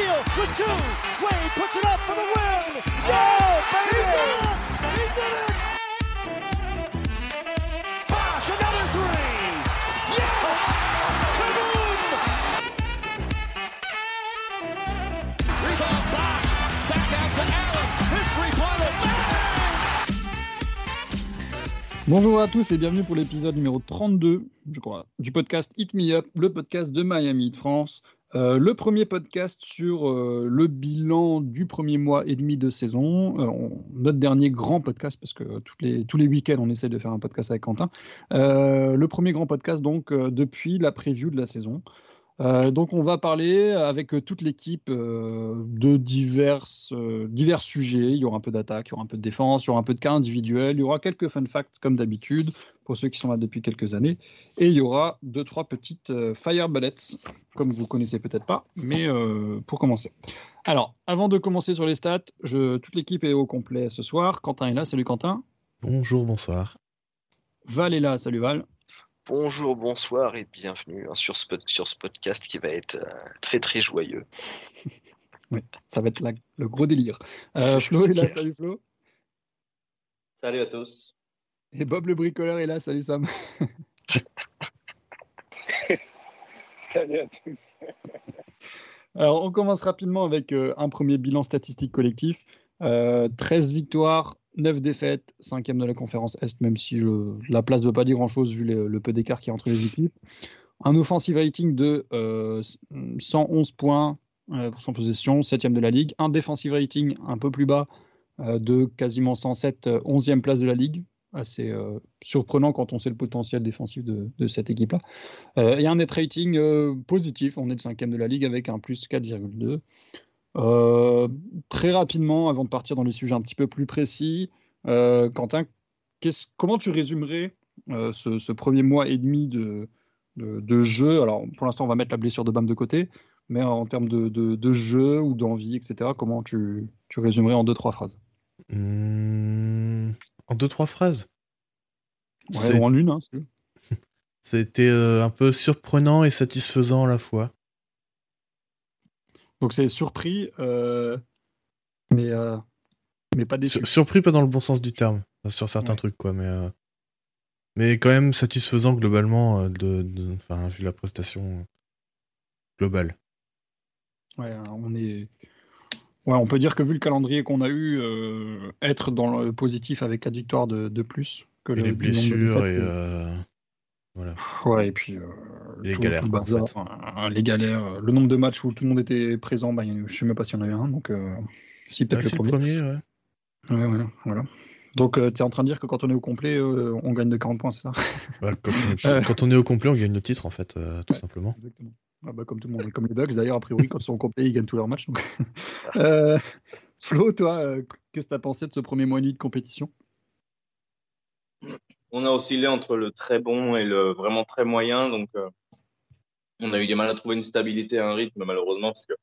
Beal with two. Wade puts it up for the win. Yeah, baby! He did it! He did it! Bosh, another three. Yes! Kaboom! Rebound box. Back out to Allen. His three-pointer. Bang! Bonjour à tous et bienvenue pour l'épisode numéro 32, je crois, du podcast Hit Me Up, le podcast de Miami Heat France. Euh, le premier podcast sur euh, le bilan du premier mois et demi de saison. Euh, notre dernier grand podcast, parce que les, tous les week-ends, on essaie de faire un podcast avec Quentin. Le premier grand podcast, donc, depuis la preview de la saison. Euh, donc, on va parler avec euh, toute l'équipe euh, de divers, euh, divers sujets. Il y aura un peu d'attaque, il y aura un peu de défense, il y aura un peu de cas individuels, il y aura quelques fun facts comme d'habitude pour ceux qui sont là depuis quelques années. Et il y aura deux, trois petites fire bullets, comme vous connaissez peut-être pas, mais pour commencer. Alors, avant de commencer sur les stats, je, toute l'équipe est au complet ce soir. Quentin est là, salut Quentin. Bonjour, bonsoir. Val est là, salut Val. Bonjour, bonsoir et bienvenue hein, sur, ce, pod- sur ce podcast qui va être euh, très très joyeux. Oui, ça va être la- le gros délire. Euh, Flo est là, salut Flo. Salut à tous. Et Bob le bricoleur est là, salut Sam. Salut à tous. Alors, on commence rapidement avec euh, un premier bilan statistique collectif. Euh, 13 victoires, 9 défaites, 5e de la conférence Est, même si la place ne veut pas dire grand-chose vu le, peu d'écart qu'il y a entre les équipes. Un offensive rating de euh, 111 points euh, pour son possession, 7e de la ligue. Un defensive rating un peu plus bas euh, de quasiment 107, euh, 11e place de la ligue. Assez euh, surprenant quand on sait le potentiel défensif de, de cette équipe-là. Euh, et un net rating euh, positif, on est le cinquième de la ligue avec un plus 4,2. Euh, très rapidement, avant de partir dans les sujets un petit peu plus précis, euh, Quentin, comment tu résumerais euh, ce, ce premier mois et demi de, de, de jeu? Alors, pour l'instant, on va mettre la blessure de Bam de côté, mais en termes de, jeu ou d'envie, etc., comment tu, tu résumerais en deux, trois phrases? Hmm, en deux, trois phrases? Ouais, C'est- ou en une, hein, C'était un peu surprenant et satisfaisant à la fois. Donc, c'est surpris, euh, mais, euh, mais pas déçu. Sur- surpris, pas dans le bon sens du terme, sur certains Ouais. trucs, quoi, mais, euh, mais quand même satisfaisant globalement, de, de- vu la prestation globale. Ouais, on est. Ouais, on peut dire que vu le calendrier qu'on a eu, être dans le positif avec 4 victoires de, de plus que Et le les blessures et. Euh, voilà. Ouais, et puis. euh, Les tout- galères, tout le en bazar, fait. euh, les galères, euh, le nombre de matchs où tout le monde était présent, bah, je sais même pas s'il y en a eu un, donc. euh, si, Ah, peut-être si, le le premier. ouais. Ouais, ouais, voilà. Donc, tu es en train de dire que quand on est au complet, euh, on gagne de 40 points, c'est ça? Bah, quand, on Euh. est, quand on est au complet, on gagne le titre, en fait, euh, tout Ouais. simplement. Exactement. Ah bah, comme tout le monde, comme les Bucks d'ailleurs, a priori, quand ils sont au complet, ils gagnent tous leurs matchs. donc. Euh, Flo, toi, euh, qu'est-ce que tu as pensé de ce premier mois et demi de compétition? On a oscillé entre le très bon et le vraiment très moyen, donc euh, on a eu du mal à trouver une stabilité, un rythme malheureusement, parce que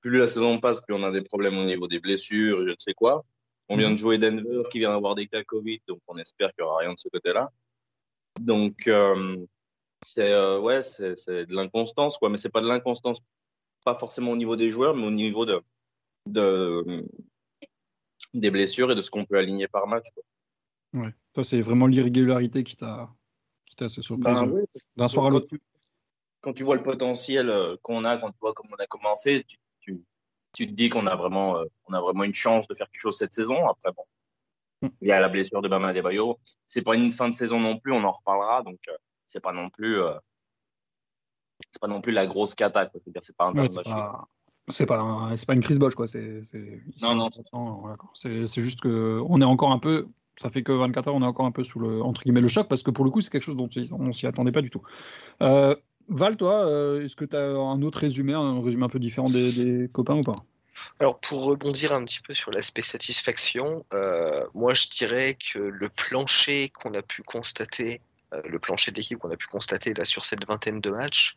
plus la saison passe, plus on a des problèmes au niveau des blessures, je ne sais quoi. On vient de jouer Denver, qui vient d'avoir des cas Covid, donc on espère qu'il n'y aura rien de ce côté-là. Donc euh, c'est euh, ouais, c'est c'est de l'inconstance, quoi, mais c'est pas de l'inconstance, pas forcément au niveau des joueurs, mais au niveau de, de des blessures et de ce qu'on peut aligner par match. quoi. Ouais. Toi, c'est vraiment l'irrégularité qui t'a qui t'a assez surpris Ben, oui, d'un soir à l'autre. quand tu vois le potentiel euh, qu'on a, quand tu vois comment on a commencé, tu, tu, tu te dis qu'on a vraiment, euh, on a vraiment une chance de faire quelque chose cette saison. Après, bon, Mm. il y a la blessure de Bama Debayo. C'est pas une fin de saison non plus, on en reparlera. Donc, euh, c'est pas non plus, euh, c'est pas non plus la grosse cata. c'est pas un Ouais, c'est pas, pas, un- c'est pas une crise boche, quoi. C'est, Non, non. 100%, voilà, quoi. c'est, c'est juste que on est encore un peu. Ça fait que 24 heures, on est encore un peu sous le entre guillemets le choc parce que pour le coup, c'est quelque chose dont on s'y attendait pas du tout. Euh, Val, toi, euh, est-ce que tu as un autre résumé, un résumé un peu différent des, copains ou pas? Alors pour rebondir un petit peu sur l'aspect satisfaction, euh, moi je dirais que le plancher qu'on a pu constater, le plancher de l'équipe qu'on a pu constater là sur cette vingtaine de matchs,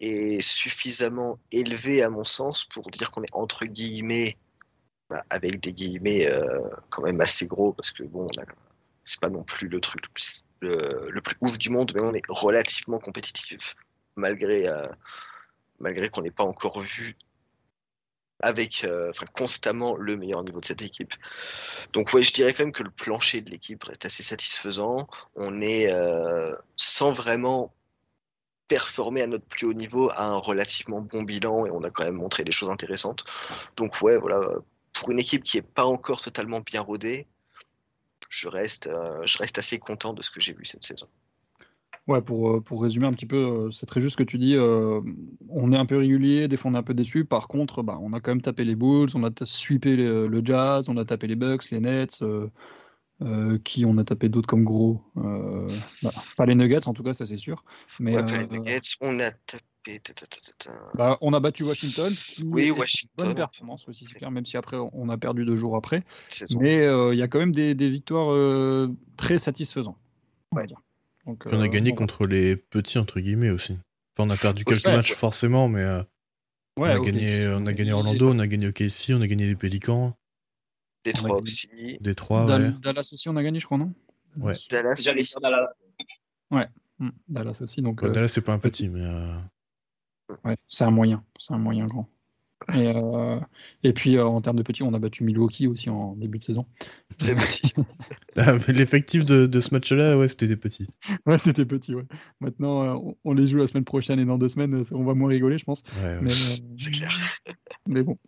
est suffisamment élevé à mon sens pour dire qu'on est entre guillemets, avec des guillemets euh, quand même assez gros parce que bon, c'est pas non plus le truc le plus, ouf du monde, mais on est relativement compétitif malgré euh, malgré qu'on n'ait pas encore vu avec euh, constamment le meilleur niveau de cette équipe. Donc ouais, je dirais quand même que le plancher de l'équipe reste assez satisfaisant. On est sans vraiment performer à notre plus haut niveau à un relativement bon bilan et on a quand même montré des choses intéressantes. Donc ouais, voilà, pour une équipe qui est pas encore totalement bien rodée, je reste, euh, je reste assez content de ce que j'ai vu cette saison. Ouais, pour, euh, pour résumer un petit peu, euh, c'est très juste ce que tu dis. euh, on est un peu régulier, des fois on est un peu déçu. Par contre, bah, on a quand même tapé les Bulls, on a sweepé le, le Jazz, on a tapé les Bucks, les Nets. euh, qui on a tapé d'autres comme gros bah, Pas les Nuggets en tout cas, ça c'est sûr. Mais Ouais, pas les Nuggets, on a tapé. Bah, on a battu Washington. Oui, Washington. Bonne performance aussi, c'est clair, même si après on a perdu deux jours après. Mais euh, il y a quand même des, des victoires euh, très satisfaisantes, on va dire. Donc, on a euh, gagné contre les petits, entre guillemets, aussi. Enfin, on a perdu quelques matchs, ouais. forcément, mais euh, on, a gagné, si, on a gagné Orlando, on a gagné OKC, on a gagné les Pélicans, Détroit aussi. Détroit, Dal- ouais. Dallas aussi, on a gagné, je crois, non? Ouais. Dallas, dire Dallas. Dallas aussi, donc Dallas, c'est pas un petit, mais. Ouais, c'est un moyen, c'est un moyen grand. Et, euh, et puis euh, en termes de petits, on a battu Milwaukee aussi en début de saison. très petit. là, L'effectif de, de ce match-là, ouais, c'était des petits. Ouais, c'était petit, ouais. Maintenant, euh, on- les joue la semaine prochaine et dans deux semaines, on va moins rigoler, je pense. Ouais, ouais. Mais, euh, C'est clair. Mais bon,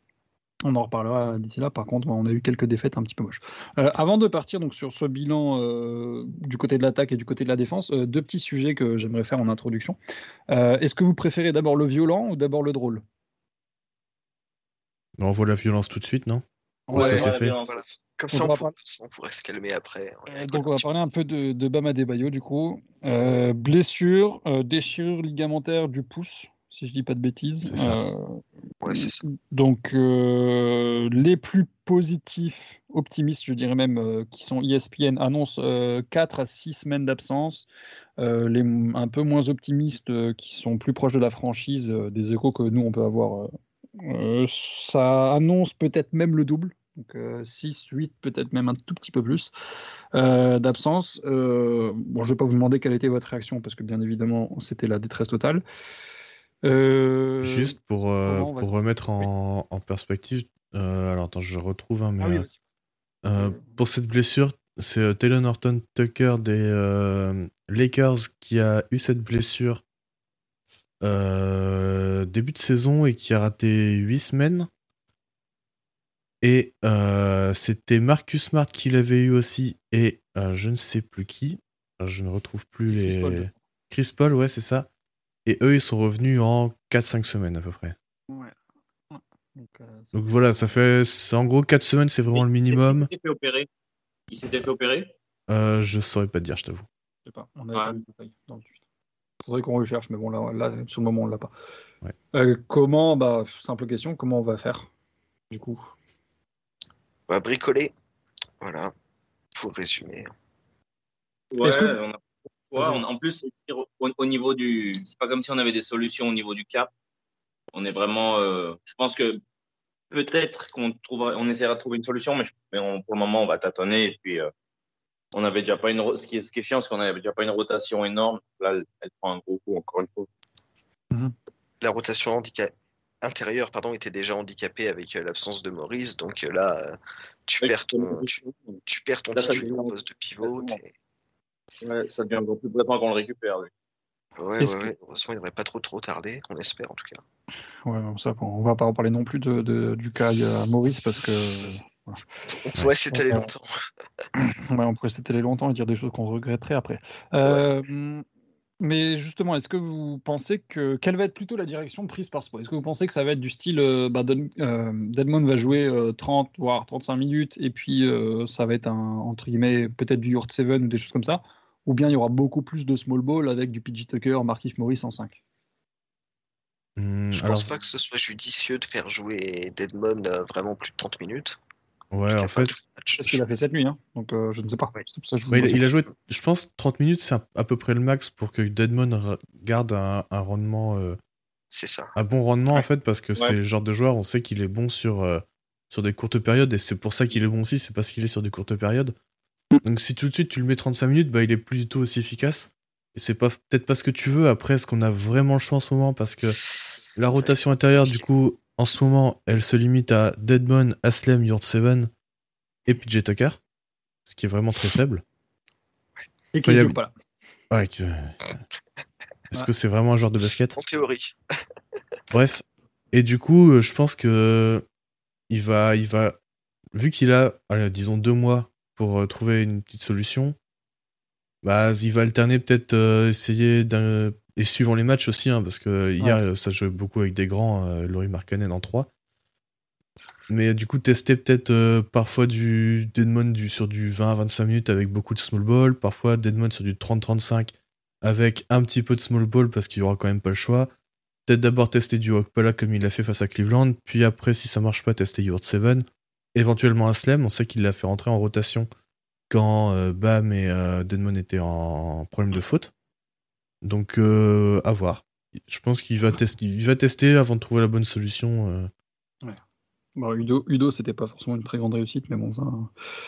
on en reparlera d'ici là. Par contre, on a eu quelques défaites un petit peu moches. Euh, avant de partir donc sur ce bilan euh, du côté de l'attaque et du côté de la défense, euh, deux petits sujets que j'aimerais faire en introduction. Euh, Est-ce que vous préférez d'abord le violent ou d'abord le drôle? On voit la violence tout de suite, non? Ouais, ça, c'est la fait? violence. Voilà. Comme On ça, on, on pourrait se calmer après. Euh, Donc, on va parler un peu de, de Bama Debayo, du coup. Euh, blessure, euh, déchirure ligamentaire du pouce, si je dis pas de bêtises. Ça. Euh, Ouais, ça. Donc, euh, les plus positifs, optimistes, je dirais même, euh, qui sont ESPN, annoncent euh, 4 à 6 semaines d'absence. Euh, les un peu moins optimistes, euh, qui sont plus proches de la franchise, euh, des échos que nous, on peut avoir, euh, euh, ça annonce peut-être même le double. Donc 6, 8, peut-être même un tout petit peu plus euh, d'absence. Euh, bon, je ne vais pas vous demander quelle était votre réaction, parce que bien évidemment, c'était la détresse totale. Euh, Juste pour, euh, pour remettre en, en perspective. euh, alors attends, je retrouve un. mais, Ah oui, pour cette blessure, c'est Taylor Norton Tucker des Lakers qui a eu cette blessure début de saison et qui a raté 8 semaines. Et c'était Marcus Smart qui l'avait eu aussi et je ne sais plus qui. Je ne retrouve plus Chris les. Paul. Chris Paul, ouais, c'est ça. Et eux, ils sont revenus en 4-5 semaines à peu près. Ouais. Ouais. Donc, euh, Donc voilà, ça fait. c'est- En gros, 4 semaines, c'est vraiment le minimum. Il s'était fait opérer. Il s'était fait opérer? Euh, je saurais pas te dire, je t'avoue. je sais pas, on n'a Ouais. pas détails dans le tweet. Faudrait qu'on recherche, mais bon, là, là sur le moment, on l'a pas. Ouais. Euh, comment, bah, simple question, comment on va faire du coup? On va bricoler. Voilà. Pour résumer. Ouais, Est-ce que- on a- on- en plus, au, au niveau du. C'est pas comme si on avait des solutions au niveau du cap. On est vraiment. euh, je pense que peut-être qu'on trouvera, on essaiera de trouver une solution, mais, je- mais on- pour le moment, on va tâtonner. Et puis, euh, on avait déjà pas une. Ce qui est, ce qui est chiant, c'est qu'on avait déjà pas une rotation énorme. Là, elle, elle prend un gros coup, encore une fois. La rotation handica- intérieure pardon, était déjà handicapée avec euh, l'absence de Maurice. Donc euh, là, tu, perds ton, tu, tu perds ton Là, titulaire au poste de pivot. Ouais, ça devient encore plus pressant qu'on le récupère. lui. Ouais, ouais, que- ouais. Heureusement, il devrait pas trop trop tarder. On espère en tout cas. Ouais, non, ça, bon, on va pas en parler non plus de, de- du cas à Maurice parce que On pourrait s'étaler Ouais. longtemps. ouais, on pourrait s'étaler longtemps et dire des choses qu'on regretterait après. Euh, Mais justement, est-ce que vous pensez que quelle va être plutôt la direction prise par Spo Est-ce que vous pensez que ça va être du style euh, bah, Dun- euh, va jouer euh, 30 voire 35 minutes et puis euh, ça va être un entre guillemets peut-être du Yurt 7 ou des choses comme ça? Ou bien il y aura beaucoup plus de small ball avec du PG Tucker, Markif Morris en 5 Hmm, Je alors, pense pas que ce soit judicieux de faire jouer Deadmon euh, vraiment plus de 30 minutes. ouais, en fait. Parce qu'il a fait cette nuit, hein. donc euh, je ne sais pas. Pour ça que je ouais, il, il a joué, je pense, 30 minutes, c'est à- à peu près le max pour que Deadmon garde un, un rendement, euh, C'est ça. un bon rendement en fait, parce que Ouais. c'est le genre de joueur, on sait qu'il est bon sur, euh, sur des courtes périodes, et c'est pour ça qu'il est bon aussi, c'est parce qu'il est sur des courtes périodes. Donc si tout de suite tu le mets 35 minutes, bah, il est plus du tout aussi efficace. Et c'est pas peut-être pas ce que tu veux. Après, est-ce qu'on a vraiment le choix en ce moment? Parce que la rotation intérieure, du coup, en ce moment, elle se limite à Deadmon, Aslem, Yurt7 et PJ Tucker, ce qui est vraiment très faible. Et Enfin, a- pas là. Ouais, que- Est-ce que c'est vraiment un joueur de basket? En théorie. Bref. Et du coup, euh, je pense que il va, il va, vu qu'il a, allez, disons deux mois pour euh, trouver une petite solution, bah, il va alterner peut-être euh, essayer d'un et suivant les matchs aussi, hein, parce que hier Ouais. ça jouait beaucoup avec des grands, euh, Laurie Markkanen en 3. Mais euh, du coup, tester peut-être euh, parfois du Deadmon du, sur du 20-25 minutes avec beaucoup de small ball, parfois Deadmon sur du 30-35 avec un petit peu de small ball parce qu'il y aura quand même pas le choix. Peut-être d'abord tester du Okpala comme il l'a fait face à Cleveland, puis après, si ça marche pas, tester Yurt 7. Éventuellement Aslem, on sait qu'il l'a fait rentrer en rotation quand euh, Bam et euh, Deadmon étaient en problème de faute. Donc, euh, à voir. Je pense qu'il va, tester, il va tester avant de trouver la bonne solution. Bon, Udo, Udo c'était pas forcément une très grande réussite, mais bon, ça.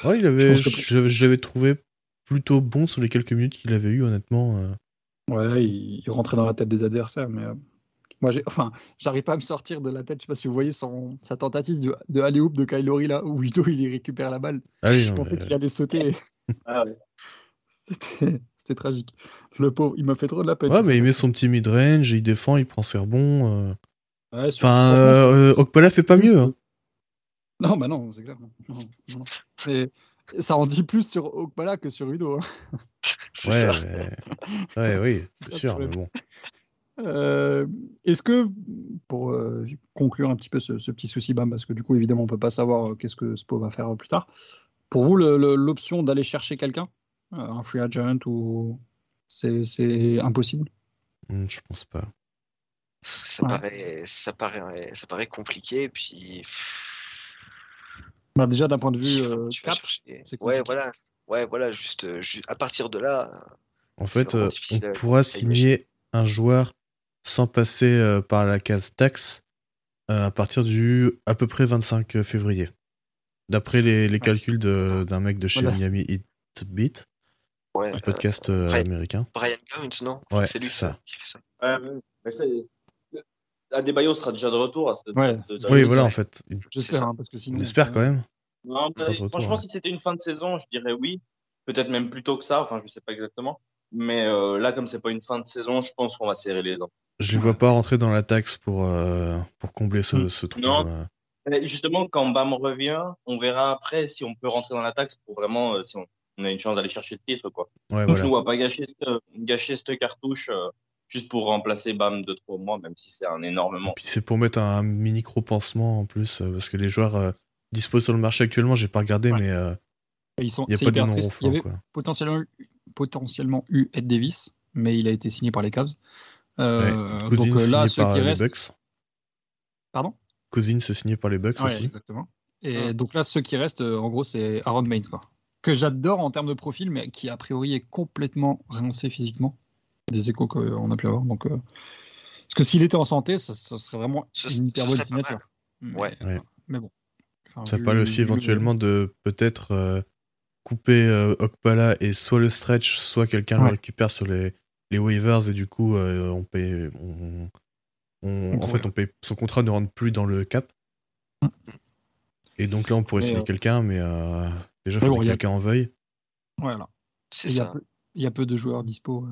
Ouais, il avait, Je l'avais trouvé plutôt bon sur les quelques minutes qu'il avait eu, honnêtement. Ouais, il, il rentrait dans la tête des adversaires, mais moi, j'ai, enfin, j'arrive pas à me sortir de la tête. Je sais pas si vous voyez son, sa tentative de, de aller hoop de Kylori là, où Udo il y récupère la balle. Ah oui, Je non, pensais mais- qu'il allait sauter. Ah ouais. C'était, c'était tragique. Le pauvre, il m'a fait trop de la peine. Ouais, mais il met son petit mid-range, il défend, il prend ses rebonds. euh. Ouais, Enfin, euh, Okpala fait pas mieux. hein. Non, bah non, c'est clair. non, non, non, non. Mais ça en dit plus sur Okpala que sur Udo. hein. Ouais, mais- ouais, oui, c'est sûr, mais bon. Euh, Est-ce que, pour euh, conclure un petit peu ce, ce petit souci BAM, parce que du coup, évidemment, on peut pas savoir euh, qu'est-ce que Spo va faire euh, plus tard, pour vous, l'option d'aller chercher quelqu'un, euh, un free agent, ou c'est c'est impossible? Hmm, Je pense pas. Ça, Ouais. paraît, ça, paraît, ça paraît compliqué. Puis. Bah, Déjà, d'un point de vue tu euh, vas cap, Ouais, voilà. Ouais, voilà, juste, juste à partir de là, En fait, on pourra signer un joueur sans passer euh, par la case taxe euh, à partir du à peu près 25 février. D'après les, les calculs de- d'un mec de chez Voilà. Miami Heat Beat, ouais. un euh, podcast euh, Brian- américain. Brian Jones, non? Ouais, c'est lui ça. qui fait ça. Mais Adebayo sera déjà de retour à cette Ouais, Oui, voilà, en fait. J'espère, hein, parce que sinon. On espère quand même. Non, mais retour, franchement, ouais. si c'était une fin de saison, je dirais oui. Peut-être même plus tôt que ça. Enfin, je sais pas exactement. Mais euh, là, comme c'est pas une fin de saison, je pense qu'on va serrer les dents. Je les vois pas rentrer dans la taxe pour, euh, pour combler ce, Hmm. ce trou. Non. euh. Justement, quand Bam revient, on verra après si on peut rentrer dans la taxe pour vraiment, euh, si on, on a une chance d'aller chercher le titre, quoi. Ouais, Donc, je ne vois pas gâcher, ce- gâcher cette cartouche euh, juste pour remplacer Bam de trois mois, même si c'est un énormément. Puis c'est pour mettre un mini gros pansement en plus, euh, parce que les joueurs euh, disposés sur le marché actuellement, j'ai pas regardé, Ouais. mais euh, Ils sont, il n'y a pas de nom. Il y avait potentiellement, potentiellement eu Ed Davis, mais il a été signé par les Cavs. Euh, Ouais. Cousins donc euh, là, signé ceux par qui les restent. Bucks. Pardon? Cousins c'est signé par les Bucks Ouais, aussi. exactement. Et Mm. donc là, ceux qui restent, euh, en gros, c'est Aaron Baines, quoi. Que j'adore en termes de profil, mais qui a priori est complètement rincé physiquement. Des échos qu'on a pu avoir. Donc, euh, Parce que s'il était en santé, ça, ça serait vraiment Ce- une hyper bonne signature. Ouais. Ouais. mais bon. Enfin, Ça vu- parle aussi vu éventuellement de peut-être euh, couper euh, Okpala et soit le stretch, soit quelqu'un le récupère sur les, les waivers et du coup euh, on paye. On, on- en fait, on paye, son contrat ne rentre plus dans le cap. Mm. Et donc là, on pourrait Mais, signer euh, quelqu'un, mais euh, déjà, il faut bon, que a- quelqu'un en veuille. Voilà. C'est Il y, a ça. peu, il y a peu de joueurs dispo.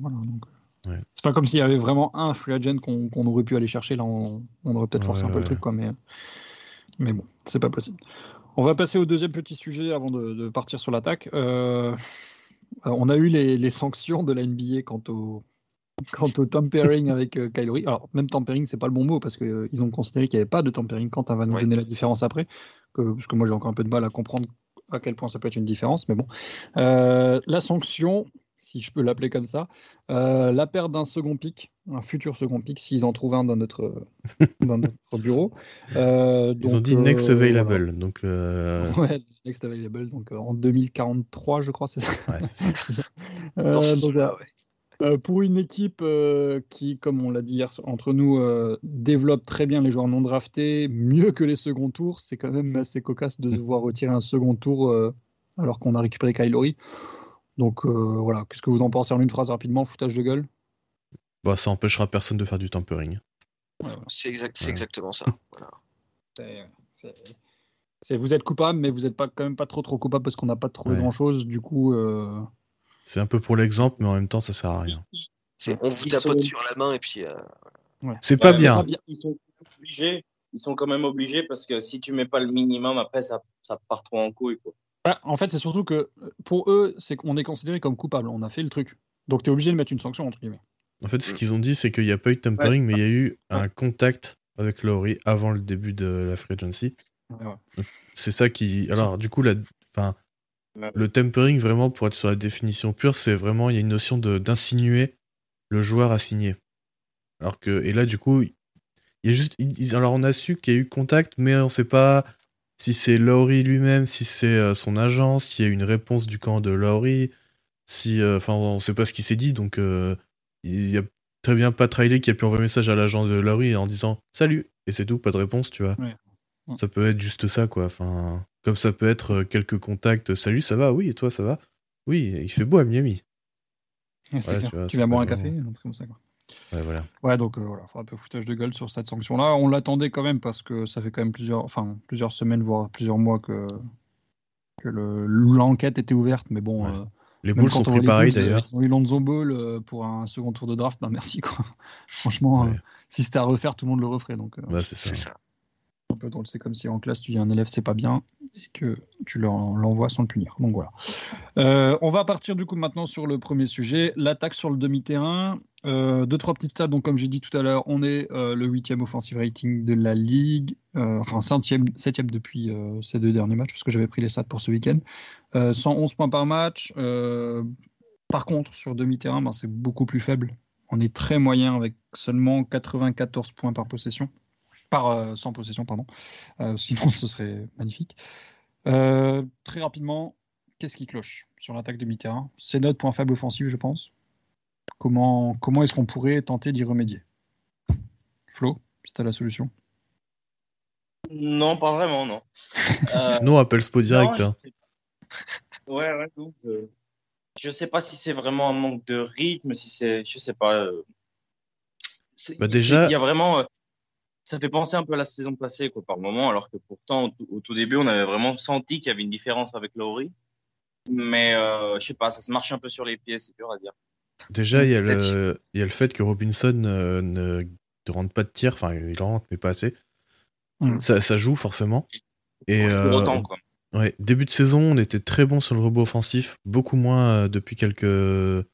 voilà, donc, Ouais. C'est pas comme s'il y avait vraiment un free agent qu'on qu'on aurait pu aller chercher. Là, on, on aurait peut-être forcé Ouais, un peu le truc, quoi, mais, mais bon, c'est pas possible. On va passer au deuxième petit sujet avant de, de partir sur l'attaque. Euh, on a eu les, les sanctions de la NBA quant au, quant au tampering avec euh. Alors, même tampering, c'est pas le bon mot parce qu'ils ont considéré qu'il n'y avait pas de tampering. Quentin va nous Ouais. donner la différence après, que- parce que moi j'ai encore un peu de mal à comprendre à quel point ça peut être une différence, mais bon. Euh, la sanction, si je peux l'appeler comme ça, euh, la perte d'un second pic, un futur second pic, s'ils en trouvent un dans notre, dans notre bureau. Euh, Ils ont dit next euh, available. Donc, euh. Ouais, next available, donc euh, en 2043, je crois, c'est ça. ouais. Euh, donc, ouais. euh, pour une équipe euh, qui, comme on l'a dit hier entre nous, euh, développe très bien les joueurs non draftés, mieux que les seconds tours, c'est quand même assez cocasse de devoir retirer un second tour euh, alors qu'on a récupéré Kylori. Donc euh, voilà, qu'est-ce que vous en pensez en une phrase rapidement, foutage de gueule Bon, ça empêchera personne de faire du voilà. C'est exact, c'est Ouais. exactement ça. Voilà. Vous êtes coupable, mais vous n'êtes pas, quand même pas trop trop coupable parce qu'on n'a pas trouvé Ouais. grand chose. Du coup, euh, C'est un peu pour l'exemple, mais en même temps, ça sert à rien. C'est- On vous Ils tapote sont- sur la main et puis. euh, C'est pas Ouais, bien. Ils sont obligés. Ils sont quand même obligés parce que si tu mets pas le minimum, après ça, ça part trop en couille. Quoi. Bah, en fait, c'est surtout que pour eux, c'est qu'on est considéré comme coupable. On a fait le truc. Donc, tu es obligé de mettre une sanction, entre guillemets. En fait, ce qu'ils ont dit, c'est qu'il n'y a pas eu de tampering, mais il y a eu un contact avec Lowry avant le début de la free agency. Ouais. C'est ça qui. Alors, du coup, la... enfin, le tempering, vraiment, pour être sur la définition pure, c'est vraiment, il y a une notion de d'insinuer le joueur à signer. Alors que, et là, du coup, il y a juste. Alors, on a su qu'il y a eu contact, mais on sait pas si c'est Lowry lui-même, si c'est euh, son agent, s'il y a une réponse du camp de Lowry, si. euh, Enfin, on sait pas ce qui s'est dit, donc euh, il y a très bien pas Riley qui a pu envoyer un message à l'agent de Lowry en disant salut, et c'est tout, pas de réponse, tu vois. Ouais. Ouais. Ça peut être juste ça, quoi. Enfin, comme ça peut être quelques contacts. Salut, ça va? Oui, et toi, ça va? Oui, il fait beau à Miami. Ouais, clair. tu vois, tu ça viens boire un café, un truc comme ça. Quoi. Ouais, voilà. Ouais, donc euh, voilà, un peu foutage de gueule sur cette sanction-là. On l'attendait quand même parce que ça fait quand même plusieurs, enfin, plusieurs semaines, voire plusieurs mois que, que le- l'enquête était ouverte. Mais bon, Ouais. euh, Les boules sont Bulls, euh, d'ailleurs. Ils ont eu Lonzo Ball euh, pour un second tour de draft. Ben merci, quoi. Franchement, Ouais. euh, si c'était à refaire, tout le monde le referait. Donc, euh, Bah, c'est ça. C'est ça. Un peu drôle. C'est comme si en classe, tu dis un élève, c'est pas bien, et que tu l'en- l'envoies sans le punir. Donc voilà. Euh, on va partir du coup maintenant sur le premier sujet, l'attaque sur le demi-terrain. Euh, deux, trois petites stats. Donc, comme j'ai dit tout à l'heure, on est euh, le huitième offensive rating de la ligue, enfin septième, septième depuis ces deux derniers matchs, parce que j'avais pris les stats pour ce week-end. Euh, 111 points par match. Par contre, sur demi-terrain, ben, c'est beaucoup plus faible. On est très moyen avec seulement 94 points par possession. Par, euh, sans possession, pardon. Euh, sinon, ce serait magnifique. Euh, très rapidement, qu'est-ce qui cloche sur l'attaque demi-terrain C'est notre point faible offensif, je pense. Comment, comment est-ce qu'on pourrait tenter d'y remédier? Flo, si t'as la solution. Non, pas vraiment, non. Euh, Sinon, appelle Spo direct. non, hein. Ouais, ouais, donc, euh, je sais pas si c'est vraiment un manque de rythme, si c'est, je sais pas. euh, c'est- Bah, déjà- il y a vraiment, euh, ça fait penser un peu à la saison passée, quoi, par moment, alors que pourtant, au, tout- au tout début, on avait vraiment senti qu'il y avait une différence avec Lowry. Mais, euh, je sais pas, ça se marche un peu sur les pieds, c'est dur à dire. Déjà, il y, a le... il y a le fait que Robinson euh, ne... ne rentre pas de tir. Enfin, il en rentre, mais pas assez. Mm. Ça, ça joue forcément. Et Pour euh, autant, quoi. ouais, début de saison, on était très bon sur le rebond offensif. Beaucoup moins euh, depuis quelques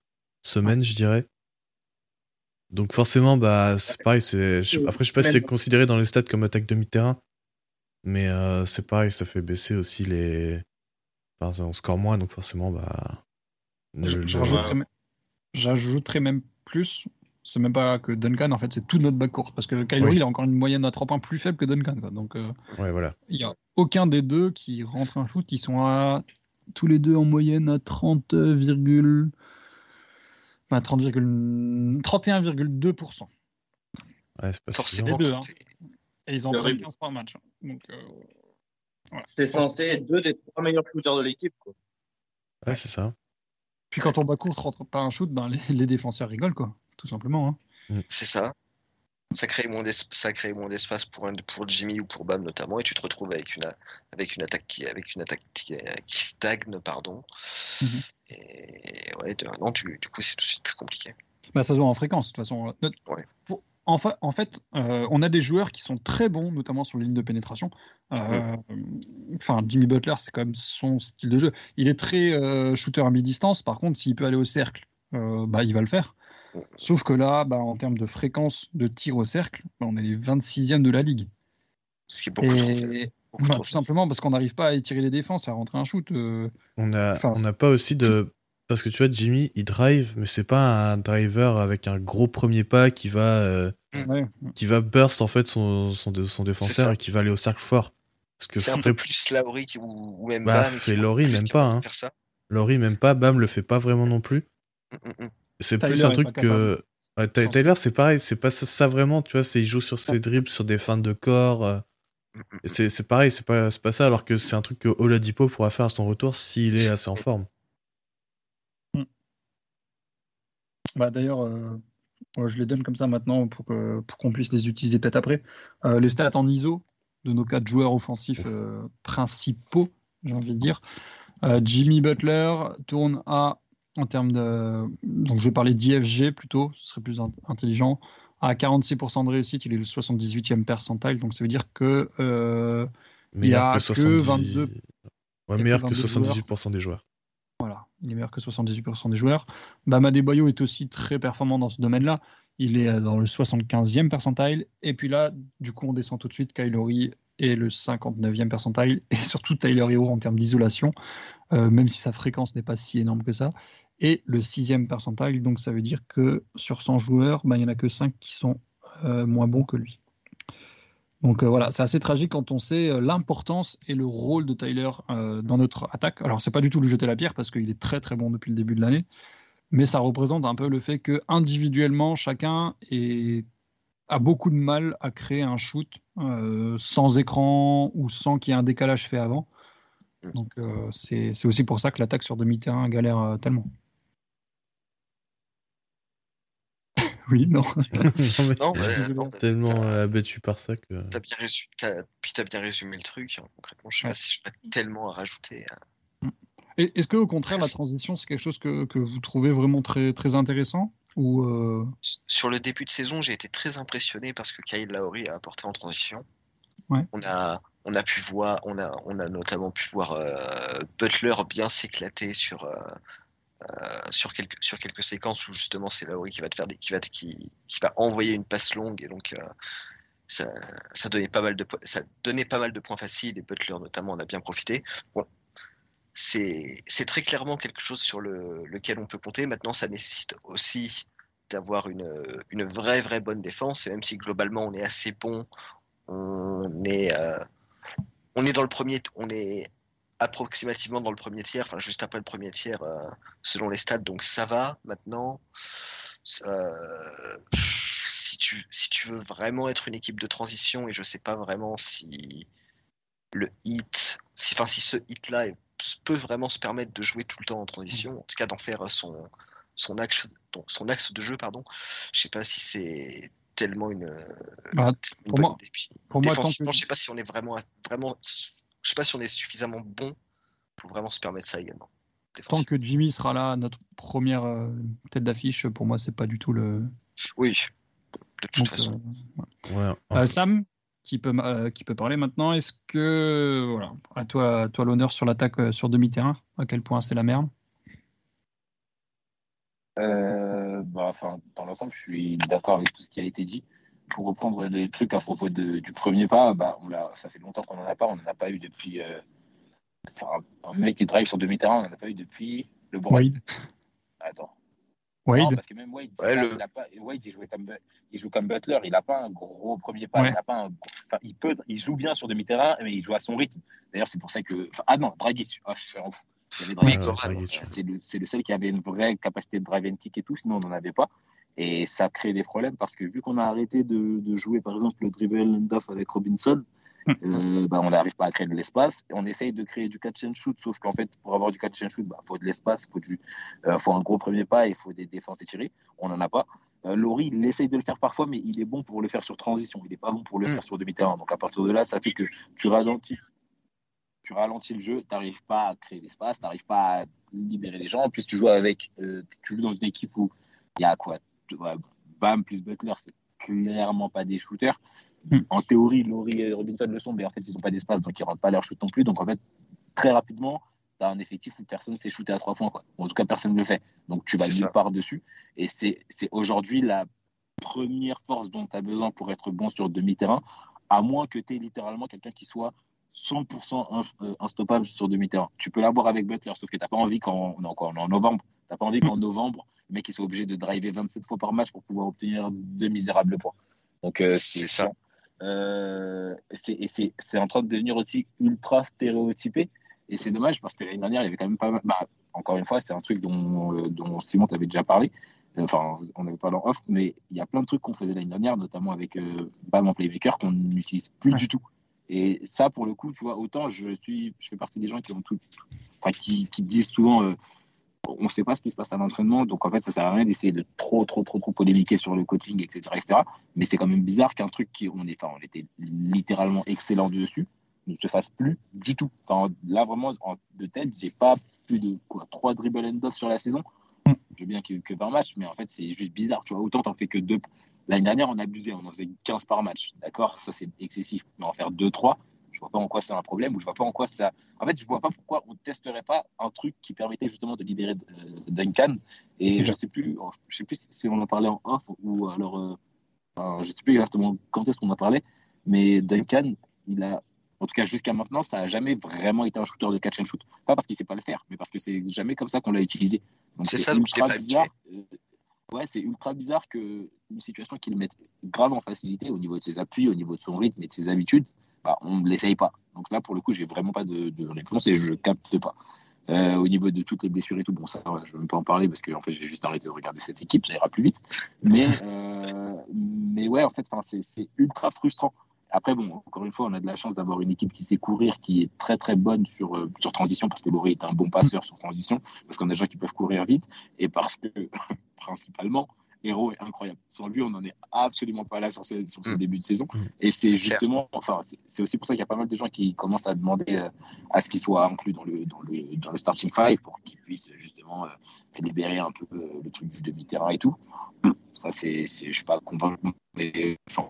semaines, je dirais. Donc forcément, bah, c'est pareil. C'est... je- Après, je sais pas si c'est considéré dans les stats comme attaque demi-terrain. Mais euh, c'est pareil, ça fait baisser aussi les... Enfin, on score moins, donc forcément, bah... le- J'ajouterais même- j'ajouterais même plus. C'est même pas que Duncan, en fait, c'est tout notre backcourt. Parce que Kylo, Oui. il a encore une moyenne à 3 points plus faible que Duncan. quoi. Donc, euh, Ouais, voilà. il n'y a aucun des deux qui rentre un shoot. Ils sont à tous les deux en moyenne à 30, virgule- bah, 30, virgule- 31,2%. Ouais, c'est pas Forcément. suffisant. Les deux, hein. Et ils en prennent horrible. 15 par match. hein. Donc, euh, voilà. C'est censé être deux des trois meilleurs shooters de l'équipe, quoi. Ouais, c'est ça. Puis quand ton backcourt rentre pas un shoot, ben, les, les défenseurs rigolent, quoi. Tout simplement. hein. C'est ça. Ça crée moins ça crée moins d'espace pour, un- pour Jimmy ou pour Bam notamment, et tu te retrouves avec une, a- avec une attaque qui, avec une attaque qui, qui stagne, pardon. Mhm. Et ouais, de- non, tu, du coup, c'est tout de suite plus compliqué. Bah, ça se voit en fréquence, de toute façon. Notre- Ouais. Pour- En fa- en fait, euh, on a des joueurs qui sont très bons, notamment sur la ligne de pénétration. Euh, Enfin, Jimmy Butler, c'est quand même son style de jeu. Il est très euh, shooter à mi-distance. Par contre, s'il peut aller au cercle, bah, il va le faire. Sauf que là, bah, en termes de fréquence de tir au cercle, bah, on est les 26e de la ligue. Ce qui est beaucoup. Et bah, tout simplement parce qu'on n'arrive pas à étirer les défenses, à rentrer un shoot. euh, On a, Enfin, on n'a pas aussi de. Parce que tu vois, Jimmy, il drive, mais c'est pas un driver avec un gros premier pas qui va, euh, ouais. qui va burst en fait son, son, son défenseur et qui va aller au cercle fort. Parce que C'est un peu plus Lowry qui- ou, ou même Bah, Bam. fait Laurie, même pas, hein. Laurie, même pas, Bam le fait pas vraiment non plus. Mm, mm, mm. C'est Tyler plus un truc que. Ouais. Tyler, c'est pareil, c'est pas ça, ça vraiment, tu vois, c'est il joue sur ses dribbles, sur des feintes de corps. Euh, c'est pareil, c'est pas, pas ça, alors que c'est un truc que Oladipo pourra faire à son retour s'il est assez en forme. Bah, D'ailleurs, euh, je les donne comme ça maintenant pour qu'on pour puisse les utiliser peut-être après. les stats en ISO de nos quatre joueurs offensifs principaux, j'ai envie de dire. Jimmy Butler tourne à, en termes de. Donc je vais parler d'IFG plutôt, ce serait plus intelligent. À 46% de réussite, il est le 78e percentile, donc ça veut dire que. il y a que, 22. Ouais, meilleur que 78% des joueurs. Voilà, il est meilleur que 78% des joueurs. Bama Debayo est aussi très performant dans ce domaine-là. Il est dans le 75e percentile. Et puis là, du coup, on descend tout de suite. Kylori est le 59e percentile. Et surtout Tyler Hero en termes d'isolation, euh, même si sa fréquence n'est pas si énorme que ça. Et le 6e percentile. Donc ça veut dire que sur 100 joueurs, bah, il n'y en a que 5 qui sont euh, moins bons que lui. Donc euh, voilà, c'est assez tragique quand on sait euh, l'importance et le rôle de Tyler euh, dans notre attaque. Alors c'est pas du tout lui jeter la pierre parce qu'il est très très bon depuis le début de l'année, mais ça représente un peu le fait que individuellement chacun a beaucoup de mal à créer un shoot sans écran ou sans qu'il y ait un décalage fait avant. Mm. Donc c'est aussi pour ça que l'attaque sur demi-terrain galère tellement. Oui, non. non, tellement euh, abattu par ça que. As bien résumé, Puis t'as bien résumé le truc. Hein, concrètement, je sais pas si je tellement à rajouter. Hein. Est-ce que au contraire la transition c'est quelque chose que, que, vous trouvez vraiment très très intéressant ou euh... Sur le début de saison, j'ai été très impressionné parce que Kyle Lowry a apporté en transition. Ouais. On a on a pu voir, on a on a notamment pu voir euh, Butler bien s'éclater sur euh, euh, sur, quelques, sur quelques séquences où justement c'est Lauri qui va te faire qui va, qui, va envoyer une passe longue et donc euh, ça, ça, donnait pas mal de ça donnait pas mal de points faciles et Butler notamment en a bien profité. Bon, c'est très clairement quelque chose sur le, lequel on peut compter. Maintenant, ça nécessite aussi d'avoir une, une vraie vraie bonne défense et même si globalement on est assez bon, on est euh, on est dans le premier, on est approximativement dans le premier tiers, enfin juste après le premier tiers euh, selon les stats, donc ça va maintenant. Euh, si, tu, si tu veux vraiment être une équipe de transition, et je sais pas vraiment si le hit, si, enfin, si ce hit-là peut vraiment se permettre de jouer tout le temps en transition, en tout cas d'en faire son, son, axe, son axe de jeu, pardon, je sais pas si c'est tellement une, bah, pour, moi, pour moi, je sais pas si on est vraiment, vraiment je sais pas si on est suffisamment bon pour vraiment se permettre ça également. Tant que Jimmy sera là, notre première euh, tête d'affiche, pour moi, c'est pas du tout le. Oui, de toute façon. Euh, euh, Sam, qui peut, qui peut parler maintenant, est-ce que. Voilà, à toi, toi l'honneur sur l'attaque sur demi-terrain, à quel point c'est la merde? Bah, enfin, Dans l'ensemble, je suis d'accord avec tout ce qui a été dit pour reprendre les trucs à propos du premier pas, bah, on ça fait longtemps qu'on n'en a pas. On n'en a pas eu depuis. Euh, un mec qui drive sur demi-terrain, on n'en a pas eu depuis le Wade. Attends. Wade. parce que même Wade, il, pas, Wade il, comme, il, joue comme Butler, il n'a pas un gros premier pas. Il, pas un, il, peut, il joue bien sur demi-terrain, mais il joue à son rythme. D'ailleurs, c'est pour ça que. Ah non, Draghi, ah, je suis en fou. c'est le, le, seul qui avait une vraie capacité de drive and kick et tout, sinon on n'en avait pas. Et ça crée des problèmes parce que vu qu'on a arrêté de, de, jouer par exemple le dribble end-off avec Robinson, hum. euh, bah, on n'arrive pas à créer de l'espace. On essaye de créer du catch and shoot, sauf qu'en fait, pour avoir du catch and shoot, il bah, faut de l'espace, il faut, du, euh, faut un gros premier pas, il faut des défenses étirées. On n'en a pas. Euh, Laurie, il essaye de le faire parfois, mais il est bon pour le faire sur transition. Il n'est pas bon pour le hum. faire sur demi-terrain. Donc à partir de là, ça fait que tu ralentis, tu ralentis le jeu, tu n'arrives pas à créer l'espace, tu n'arrives pas à libérer les gens. En plus, tu joues avec, tu joues dans une équipe où il y a quoi Bam plus Butler, c'est clairement pas des shooters. Hmm. En théorie, Laurie et Robinson le sont, mais en fait, ils n'ont pas d'espace, donc ils ne rentrent pas leur shoot non plus. Donc en fait, très rapidement, tu as un effectif où personne ne s'est shooté à trois points. Quoi. En tout cas, personne ne le fait. Donc tu vas nulle part dessus. Et c'est aujourd'hui la première force dont tu as besoin pour être bon sur demi-terrain, à moins que tu aies littéralement quelqu'un qui soit 100% euh, instoppable sur demi-terrain. Tu peux l'avoir avec Butler, sauf que tu n'as pas envie quand on, est en novembre. Tu pas envie qu'en novembre, le mec il soit obligé de driver 27 fois par match pour pouvoir obtenir de misérables points. Donc euh, c'est ça. Euh, et c'est en train de devenir aussi ultra stéréotypé. Et c'est dommage parce que l'année dernière, il y avait quand même pas mal. Bah, encore une fois, c'est un truc dont, euh, dont Simon t'avait déjà parlé. Enfin, on avait parlé en off, mais il y a plein de trucs qu'on faisait l'année dernière, notamment avec euh, Bam en playmaker, qu'on n'utilise plus du tout. Et ça, pour le coup, tu vois, autant je suis, je fais partie des gens qui ont tout, enfin, qui, qui disent souvent, on ne sait pas ce qui se passe à l'entraînement, donc en fait, ça sert à rien d'essayer de trop, trop, trop, trop polémiquer sur le coaching, etc., etc. Mais c'est quand même bizarre qu'un truc qui, on, est, enfin, on était littéralement excellent dessus, ne se fasse plus du tout. Enfin, là, vraiment, de tête, j'ai pas plus de quoi, 3 dribble and off sur la saison. Je veux bien que, que 20 matchs, mais en fait, c'est juste bizarre. Tu vois, autant t'en fais que deux. L'année dernière, on a abusé, on en faisait 15 par match. D'accord? Ça, c'est excessif. Mais en faire 2-3, je vois pas en quoi c'est un problème ou je vois pas en quoi ça. En fait, je vois pas pourquoi on testerait pas un truc qui permettait justement de libérer euh, Duncan. Et je sais plus, je sais plus si on en parlait en off ou alors, euh, enfin, je sais plus exactement quand est-ce qu'on en parlait, mais Duncan, il a, en tout cas jusqu'à maintenant, ça a jamais vraiment été un shooter de catch and shoot. Pas parce qu'il sait pas le faire, mais parce que c'est jamais comme ça qu'on l'a utilisé. C'est ça, donc ultra bizarre. Euh, ouais, c'est ultra bizarre que une situation qui le mette grave en facilité au niveau de ses appuis, au niveau de son rythme et de ses habitudes, bah, on ne l'essaye pas. Donc là, pour le coup, j'ai vraiment pas de, réponse et je capte pas. Euh, au niveau de toutes les blessures et tout, bon, ça, je ne vais même pas en parler parce que en fait, j'ai juste arrêté de regarder cette équipe, ça ira plus vite. Mais, euh, mais ouais, en fait, c'est ultra frustrant. Après, bon, encore une fois, on a de la chance d'avoir une équipe qui sait courir, qui est très très bonne sur, euh, sur transition, parce que Laurie est un bon passeur sur transition, parce qu'on a des gens qui peuvent courir vite, et parce que, principalement, héros est incroyable. Sans lui, on n'en est absolument pas là sur ce, sur ce mm. début de saison. Mm. Et c'est justement, enfin, c'est aussi pour ça qu'il y a pas mal de gens qui commencent à demander euh, à ce qu'il soit inclus dans le, dans le, dans le starting five pour qu'il puisse justement euh, libérer un peu euh, le truc du demi-terrain et tout. Ça, c'est, je suis pas convaincu. Enfin,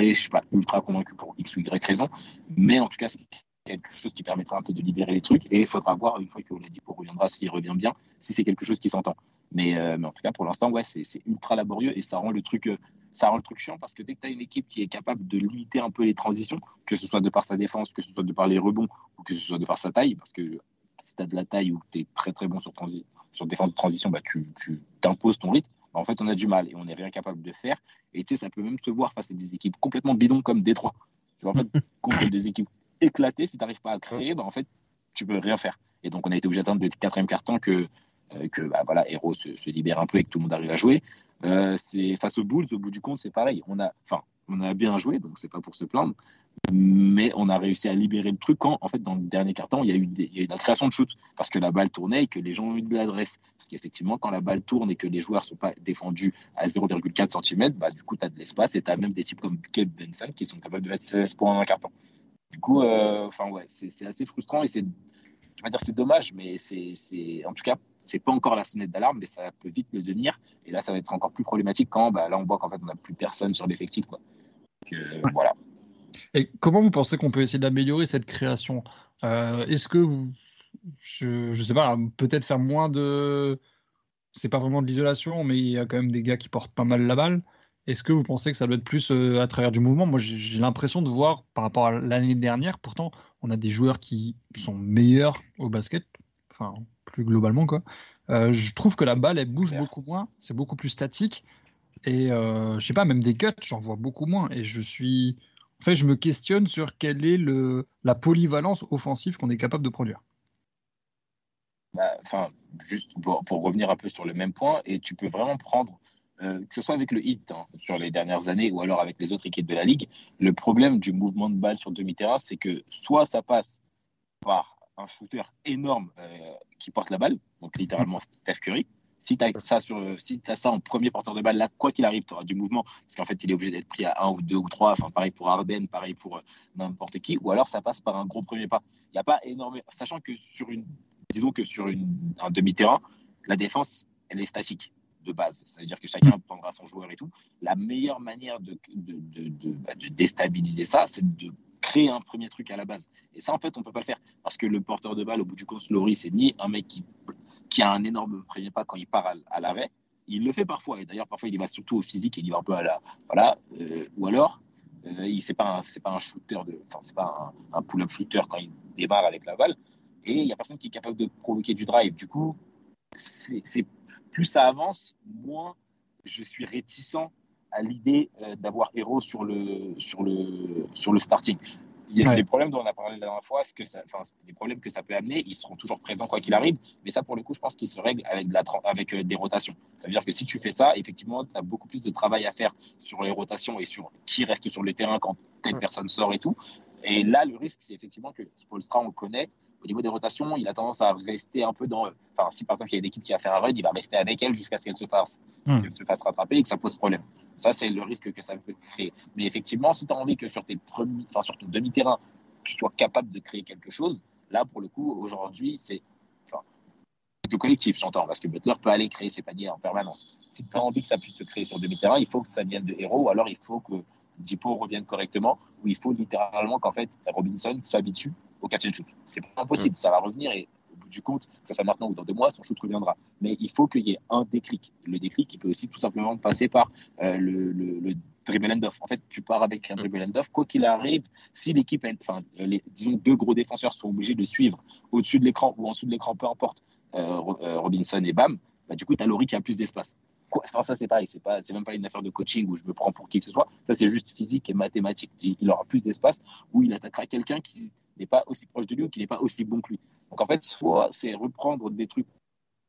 je suis pas ultra convaincu pour X ou Y raison. Mais en tout cas, c'est quelque chose qui permettra un peu de libérer les trucs. Et il faudra voir, une fois que pour reviendra, s'il revient bien, si c'est quelque chose qui s'entend. Euh, mais, en tout cas, pour l'instant, ouais, c'est ultra laborieux et ça rend le truc. Euh, ça rend le truc chiant parce que dès que tu as une équipe qui est capable de limiter un peu les transitions, que ce soit de par sa défense, que ce soit de par les rebonds ou que ce soit de par sa taille, parce que si tu as de la taille ou que tu es très très bon sur, sur défense de transition, bah, tu t'imposes ton rythme. Bah, en fait, on a du mal et on n'est rien capable de faire. Et tu sais, ça peut même se voir face à des équipes complètement bidons comme Détroit. Tu vois, en fait, contre des équipes éclatées, si tu n'arrives pas à créer, bah, en fait, tu peux rien faire. Et donc, on a été obligé d'attendre le quatrième carton que que bah, voilà, Hero se, libère un peu et que tout le monde arrive à jouer. Euh, c'est face aux Bulls, au bout du compte, c'est pareil. On a, enfin, on a bien joué, donc c'est pas pour se plaindre, mais on a réussi à libérer le truc quand, en fait, dans le dernier carton, il y a eu, il y a eu la création de shoot parce que la balle tournait et que les gens ont eu de l'adresse. Parce qu'effectivement, quand la balle tourne et que les joueurs sont pas défendus à 0,4 cm, bah, du coup, tu as de l'espace et tu as même des types comme Keb Benson qui sont capables de mettre 16 points dans un carton. Du coup, euh, ouais, c'est assez frustrant et c'est, dire, c'est dommage, mais c'est, en tout cas, c'est pas encore la sonnette d'alarme, mais ça peut vite le devenir. Et là, ça va être encore plus problématique quand bah, là, on voit qu'en fait, on n'a plus personne sur l'effectif. Quoi. Euh, voilà. Et comment vous pensez qu'on peut essayer d'améliorer cette création? Euh, Est-ce que vous, je, ne sais pas, peut-être faire moins de. C'est pas vraiment de l'isolation, mais il y a quand même des gars qui portent pas mal la balle. Est-ce que vous pensez que ça doit être plus euh, à travers du mouvement? Moi, j'ai l'impression de voir, par rapport à l'année dernière, pourtant, on a des joueurs qui sont meilleurs au basket, enfin, plus globalement, quoi. Euh, je trouve que la balle, elle bouge beaucoup moins, c'est beaucoup plus statique. Et euh, je sais pas, même des cuts, j'en vois beaucoup moins. Et je suis. En fait, je me questionne sur quelle est le, la polyvalence offensive qu'on est capable de produire. Bah, enfin, juste pour, revenir un peu sur le même point, et tu peux vraiment prendre, euh, que ce soit avec le hit hein, sur les dernières années ou alors avec les autres équipes de la ligue, le problème du mouvement de balle sur demi-terrain, c'est que soit ça passe par un shooter énorme euh, qui porte la balle, donc littéralement Steph Curry. Si tu as, ça sur, si as ça en premier porteur de balle, là, quoi qu'il arrive, tu auras du mouvement, parce qu'en fait, il est obligé d'être pris à un ou deux ou trois. Enfin, pareil pour Arden, pareil pour euh, n'importe qui. Ou alors, ça passe par un gros premier pas. Il n'y a pas énormément. Sachant que sur une. Disons que sur une, un demi-terrain, la défense, elle est statique de base. Ça veut dire que chacun prendra son joueur et tout. La meilleure manière de, de, de, de, bah, de déstabiliser ça, c'est de créer un premier truc à la base. Et ça, en fait, on peut pas le faire. Parce que le porteur de balle, au bout du compte, Laurie, c'est ni un mec qui, qui a un énorme premier pas quand il part à, l'arrêt. Il le fait parfois. Et d'ailleurs, parfois, il y va surtout au physique et il y va un peu à la. Voilà. Euh, ou alors, euh, il c'est pas, c'est pas un shooter, de, enfin, c'est pas un, pull-up shooter quand il démarre avec la balle. Et il y a personne qui est capable de provoquer du drive. Du coup, c'est, plus ça avance, moins je suis réticent à l'idée euh, d'avoir héros sur le, sur, le, sur le starting. Il y a des problèmes dont on a parlé la dernière fois, que ça, les problèmes que ça peut amener, ils seront toujours présents quoi qu'il arrive, mais ça pour le coup, je pense qu'ils se règlent avec, de la, avec euh, des rotations. Ça veut dire que si tu fais ça, effectivement, tu as beaucoup plus de travail à faire sur les rotations et sur qui reste sur le terrain quand telle personne sort et tout. Et là, le risque, c'est effectivement que Spolstra, on le connaît, au niveau des rotations, il a tendance à rester un peu dans. Enfin, si par exemple il y a une équipe qui va faire un run, il va rester avec elle jusqu'à ce qu'elle se fasse, Hmm. qu'elle se fasse rattraper et que ça pose problème. Ça, c'est le risque que ça peut créer. Mais effectivement, si tu as envie que sur tes premiers, enfin, sur ton demi-terrain, tu sois capable de créer quelque chose, là, pour le coup, aujourd'hui, c'est. Enfin, le collectif, j'entends, parce que Butler peut aller créer ses paniers en permanence. Si tu as envie que ça puisse se créer sur demi-terrain, il faut que ça vienne de héros, ou alors il faut que Dipo revienne correctement, ou il faut littéralement qu'en fait Robinson s'habitue au catch and shoot. C'est pas impossible, ça va revenir et bout du compte, que ce soit maintenant ou dans deux mois, son shoot reviendra. Mais il faut qu'il y ait un déclic. Le déclic, il peut aussi tout simplement passer par euh, le, le, le dribble and off. En fait, tu pars avec un dribble and off, quoi qu'il arrive, si l'équipe, enfin, les, disons deux gros défenseurs sont obligés de suivre au-dessus de l'écran ou en dessous de l'écran, peu importe, euh, euh, Robinson et Bam, bah, du coup, tu as Laurie qui a plus d'espace. Quoi, enfin, ça, c'est pareil, c'est pas, c'est même pas une affaire de coaching où je me prends pour qui que ce soit. Ça, c'est juste physique et mathématique. Il aura plus d'espace où il attaquera quelqu'un qui n'est pas aussi proche de lui ou qui n'est pas aussi bon que lui. Donc, en fait, soit c'est reprendre des trucs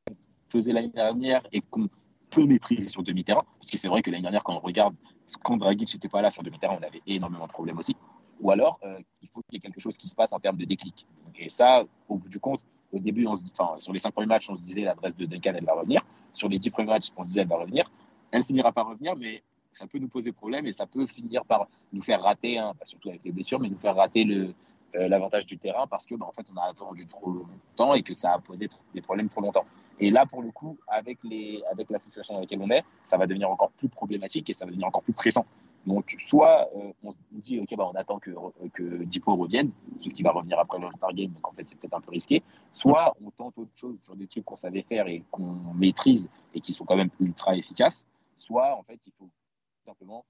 qu'on faisait l'année dernière et qu'on peut maîtriser sur demi-terrain, parce que c'est vrai que l'année dernière, quand on regarde, quand Dragic n'était pas là sur demi-terrain, on avait énormément de problèmes aussi. Ou alors, euh, il faut qu'il y ait quelque chose qui se passe en termes de déclic. Et ça, au bout du compte, au début, on se dit, enfin, sur les cinq premiers matchs, on se disait l'adresse de Duncan, elle va revenir. Sur les dix premiers matchs, on se disait elle va revenir. Elle finira par revenir, mais ça peut nous poser problème et ça peut finir par nous faire rater, pas surtout avec les blessures, mais nous faire rater le, euh, l'avantage du terrain parce que, bah, en fait, on a attendu trop longtemps et que ça a posé des problèmes trop longtemps. Et là, pour le coup, avec, les, avec la situation dans laquelle on est, ça va devenir encore plus problématique et ça va devenir encore plus pressant. Donc, soit euh, on dit, OK, bah, on attend que, que Dipo revienne, ce qui va revenir après le All-Star Game, donc en fait, c'est peut-être un peu risqué. Soit on tente autre chose sur des trucs qu'on savait faire et qu'on maîtrise et qui sont quand même ultra efficaces. Soit, en fait, il faut simplement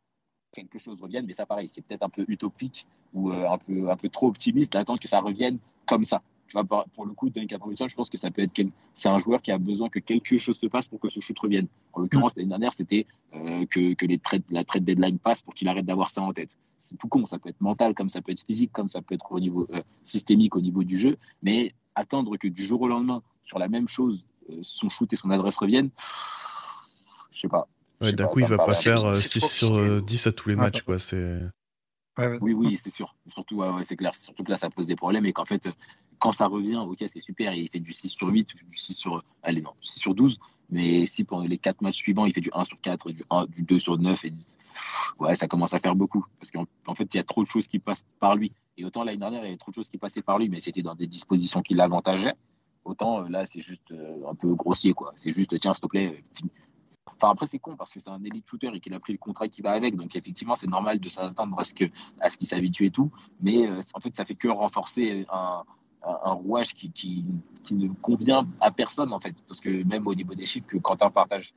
quelque chose revienne, mais ça, pareil, c'est peut-être un peu utopique ou euh, un, peu, un peu trop optimiste d'attendre que ça revienne comme ça. Tu vois, pour le coup, Duncan Robinson, je pense que ça peut être quel- c'est un joueur qui a besoin que quelque chose se passe pour que ce shoot revienne. En l'occurrence, l'année dernière, c'était euh, que, que les trades, la trade deadline passe pour qu'il arrête d'avoir ça en tête. C'est tout con, ça peut être mental, comme ça peut être physique, comme ça peut être au niveau euh, systémique, au niveau du jeu, mais attendre que du jour au lendemain, sur la même chose, son shoot et son adresse reviennent, je sais pas. Ouais, d'un coup, il va pas faire euh, c'est 6 trop sur risqué. euh, 10 à tous les matchs, quoi. C'est... Ouais, ouais. Oui, oui, c'est sûr. Surtout, ouais, ouais, c'est clair. Surtout que là, ça pose des problèmes et qu'en fait, euh, quand ça revient, ok, c'est super. Il fait du 6 sur 8, du 6 sur, allez, non, 6 sur 12. Mais si pendant les 4 matchs suivants, il fait du 1 sur 4, du, 1, du 2 sur 9, et, ouais, ça commence à faire beaucoup. Parce qu'en en fait, il y a trop de choses qui passent par lui. Et autant l'année dernière, il y avait trop de choses qui passaient par lui, mais c'était dans des dispositions qui l'avantageaient. Autant euh, là, c'est juste euh, un peu grossier, quoi. C'est juste, tiens, s'il te plaît, euh. Enfin, après, c'est con parce que c'est un élite shooter et qu'il a pris le contrat qui va avec. Donc, effectivement, c'est normal de s'attendre à ce qu'il s'habitue et tout. Mais euh, en fait, ça fait que renforcer un, un, un rouage qui, qui, qui ne convient à personne, en fait. Parce que même au niveau des chiffres que Quentin partage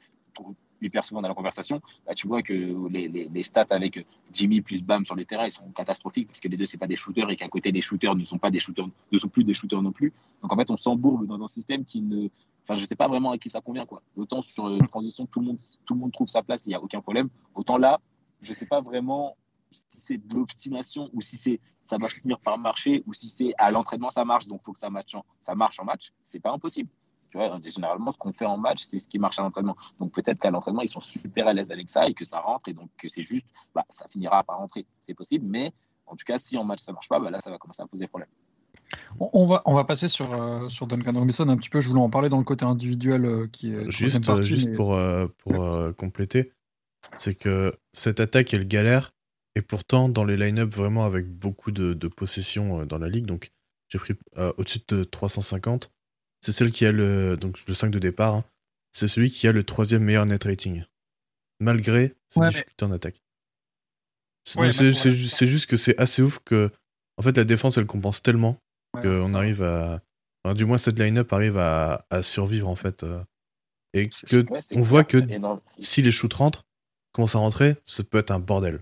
hyper souvent dans la conversation, bah, tu vois que les, les, stats avec Jimmy plus Bam sur les terrains, ils sont catastrophiques parce que les deux, c'est pas des shooters et qu'à côté, les shooters ne sont pas des shooters, ne sont plus des shooters non plus. Donc, en fait, on s'embourbe dans un système qui ne, Enfin, je sais pas vraiment à qui ça convient, quoi. Autant sur euh, transition, tout le monde, tout le monde trouve sa place, il n'y a aucun problème. Autant là, je sais pas vraiment si c'est de l'obstination ou si c'est ça va finir par marcher ou si c'est à l'entraînement ça marche, donc faut que ça ça marche en match. C'est pas impossible. Tu vois, généralement, ce qu'on fait en match, c'est ce qui marche à l'entraînement. Donc peut-être qu'à l'entraînement, ils sont super à l'aise avec ça et que ça rentre et donc que c'est juste, bah, ça finira par rentrer. C'est possible, mais en tout cas, si en match ça marche pas, bah, là, ça va commencer à poser problème. On, va, on va passer sur, euh, sur Duncan Robinson un petit peu. Je voulais en parler dans le côté individuel euh, qui est. Juste, partie, juste mais- pour, euh, pour euh, compléter, c'est que cette attaque, elle galère, et pourtant, dans les line-up vraiment avec beaucoup de, de possession euh, dans la ligue, donc j'ai pris euh, au-dessus de 350, c'est celle qui a le, donc le 5 de départ, hein, c'est celui qui a le troisième meilleur net rating, malgré ses Ouais, mais- difficultés en attaque. C'est Ouais, ju- juste que c'est assez ouf que, en fait, la défense, elle compense tellement Ouais, qu'on arrive à. enfin, du moins, cette line-up arrive à, à survivre, en fait. euh, et que on voit que énorme. si les shoots rentrent, commencent à rentrer, ça peut être un bordel.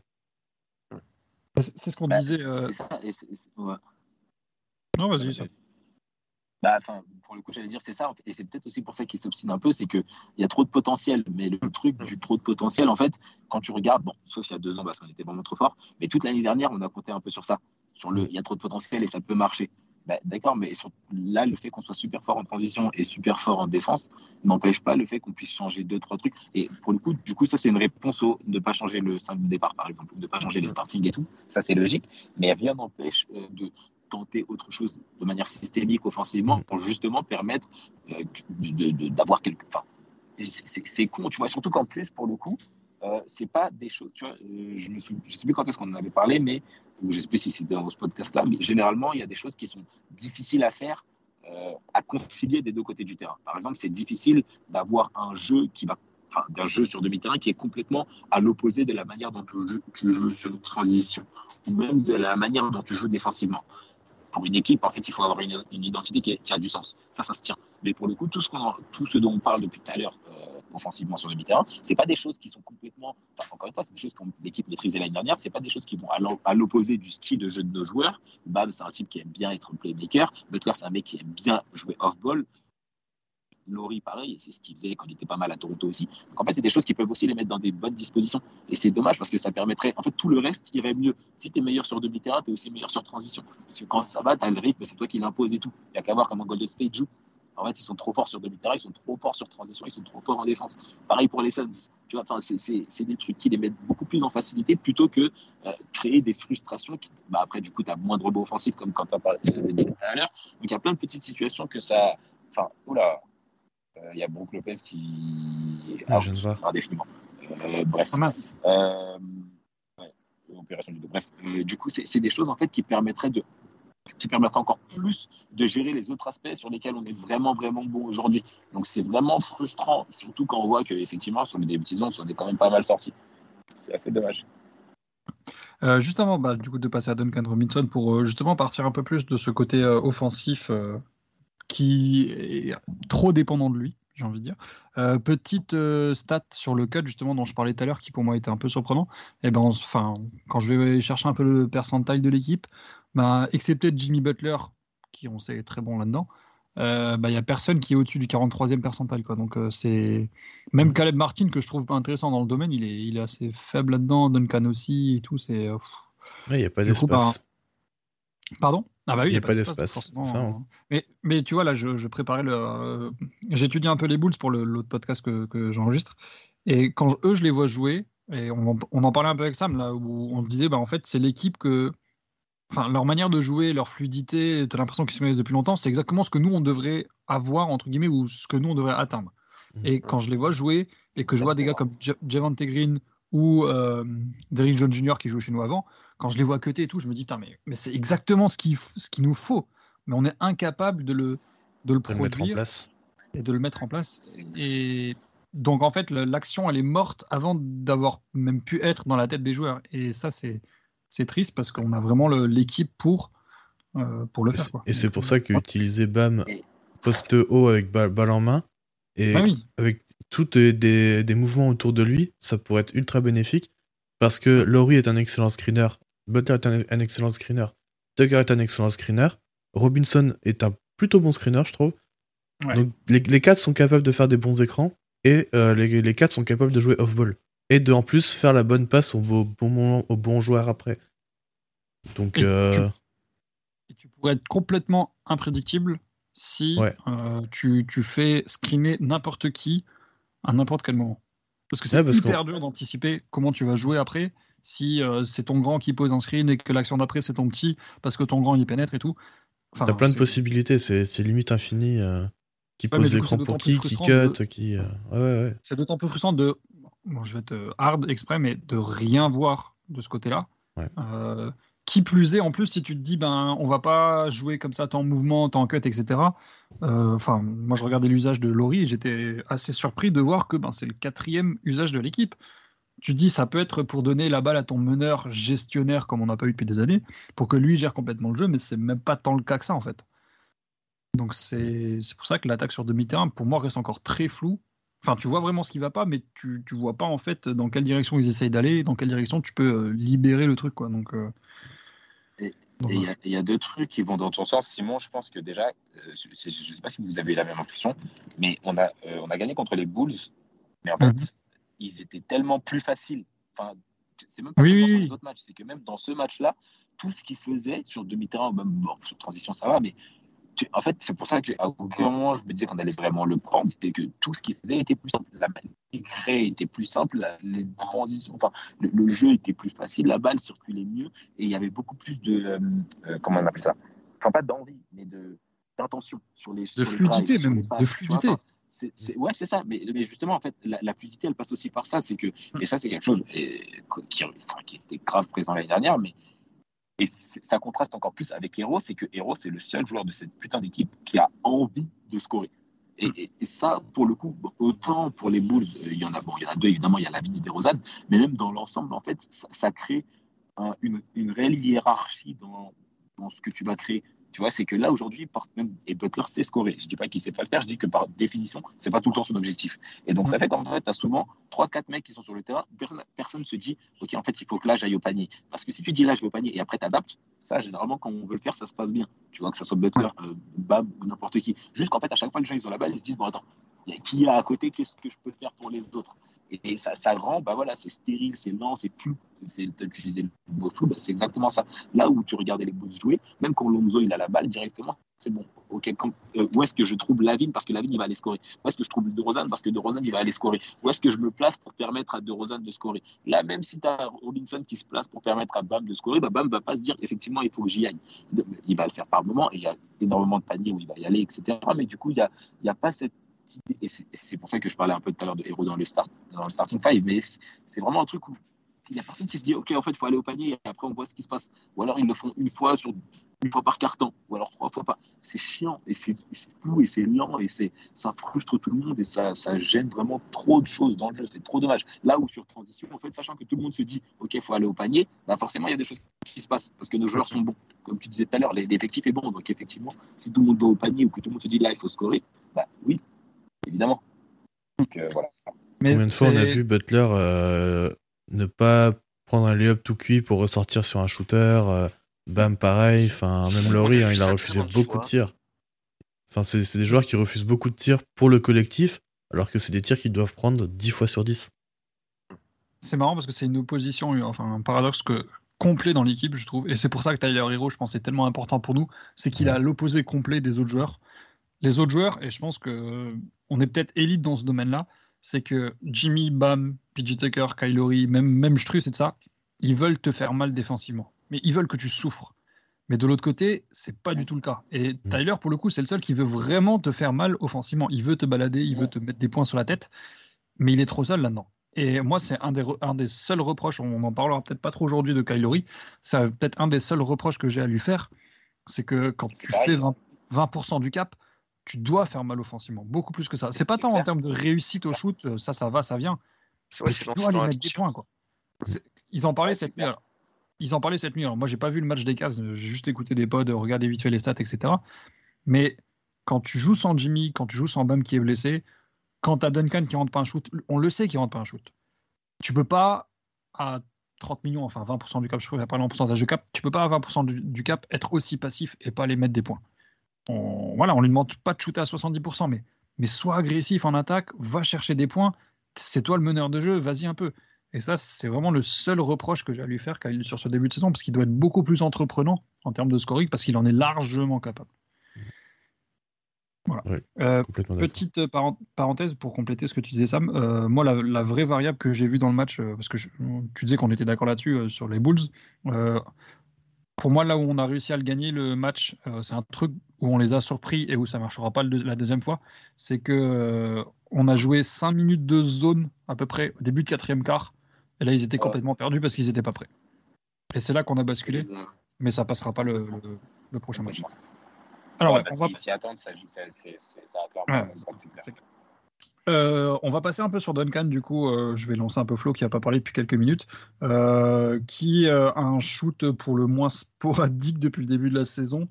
C'est c'est ce qu'on Bah, disait. euh, ça, et. Non, vas-y. Bah, enfin, pour le coup, j'allais dire, c'est ça. Et c'est peut-être aussi pour ça qu'il s'obstine un peu, c'est qu'il y a trop de potentiel. Mais le truc du trop de potentiel, en fait, quand tu regardes, bon, sauf il y a deux ans, parce qu'on était vraiment trop fort, mais toute l'année dernière, on a compté un peu sur ça. Sur le, il y a trop de potentiel et ça peut marcher. Bah, D'accord, mais sur- là, le fait qu'on soit super fort en transition et super fort en défense n'empêche pas le fait qu'on puisse changer deux, trois trucs. Et pour le coup, du coup, ça, c'est une réponse au ne pas changer le 5 de départ, par exemple, ou ne pas changer les starting et tout. Ça, c'est logique. Mais rien n'empêche euh, de tenter autre chose de manière systémique offensivement pour justement permettre euh, d'avoir quelque. Enfin, c'est con, tu vois, surtout qu'en plus, pour le coup, euh, c'est pas des choses. Tu vois, euh, je ne sais plus quand est-ce qu'on en avait parlé, mais ou je sais plus si c'était dans ce podcast-là, mais généralement, il y a des choses qui sont difficiles à faire, euh, à concilier des deux côtés du terrain. Par exemple, c'est difficile d'avoir un jeu qui va, enfin, d'un jeu sur demi-terrain qui est complètement à l'opposé de la manière dont tu joues, sur transition, ou même de la manière dont tu joues défensivement. Pour une équipe, en fait, il faut avoir une, identité qui, a du sens. Ça, ça se tient. Mais pour le coup, tout ce, dont on parle depuis tout à l'heure, offensivement sur le demi-terrain. C'est pas des choses qui sont complètement, encore une fois, c'est des choses que l'équipe maîtrisait l'année dernière. C'est pas des choses qui vont à l'opposé du style de jeu de nos joueurs. Bam, c'est un type qui aime bien être playmaker. Butler, c'est un mec qui aime bien jouer off-ball. Laurie, pareil, c'est ce qu'il faisait quand il était pas mal à Toronto aussi. Donc en fait, c'est des choses qui peuvent aussi les mettre dans des bonnes dispositions. Et c'est dommage parce que ça permettrait, en fait, tout le reste irait mieux. Si tu es meilleur sur demi-terrain, tu es aussi meilleur sur transition. Parce que quand ça va, tu as le rythme, c'est toi qui l'imposes et tout. Il n'y a qu'à voir comment Golden State joue. En fait, ils sont trop forts sur demi-terrain, ils sont trop forts sur transition, ils sont trop forts en défense. Pareil pour les Suns. Tu vois, c'est des trucs qui les mettent beaucoup plus en facilité plutôt que euh, créer des frustrations. Bah après, du coup, tu as moins de robots offensifs comme quand tu as parlé tout à l'heure. Donc, il y a plein de petites situations que ça. Enfin, oula, il y a Brook Lopez qui. Ah, je ne vois. Indéfiniment. bref. Ah. Ouais, opération du Bref, du coup, c'est des choses en fait qui permettraient de qui permettra encore plus de gérer les autres aspects sur lesquels on est vraiment, vraiment bon aujourd'hui. Donc c'est vraiment frustrant, surtout quand on voit qu'effectivement, sur les débuts de saison, on est quand même pas mal sorti. C'est assez dommage. Euh, juste avant bah, du coup, de passer à Duncan Robinson, pour euh, justement partir un peu plus de ce côté euh, offensif qui est trop dépendant de lui, j'ai envie de dire. petite stat sur le cut justement dont je parlais tout à l'heure, qui pour moi était un peu surprenant. Et eh ben, enfin, quand je vais chercher un peu le percentile de l'équipe, bah, excepté Jimmy Butler, qui on sait est très bon là-dedans, il euh, n'y bah, a personne qui est au-dessus du 43e percentile. Quoi. Donc, euh, c'est même. Caleb Martin, que je trouve pas intéressant dans le domaine, il est, il est assez faible là-dedans. Duncan aussi et tout. C'est. Euh, il n'y a pas d'espace. Bah, pardon? Ah bah oui, il n'y a, pas d'espace. Hein. mais, mais tu vois, là, je, je préparais le. J'étudie un peu les Bulls pour l'autre podcast que, que j'enregistre. Et quand eux, je les vois jouer, et on, on, en parlait un peu avec Sam, là, où on disait, bah, en fait, c'est l'équipe que enfin, leur manière de jouer, leur fluidité, tu as l'impression qu'ils se connaissent depuis longtemps, c'est exactement ce que nous, on devrait avoir, entre guillemets, ou ce que nous, on devrait atteindre. Mmh. Et quand je les vois jouer, et que je vois des gars comme Javante Green ou euh, Derrick Jones Jr. qui jouait chez nous avant, quand je les vois cuter et tout, je me dis, putain, mais, mais c'est exactement ce qu'il ce nous faut. Mais on est incapable de le, de le produire mettre en place. et de le mettre en place. Et donc, en fait, l'action, elle est morte avant d'avoir même pu être dans la tête des joueurs. Et ça, c'est c'est triste parce qu'on a vraiment l'équipe pour, euh, pour le faire. Et c'est pour ça qu'utiliser BAM poste haut avec balle, en main et ah avec tous des, des, mouvements autour de lui, ça pourrait être ultra bénéfique parce que Laurie est un excellent screener, Butler est un, excellent screener, Tucker est un excellent screener, Robinson est un plutôt bon screener, je trouve. Donc les, les, quatre sont capables de faire des bons écrans et euh, les, les quatre sont capables de jouer off-ball et de en plus faire la bonne passe au bon moment, au bon joueur après. Donc. Euh, tu, pourrais être complètement imprédictible si euh, tu, tu, fais screener n'importe qui à n'importe quel moment. Parce que c'est hyper dur d'anticiper comment tu vas jouer après si euh, c'est ton grand qui pose un screen et que l'action d'après c'est ton petit parce que ton grand y pénètre et tout. Enfin, T'as plein de possibilités, c'est limite infini. qui pose l'écran pour qui, qui cut, qui. Ouais, ouais. C'est d'autant plus frustrant de bon, je vais être euh, hard exprès, mais de rien voir de ce côté-là. Euh, qui plus est, en plus, si tu te dis, ben, on va pas jouer comme ça, tant en mouvement, tant en cut, etc. Euh, enfin, moi, je regardais l'usage de Laurie et j'étais assez surpris de voir que ben, c'est le quatrième usage de l'équipe. Tu dis, ça peut être pour donner la balle à ton meneur gestionnaire, comme on n'a pas eu depuis des années, pour que lui gère complètement le jeu, mais c'est même pas tant le cas que ça, en fait. Donc, c'est pour ça que l'attaque sur demi-terrain, pour moi, reste encore très floue. Enfin, tu vois vraiment ce qui va pas, mais tu, tu vois pas en fait dans quelle direction ils essayent d'aller, dans quelle direction tu peux euh, libérer le truc, quoi. Donc. Euh, et il y, a deux trucs qui vont dans ton sens, Simon. Je pense que déjà, euh, je ne sais pas si vous avez la même impression, mais on a, on a gagné contre les Bulls, mais en fait, mhm. Ils étaient tellement plus faciles. Enfin, c'est même pas oui, oui, les autres matchs, c'est que même dans ce match-là, tout ce qu'ils faisaient sur demi-terrain, même bon, sur transition, ça va, mais en fait, c'est pour ça que à aucun moment je me disais qu'on allait vraiment le prendre, c'était que tout ce qu'il faisait était plus simple. La manière était plus simple, les transitions, enfin, le, jeu était plus facile, la balle circulait mieux et il y avait beaucoup plus de, euh, euh, comment on appelle ça, enfin pas d'envie, mais de d'intention sur les. De fluidité même, de fluidité. C'est, ouais, c'est ça. Mais, mais, justement, en fait, la, fluidité, elle passe aussi par ça. C'est que, et ça, c'est quelque chose qui, qui était grave présent l'année dernière, mais et ça contraste encore plus avec Hero, c'est que Hero, c'est le seul joueur de cette putain d'équipe qui a envie de scorer. Et, ça, pour le coup, autant pour les Bulls, euh, il y en a, bon, il y en a deux, évidemment, il y a la vie des Rosanne, mais même dans l'ensemble, en fait, ça, crée une, une, réelle hiérarchie dans, dans, ce que tu vas créer. Tu vois, c'est que là, aujourd'hui, et Butler sait scorer. Je dis pas qu'il sait pas le faire, je dis que par définition, c'est pas tout le temps son objectif. Et donc, ça fait qu'en fait, tu as souvent 3-4 mecs qui sont sur le terrain, personne ne se dit, OK, en fait, il faut que là, j'aille au panier. Parce que si tu dis là, je vais au panier et après, tu adaptes, ça, généralement, quand on veut le faire, ça se passe bien. Tu vois, que ça soit Butler, euh, Bam ou n'importe qui. Juste qu'en fait, à chaque fois, les gens, ils ont la balle, ils se disent, bon, attends, qui y a à côté, qu'est-ce que je peux faire pour les autres? Et ça, ça rend, bah voilà, c'est stérile, c'est lent, c'est flou. C'est utiliser le mot flou, bah c'est exactement ça. Là où tu regardais les Bulls jouer, même quand Lonzo il a la balle directement, c'est bon. Ok, euh, où est-ce que je trouve Lavine parce que Lavine il va aller scorer? Où est-ce que je trouve De Rosanne parce que De Rosanne il va aller scorer? Où est-ce que je me place pour permettre à De Rosanne de scorer? Là, même si tu as Robinson qui se place pour permettre à Bam de scorer, bah Bam va pas se dire effectivement il faut que j'y aille. Il va le faire par moment et il y a énormément de paniers où il va y aller, etc. Mais du coup, il n'y a, y a pas cette et c'est pour ça que je parlais un peu tout à l'heure de héros dans le, start, dans le starting five, mais c'est vraiment un truc où il n'y a personne qui se dit, OK, en fait, il faut aller au panier et après on voit ce qui se passe. Ou alors ils le font une fois, sur, une fois par carton, ou alors trois fois par. C'est chiant et c'est flou et c'est lent et ça frustre tout le monde et ça, ça gêne vraiment trop de choses dans le jeu. C'est trop dommage. Là où sur transition, en fait, sachant que tout le monde se dit, OK, il faut aller au panier, bah forcément, il y a des choses qui se passent parce que nos joueurs sont bons. Comme tu disais tout à l'heure, l'effectif est bon. Donc effectivement, si tout le monde va au panier ou que tout le monde se dit, là, il faut scorer, bah oui, évidemment. Donc, euh, voilà. Mais Combien de fois on a vu Butler euh, ne pas prendre un lay-up tout cuit pour ressortir sur un shooter euh, Bam, pareil. Enfin, même Laurie, hein, il a refusé beaucoup de tirs. Enfin, c'est des joueurs qui refusent beaucoup de tirs pour le collectif, alors que c'est des tirs qu'ils doivent prendre 10 fois sur 10. C'est marrant parce que c'est une opposition, enfin un paradoxe que, complet dans l'équipe, je trouve. Et c'est pour ça que Tyler Hero, je pense, est tellement important pour nous. C'est qu'il a l'opposé complet des autres joueurs. Les autres joueurs, et je pense que on est peut-être élite dans ce domaine-là, c'est que Jimmy, Bam, PJ Tucker, Kylori, même, même Struss et ça, ils veulent te faire mal défensivement. Mais ils veulent que tu souffres. Mais de l'autre côté, c'est pas du tout le cas. Et mm. Tyler, pour le coup, c'est le seul qui veut vraiment te faire mal offensivement. Il veut te balader, il veut te mettre des points sur la tête, mais il est trop seul là-dedans. Et moi, c'est un des, un des seuls reproches, on en parlera peut-être pas trop aujourd'hui de Kylori, c'est peut-être un des seuls reproches que j'ai à lui faire, c'est que quand tu fais 20%, 20 du cap, tu dois faire mal offensivement, beaucoup plus que ça. C'est pas tant en termes de réussite au shoot, euh, ça, ça va, ça vient. tu dois aller mettre des points, quoi. Ils en parlaient cette nuit. Ils en parlaient cette nuit. Alors, moi, j'ai pas vu le match des Cavs, j'ai juste écouté des pods, regardé vite fait les stats, etc. Mais quand tu joues sans Jimmy, quand tu joues sans Bum qui est blessé, quand tu as Duncan qui rentre pas un shoot, on le sait qu'il rentre pas un shoot. Tu peux pas à 30 millions, enfin 20% du cap, je préfère parler en pourcentage de cap, tu peux pas à 20% du, cap être aussi passif et pas aller mettre des points on, voilà, on lui demande pas de shooter à 70%, mais, mais sois agressif en attaque, va chercher des points. C'est toi le meneur de jeu, vas-y un peu. Et ça, c'est vraiment le seul reproche que j'ai à lui faire sur ce début de saison, parce qu'il doit être beaucoup plus entreprenant en termes de scoring, parce qu'il en est largement capable. Voilà. Euh, petite parenthèse pour compléter ce que tu disais, Sam. Euh, moi, la, vraie variable que j'ai vue dans le match, euh, parce que tu disais qu'on était d'accord là-dessus sur les Bulls, pour moi, là où on a réussi à le gagner, le match, c'est un truc où on les a surpris et où ça ne marchera pas la deuxième fois. C'est que euh, on a joué 5 minutes de zone à peu près au début de quatrième quart. Et là, ils étaient complètement perdus parce qu'ils n'étaient pas prêts. Et c'est là qu'on a basculé. Mais ça passera pas le, prochain match. Alors, on va... s'y attendre, ça, ça, euh, on va passer un peu sur Duncan, du coup, euh, je vais lancer un peu Flo qui n'a pas parlé depuis quelques minutes, euh, qui a un shoot pour le moins sporadique depuis le début de la saison.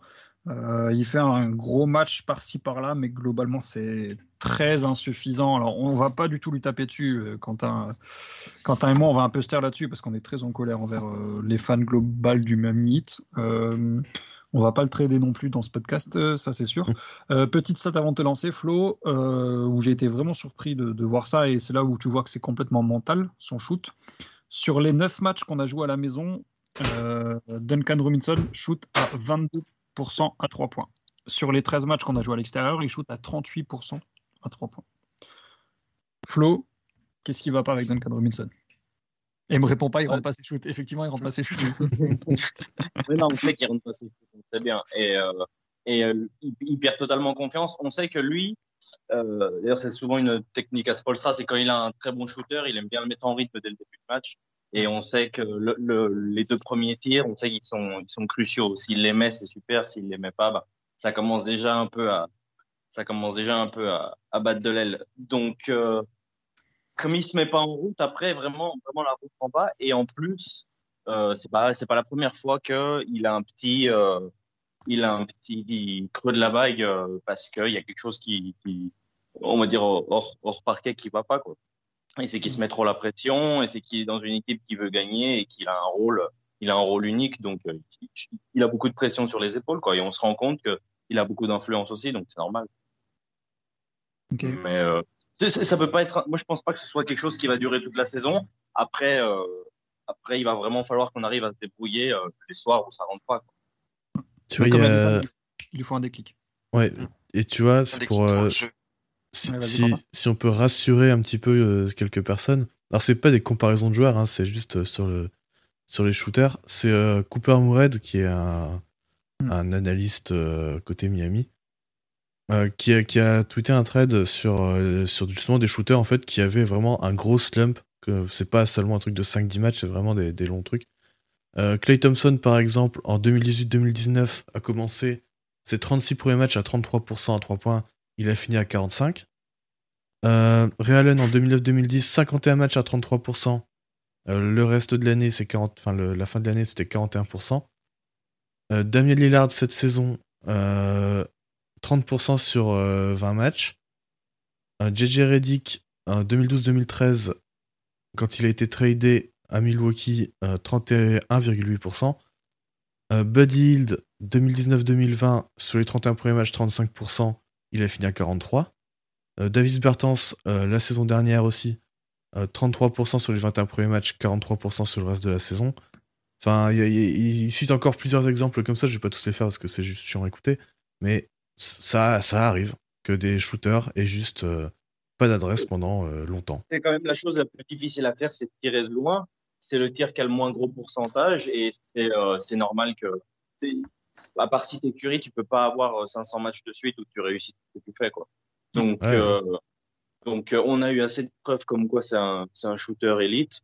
Il fait un gros match par-ci par-là, mais globalement c'est très insuffisant. Alors on va pas du tout lui taper dessus. Quentin, Quentin et moi, on va un peu se taire là-dessus parce qu'on est très en colère envers les fans globales du même hit. On va pas le trader non plus dans ce podcast, euh, ça c'est sûr. Euh, petite stat avant de te lancer, Flo, euh, où j'ai été vraiment surpris de, voir ça, et c'est là où tu vois que c'est complètement mental, son shoot. Sur les 9 matchs qu'on a joué à la maison, Duncan Robinson shoot à 22% à 3 points. Sur les 13 matchs qu'on a joué à l'extérieur, il shoot à 38% à 3 points. Flo, qu'est-ce qui va pas avec Duncan Robinson? Il me répond pas, il rentre pas ses shoots. Effectivement, il rentre pas ses shoots. Non, on sait qu'il rentre pas ses shoots, on sait bien. Et, euh, euh, il, perd totalement confiance. On sait que lui, euh, d'ailleurs, c'est souvent une technique à Spolstra, c'est quand il a un très bon shooter, il aime bien le mettre en rythme dès le début du match. Et on sait que le, le, les deux premiers tirs, on sait qu'ils sont, ils sont cruciaux. S'il les met, c'est super. S'il les met pas, bah, ça commence déjà un peu à, ça commence déjà un peu à, à battre de l'aile. Donc, euh, comme il se met pas en route, après vraiment, vraiment la route en bas. Et en plus, euh, c'est pas, c'est pas la première fois que il a un petit, euh, il a un petit creux de la vague euh, parce qu'il y a quelque chose qui, qui, on va dire hors, hors parquet qui va pas quoi. Et c'est qu'il se met trop la pression, et c'est qu'il est dans une équipe qui veut gagner et qu'il a un rôle, il a un rôle unique, donc euh, il a beaucoup de pression sur les épaules, quoi. Et on se rend compte que il a beaucoup d'influence aussi, donc c'est normal. Mais euh, ça peut pas être. Moi, je pense pas que ce soit quelque chose qui va durer toute la saison. Après, euh, après, il va vraiment falloir qu'on arrive à se débrouiller euh, les soirs où ça rentre pas. quoi. Tu vois, il a... Il lui faut un déclic. Ouais, et tu vois, c'est pour... euh, jeu. Si, Ouais, vas-y, si, Quentin. si on peut rassurer un petit peu euh, quelques personnes, alors c'est pas des comparaisons de joueurs, hein, c'est juste euh, sur, le, sur les shooters, c'est euh, Cooper Moured qui est un, Hmm. un analyste côté Miami, qui, a, qui a tweeté un thread sur, sur justement des shooters en fait qui avaient vraiment un gros slump, que c'est pas seulement un truc de 5-10 matchs, c'est vraiment des, des longs trucs. Clay Thompson par exemple en 2018-2019 a commencé ses 36 premiers matchs à 33% à 3 points, il a fini à 45. Euh, Ray Allen en 2009-2010, 51 matchs à 33%. Euh, le reste de l'année, c'est 40, enfin la fin de l'année, c'était 41%. Euh, Damien Lillard cette saison, euh, 30% sur euh, 20 matchs. JJ Redick en 2012-2013, quand il a été tradé à Milwaukee, euh, 31,8%. Euh, Buddy Hield 2019-2020, sur les 31 premiers matchs, 35%, il a fini à 43. Euh, Davis Bertans, euh, la saison dernière aussi, euh, 33% sur les 21 premiers matchs, 43% sur le reste de la saison. Enfin, il cite encore plusieurs exemples comme ça, je vais pas tous les faire parce que c'est juste chiant à écouter, mais ça, ça arrive que des shooters aient juste euh, pas d'adresse pendant euh, longtemps. C'est quand même la chose la plus difficile à faire, c'est de tirer de loin. C'est le tir qui a le moins gros pourcentage et c'est euh, normal que, à part si t'es Curry, tu peux pas avoir euh, 500 matchs de suite où tu réussis tout ce que tu fais, quoi. Donc, Ouais. euh, donc euh, on a eu assez de preuves comme quoi c'est un, c'est un shooter élite.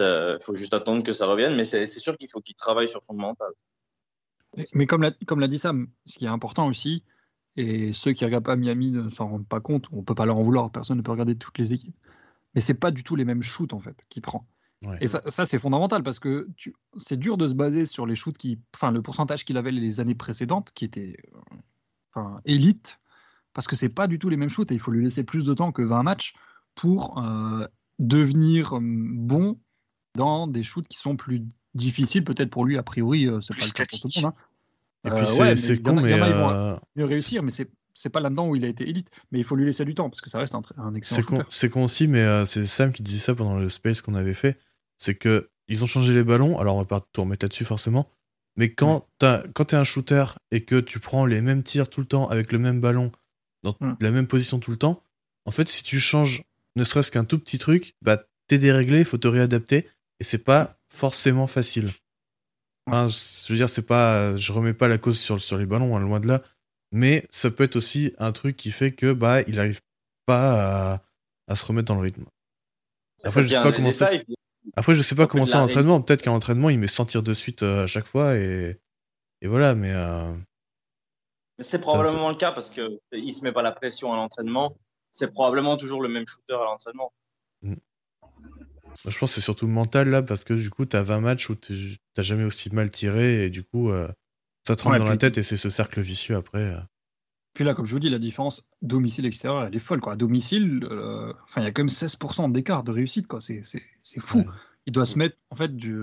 Il faut juste attendre que ça revienne, mais c'est sûr qu'il faut qu'il travaille sur son mental. Mais- Mais comme l'a comme l'a dit Sam, ce qui est important aussi, et ceux qui regardent pas Miami ne s'en rendent pas compte, on peut pas leur en vouloir, personne ne peut regarder toutes les équipes. Mais c'est pas du tout les mêmes shoots en fait qu'il prend. Ouais. Et ça, ça, c'est fondamental parce que tu- c'est dur de se baser sur les shoots qui, enfin le pourcentage qu'il avait les années précédentes, qui était euh, enfin, élite, parce que c'est pas du tout les mêmes shoots et il faut lui laisser plus de temps que 20 matchs pour euh, devenir euh, bon dans des shoots qui sont plus difficiles peut-être pour lui a priori c'est Plus pas le cas pour tout le monde. hein. Et Euh, puis c'est ouais, mais c'est il y en con, a- il y mais en a, ils vont- euh, mieux réussir, mais c'est c'est pas là-dedans où il a été élite. Mais il faut lui laisser du temps parce que ça reste un, un excellent c'est con, con aussi, mais euh, c'est Sam qui disait ça pendant le space qu'on avait fait. C'est que ils ont changé les ballons. Alors on va pas tout remettre là-dessus forcément. Mais quand t'as- quand t'es un shooter et que tu prends les mêmes tirs tout le temps avec le même ballon dans Mm. la même position tout le temps, en fait si tu changes ne serait-ce qu'un tout petit truc, bah t'es déréglé, il faut te réadapter et c'est pas forcément facile. Enfin, je veux dire, c'est pas, je remets pas la cause sur, sur les ballons, hein, loin de là, mais ça peut être aussi un truc qui fait que bah il arrive pas à, à se remettre dans le rythme. Après, je sais pas comment c'est. Après, je sais pas comment c'est en entraînement. Peut-être qu'en entraînement, il met 100 tirs de suite euh, à chaque fois et, et voilà, mais euh, C'est probablement le cas parce que il se met pas la pression à l'entraînement. C'est probablement toujours le même shooter à l'entraînement. moi, je pense que c'est surtout mental là parce que du coup, t'as 20 matchs où tu- t'as jamais aussi mal tiré et du coup, euh, ça te rentre Ouais, dans la tête et c'est ce cercle vicieux après. Puis là, comme je vous dis, la différence domicile-extérieur, elle est folle. Quoi. À domicile, euh, il y a quand même 16% d'écart de réussite. quoi. C'est c'est- c'est fou. Il doit se mettre, en fait, du...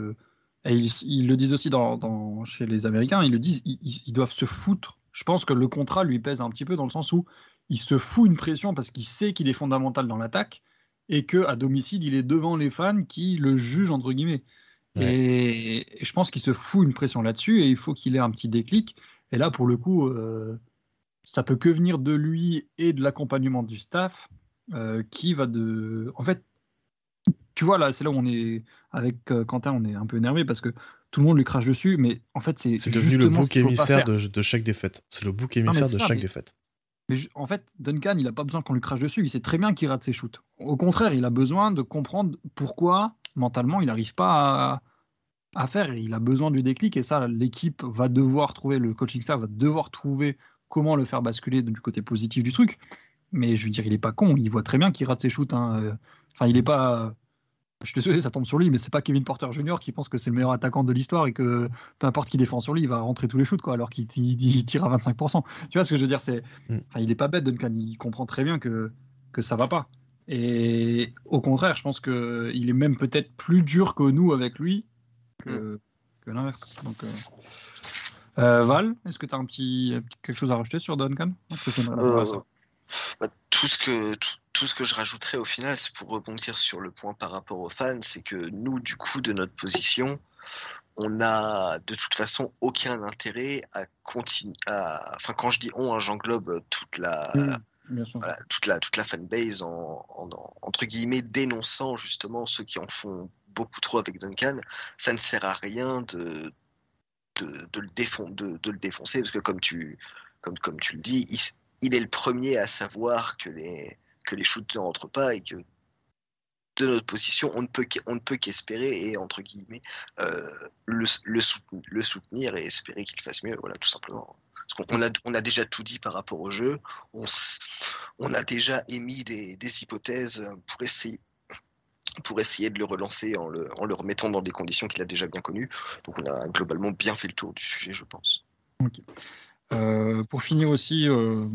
et ils, ils le disent aussi dans, dans- chez les Américains, ils le disent, ils, ils- ils doivent se foutre. Je pense que le contrat lui pèse un petit peu dans le sens où il se fout une pression parce qu'il sait qu'il est fondamental dans l'attaque et que à domicile, il est devant les fans qui le jugent, entre guillemets. Ouais. Et, et je pense qu'il se fout une pression là-dessus et il faut qu'il ait un petit déclic. Et là, pour le coup, euh, ça peut que venir de lui et de l'accompagnement du staff euh, qui va de. En fait, tu vois, là, c'est là où on est, avec euh, Quentin, on est un peu énervé parce que tout le monde lui crache dessus, mais en fait, c'est. C'est devenu le bouc émissaire de, de, chaque défaite. C'est le bouc émissaire de chaque défaite. Mais en fait, Duncan, il n'a pas besoin qu'on lui crache dessus. Il sait très bien qu'il rate ses shoots. Au contraire, il a besoin de comprendre pourquoi, mentalement, il n'arrive pas à, à, faire. Il a besoin du déclic. Et ça, l'équipe va devoir trouver, le coaching staff va devoir trouver comment le faire basculer du côté positif du truc. Mais je veux dire, il n'est pas con. Il voit très bien qu'il rate ses shoots. Hein. Enfin, il n'est pas je suis désolé, ça tombe sur lui, mais c'est pas Kevin Porter Jr. qui pense que c'est le meilleur attaquant de l'histoire et que peu importe qui défend sur lui, il va rentrer tous les shoots, quoi, alors qu'il tire à 25%. Tu vois ce que je veux dire C'est, mm. enfin, il est pas bête, Duncan. Il comprend très bien que que ça va pas. Et au contraire, je pense que il est même peut-être plus dur que nous avec lui que, mm. l'inverse. Donc, euh, euh, Val, est-ce que tu as un petit quelque chose à rajouter sur Duncan? Bah, tout ce que tout, ce que je rajouterais au final, c'est pour rebondir sur le point par rapport aux fans, c'est que nous, du coup, de notre position, on n'a de toute façon aucun intérêt à continuer. Enfin, quand je dis on, hein, j'englobe toute la. toute la toute la fanbase en, entre guillemets dénonçant justement ceux qui en font beaucoup trop avec Duncan ça ne sert à rien de de, le, de, le défoncer parce que comme tu comme, comme tu le dis il, est le premier à savoir que les, que les shoots ne rentrent pas et que de notre position, on ne peut, qu'espérer et, entre guillemets, euh, le, soutenir, et espérer qu'il fasse mieux, voilà, tout simplement. A, on a déjà tout dit par rapport au jeu, on, on a déjà émis des, des, hypothèses pour essayer, pour essayer de le relancer en le, remettant dans des conditions qu'il a déjà bien connues. Donc on a globalement bien fait le tour du sujet, je pense. Euh, pour finir aussi, euh,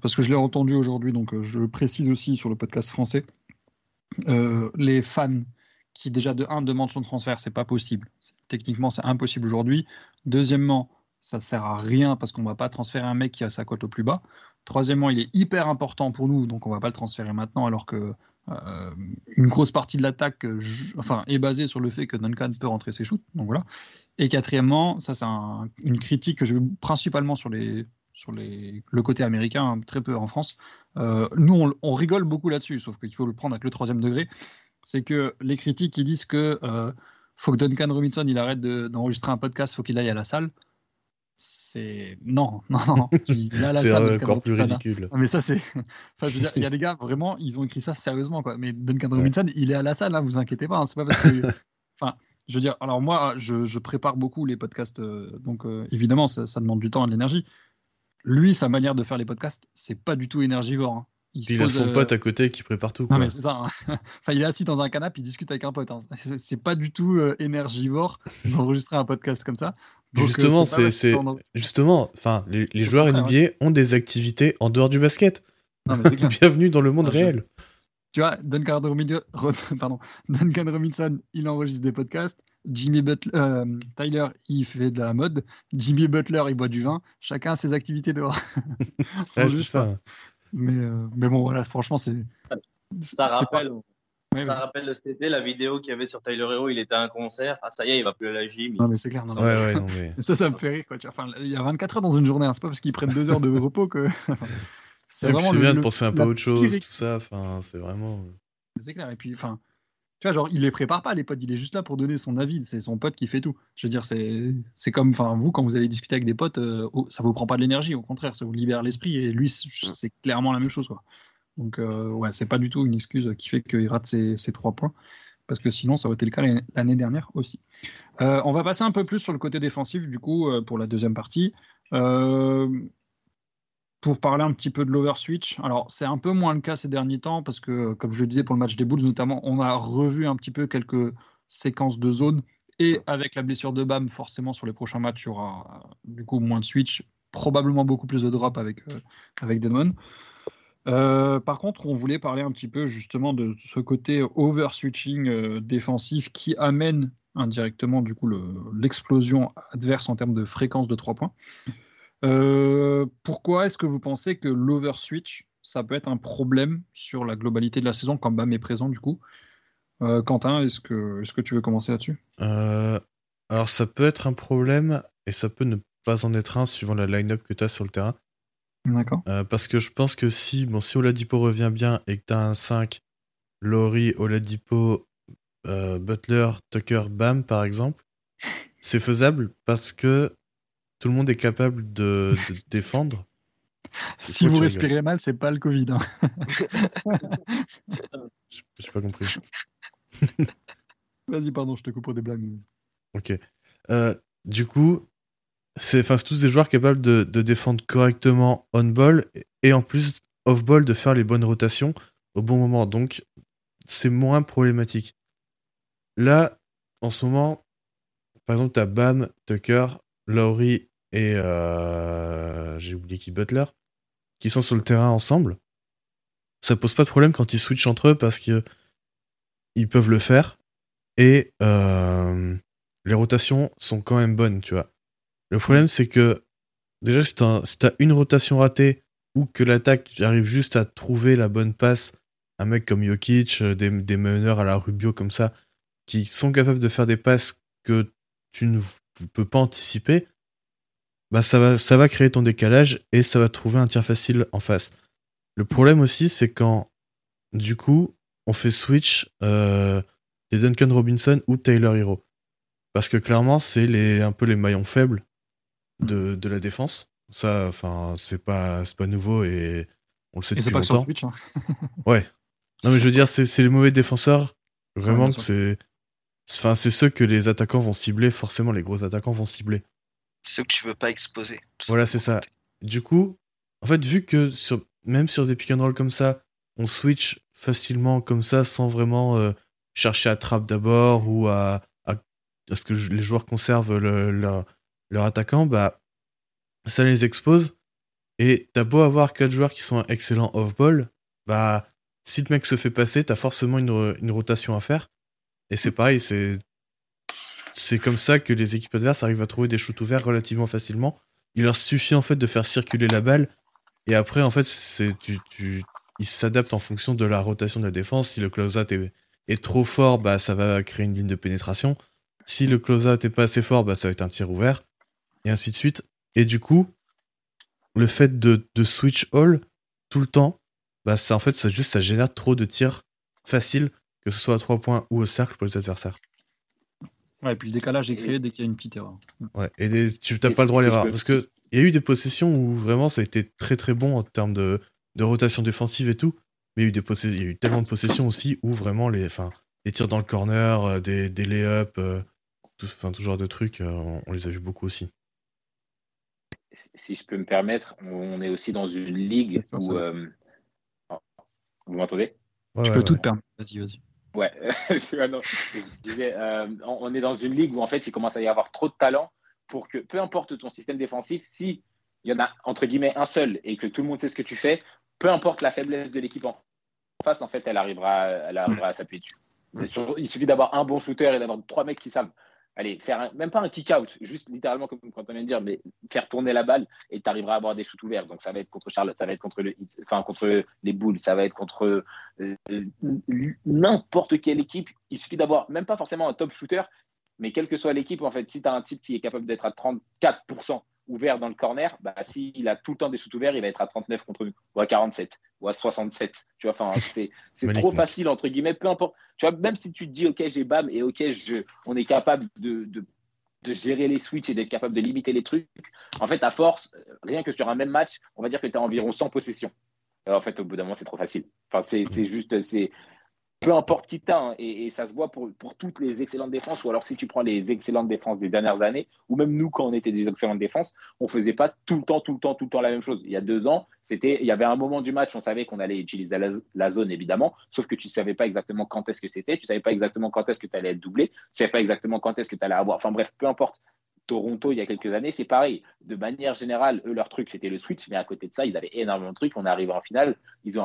parce que je l'ai entendu aujourd'hui, donc euh, je le précise aussi sur le podcast français. Les fans qui déjà de 1 demandent son transfert, c'est pas possible. Techniquement, c'est impossible aujourd'hui. Deuxièmement, ça sert à rien parce qu'on va pas transférer un mec qui a sa cote au plus bas. Troisièmement, il est hyper important pour nous, donc on va pas le transférer maintenant alors que euh, une grosse partie de l'attaque enfin, est basée sur le fait que Duncan peut rentrer ses shoots. Donc voilà. Et quatrièmement, ça c'est une critique que veux principalement sur le côté américain, hein, très peu en France. Euh, nous, on, rigole beaucoup là-dessus, sauf qu'il faut le prendre avec le troisième degré. C'est que les critiques qui disent que euh, faut que Duncan Robinson il arrête d'enregistrer un podcast, faut qu'il aille à la salle. C'est non, non, non. c'est encore plus hein. ridicule. mais ça, c'est. il y a des gars vraiment, ils ont écrit ça sérieusement, quoi. Mais Duncan Robinson, il est à la salle, hein, vous inquiétez pas. c'est pas parce que. Enfin, je veux dire, alors moi, je, prépare beaucoup les podcasts, euh, donc évidemment, ça, ça, demande du temps et de l'énergie lui, sa manière de faire les podcasts, c'est pas du tout énergivore. Il, a son euh, pote à côté qui prépare tout. Non, mais c'est ça. Hein. enfin, il est assis dans un canapé, il discute avec un pote. Hein. C'est pas du tout euh, énergivore d'enregistrer un podcast comme ça. Euh, justement, c'est justement, enfin, les, joueurs NBA ont des activités en dehors du basket. Bienvenue dans le monde réel. Tu vois, Duncan, Pardon. Duncan Robinson, il enregistre des podcasts. Jimmy Butler, euh, Tyler, il fait de la mode. Jimmy Butler, il boit du vin. Chacun a ses activités dehors. c'est ça. Mais, euh, mais bon, voilà, franchement, c'est. Ça rappelle. ça rappelle cet été la vidéo qu'il y avait sur Tyler Hero, il était à un concert. Ah, ça y est, il va plus à la gym. Non, mais c'est clair. Ça, ça me fait rire. Quoi. Enfin, il y a 24 heures dans une journée. Hein. C'est pas parce qu'ils prennent deux heures de repos que. c'est vraiment. C'est bien de penser un peu à autre chose, tout ça. Enfin, c'est vraiment. C'est clair. Et puis, enfin, tu vois, genre, il les prépare pas, les potes, il est juste là pour donner son avis. C'est son pote qui fait tout. Je veux dire, c'est comme, enfin, vous, quand vous allez discuter avec des potes, euh, ça vous prend pas de l'énergie, au contraire, ça vous libère l'esprit. Et lui, c'est clairement la même chose, quoi. Donc, euh, ouais, c'est pas du tout une excuse qui fait qu'il rate ses, trois points. Parce que sinon, ça aurait été le cas l'année dernière aussi. Euh, on va passer un peu plus sur le côté défensif, du coup, pour la deuxième partie pour parler un petit peu de l'overswitch, alors c'est un peu moins le cas ces derniers temps parce que, comme je le disais pour le match des Bulls notamment, on a revu un petit peu quelques séquences de zone et avec la blessure de Bam, forcément sur les prochains matchs, il y aura du coup moins de switch, probablement beaucoup plus de drop avec, euh, avec Demon. Euh, par contre, on voulait parler un petit peu justement de ce côté overswitching euh, défensif qui amène indirectement du coup l'explosion adverse en termes de fréquence de 3 points. Euh, pourquoi est-ce que vous pensez que l'overswitch, ça peut être un problème sur la globalité de la saison quand Bam est présent du coup? Euh, Quentin, est-ce que, est que tu veux commencer là-dessus? Euh, Alors ça peut être un problème et ça peut ne pas en être un suivant la line-up que tu as sur le terrain. D'accord. parce que je pense que si, bon, si Oladipo revient bien et que tu as un 5 Laurie, Oladipo, Butler, Tucker, Bam, par exemple, c'est faisable parce que tout le monde est capable de, de défendre. Si vous respirez mal, c'est pas le Covid. Hein. J'ai pas compris. Vas-y, pardon, je te coupe pour des blagues. Ok. Euh, du coup, c'est tous des joueurs capables de, de défendre correctement on-ball et en plus off-ball de faire les bonnes rotations au bon moment. Donc, c'est moins problématique. Là, en ce moment, par exemple, tu as Bam, Tucker, Lowry et euh, j'ai oublié qui Butler qui sont sur le terrain ensemble. Ça pose pas de problème quand ils switchent entre eux parce que ils peuvent le faire et euh, les rotations sont quand même bonnes, tu vois. Le problème c'est que déjà si t'as une rotation ratée ou que l'attaque arrive juste à trouver la bonne passe, un mec comme Jokic, euh, des, des meneurs à la Rubio comme ça, qui sont capables de faire des passes que tu ne peux pas anticiper, bah ça va, ça va créer ton décalage et ça va trouver un tir facile en face. Le problème aussi, c'est quand, du coup, on fait switch euh, des Duncan Robinson ou Taylor Hero. Parce que clairement, c'est les, un peu les maillons faibles de, de la défense. Ça, enfin, c'est pas, pas nouveau et on le sait depuis longtemps. Switch, hein. ouais. Non, mais je veux dire, c'est les mauvais défenseurs. Vraiment que c'est. Enfin, c'est ceux que les attaquants vont cibler, forcément, les gros attaquants vont cibler. Ceux que tu veux pas exposer. Voilà, c'est ça. Du coup, en fait, vu que sur, même sur des pick and roll comme ça, on switch facilement comme ça sans vraiment euh, chercher à trap d'abord ou à, à, ce que les joueurs conservent leur, leur attaquant, bah ça les expose. Et t'as beau avoir quatre joueurs qui sont excellents off-ball, bah si le mec se fait passer, t'as forcément une, une, rotation à faire. Et c'est pareil, c'est c'est comme ça que les équipes adverses arrivent à trouver des shoots ouverts relativement facilement. Il leur suffit en fait de faire circuler la balle et après en fait tu, tu ils s'adaptent en fonction de la rotation de la défense. Si le close-out est, trop fort, bah ça va créer une ligne de pénétration. Si le close-out est pas assez fort, bah ça va être un tir ouvert et ainsi de suite. Et du coup, le fait de, de switch all tout le temps, bah ça en fait ça juste ça génère trop de tirs faciles que ce soit à trois points ou au cercle pour les adversaires. Ouais, et puis le décalage est créé dès qu'il y a une petite erreur. Ouais, et tu n'as pas le droit à l'erreur. Parce qu'il y a eu des possessions où vraiment ça a été très très bon en termes de, de rotation défensive et tout. Mais il y a eu, des il y a eu tellement de possessions aussi où vraiment les, enfin, les tirs dans le corner, euh, des, des lay-ups, euh, tout, enfin, tout genre de trucs, euh, on, les a vus beaucoup aussi. Si je peux me permettre, on est aussi dans une ligue où. Oh, vous m'entendez? Tu peux tout te permettre. Vas-y, vas-y. Ouais, je disais, euh, on est dans une ligue où en fait il commence à y avoir trop de talent pour que peu importe ton système défensif, si il y en a entre guillemets un seul et que tout le monde sait ce que tu fais, peu importe la faiblesse de l'équipe en face, en fait, elle arrivera, elle arrivera à s'appuyer dessus. Il suffit d'avoir un bon shooter et d'avoir trois mecs qui savent allez, faire même pas un kick-out, juste littéralement comme quand on vient de dire, mais faire tourner la balle et tu arriveras à avoir des shoots ouverts. Donc ça va être contre Charlotte, ça va être contre, le, enfin, contre les Bulls, ça va être contre euh, n'importe quelle équipe. Il suffit d'avoir même pas forcément un top shooter, mais quelle que soit l'équipe, en fait, si tu as un type qui est capable d'être à 34% ouvert dans le corner, bah, s'il a tout le temps des shoots ouverts, il va être à 39 contre nous, ou à 47, ou à 67. Tu vois, enfin, c'est trop facile, entre guillemets, peu importe. Tu vois, même si tu te dis, OK, j'ai BAM et OK, je, on est capable de, de, de gérer les switches et d'être capable de limiter les trucs, en fait, à force, rien que sur un même match, on va dire que tu as environ 100 possessions. Alors, en fait, au bout d'un moment, c'est trop facile. Enfin, c'est juste, c'est peu importe qui t'a, hein, et, ça se voit pour, pour, toutes les excellentes défenses, ou alors si tu prends les excellentes défenses des dernières années, ou même nous quand on était des excellentes défenses, on faisait pas tout le temps, tout le temps, tout le temps la même chose. Il y a deux ans, c'était, il y avait un moment du match, on savait qu'on allait utiliser la, zone évidemment, sauf que tu savais pas exactement quand est-ce que c'était, tu savais pas exactement quand est-ce que tu allais être doublé, tu savais pas exactement quand est-ce que tu allais avoir, enfin bref, peu importe. Toronto, il y a quelques années, c'est pareil. De manière générale, eux, leur truc, c'était le switch, mais à côté de ça, ils avaient énormément de trucs. On est arrivé en finale, ils ont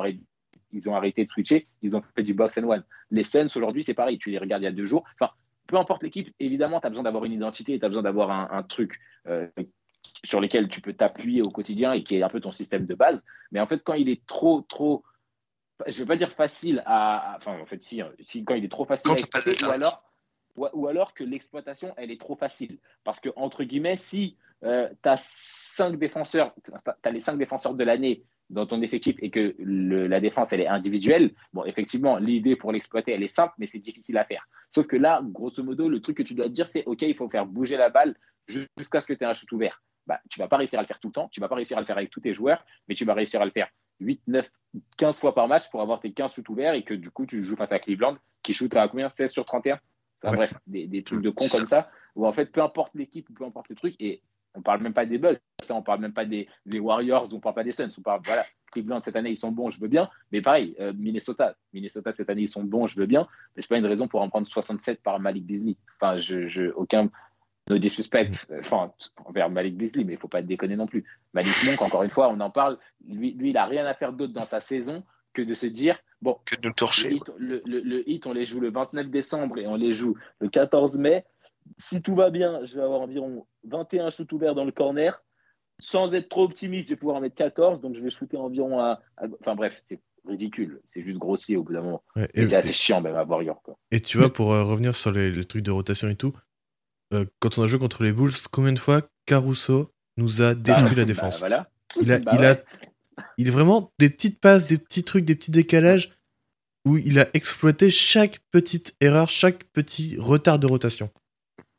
ils ont arrêté de switcher, ils ont fait du box and one. Les Suns, aujourd'hui, c'est pareil, tu les regardes il y a deux jours. Enfin, peu importe l'équipe, évidemment, tu as besoin d'avoir une identité, tu as besoin d'avoir un, truc euh, sur lequel tu peux t'appuyer au quotidien et qui est un peu ton système de base. Mais en fait, quand il est trop, trop, je ne vais pas dire facile à, enfin, en fait, si, quand il est trop facile à exploiter, ou alors, ou, alors que l'exploitation, elle est trop facile. Parce que, entre guillemets, si euh, tu as cinq défenseurs, tu as les cinq défenseurs de l'année dans ton effectif et que le- la défense, elle est individuelle, bon, effectivement, l'idée pour l'exploiter, elle est simple, mais c'est difficile à faire. Sauf que là, grosso modo, le truc que tu dois te dire, c'est OK, il faut faire bouger la balle jus- jusqu'à ce que tu aies un shoot ouvert. Bah, tu vas pas réussir à le faire tout le temps, tu vas pas réussir à le faire avec tous tes joueurs, mais tu vas réussir à le faire 8, 9, 15 fois par match pour avoir tes 15 shoots ouverts et que du coup, tu joues face à Cleveland qui shoot à combien? 16 sur 31 Enfin, Ouais. Bref, des, des trucs de cons C'est comme ça, où en fait, peu importe l'équipe ou peu importe le truc, et on parle même pas des Bucks, on parle même pas des, des Warriors, on parle pas des Suns, on parle, voilà, Cleveland cette année, ils sont bons, je veux bien, mais pareil, euh, Minnesota, Minnesota cette année, ils sont bons, je veux bien, mais c'est pas une raison pour en prendre 67 par Malik Beasley. Enfin, je, je, aucun, no disrespect, euh, enfin, envers Malik Beasley, mais il faut pas déconner non plus. Malik Monk, encore une fois, on en parle, lui, lui il a rien à faire d'autre dans sa saison que de se dire, bon, Que de le torcher. hit, le, le- le hit, on les joue le 29 décembre et on les joue le 14 mai. Si tout va bien, je vais avoir environ 21 shoots ouverts dans le corner. Sans être trop optimiste, je vais pouvoir en mettre 14. Donc, je vais shooter environ à. à- Enfin, bref, c'est ridicule. C'est juste grossier au bout d'un moment. Ouais, Et, c'est assez chiant, même à Warrior. Quoi. et tu vois, pour euh, revenir sur les, les trucs de rotation et tout, euh, quand on a joué contre les Bulls, combien de fois Caruso nous a détruit Bah, la bah, défense? voilà. Il a, Bah il ouais. a, il a vraiment des petites passes, des petits trucs, des petits décalages où il a exploité chaque petite erreur, chaque petit retard de rotation.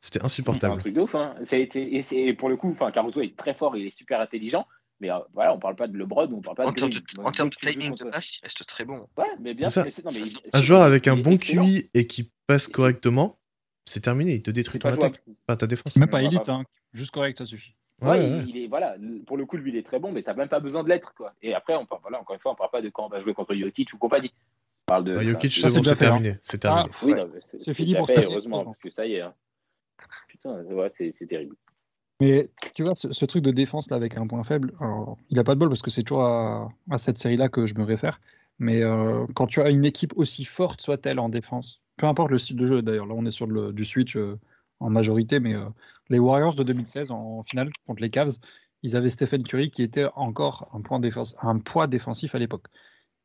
C'était C'est un insupportable. truc de ouf. Hein. Ça a été, et, et pour le coup, enfin, Caruso est très fort, il est super intelligent. Mais euh, voilà, on parle pas de LeBron, on parle pas En de de, en termes de timing de passe, il reste très bon. Ouais, mais bien ça. non, mais il- Un joueur avec un bon excellent. QI et qui passe correctement, c'est terminé. Il te détruit ton pas attaque, pas ta défense. Même pas élite, ouais. hein. juste correct, ça suffit. Ouais, Ouais, il- ouais. il est voilà. Pour le coup, lui, il est très bon, mais t'as même pas besoin de l'être, quoi. Et après, on parle, voilà, encore une fois, on parle pas de quand on va jouer contre Jokic ou compagnie. On parle de. Ah, enfin, Jokic, c'est- ça, c'est c'est bon, hein. terminé. C'est terminé. Ah, Oui, c'est C'est c'est fini pour fait, heureusement. parce que ça y est. hein. C'est terrible. Mais tu vois, ce, truc de défense là avec un point faible, il a pas de bol parce que c'est toujours à, cette série-là que je me réfère. Mais euh, quand tu as une équipe aussi forte soit-elle en défense, peu importe le style de jeu d'ailleurs, là on est sur du switch euh, en majorité, mais euh, les Warriors de 2016 en finale contre les Cavs, ils avaient Stephen Curry qui était encore un, point défense, un poids défensif à l'époque.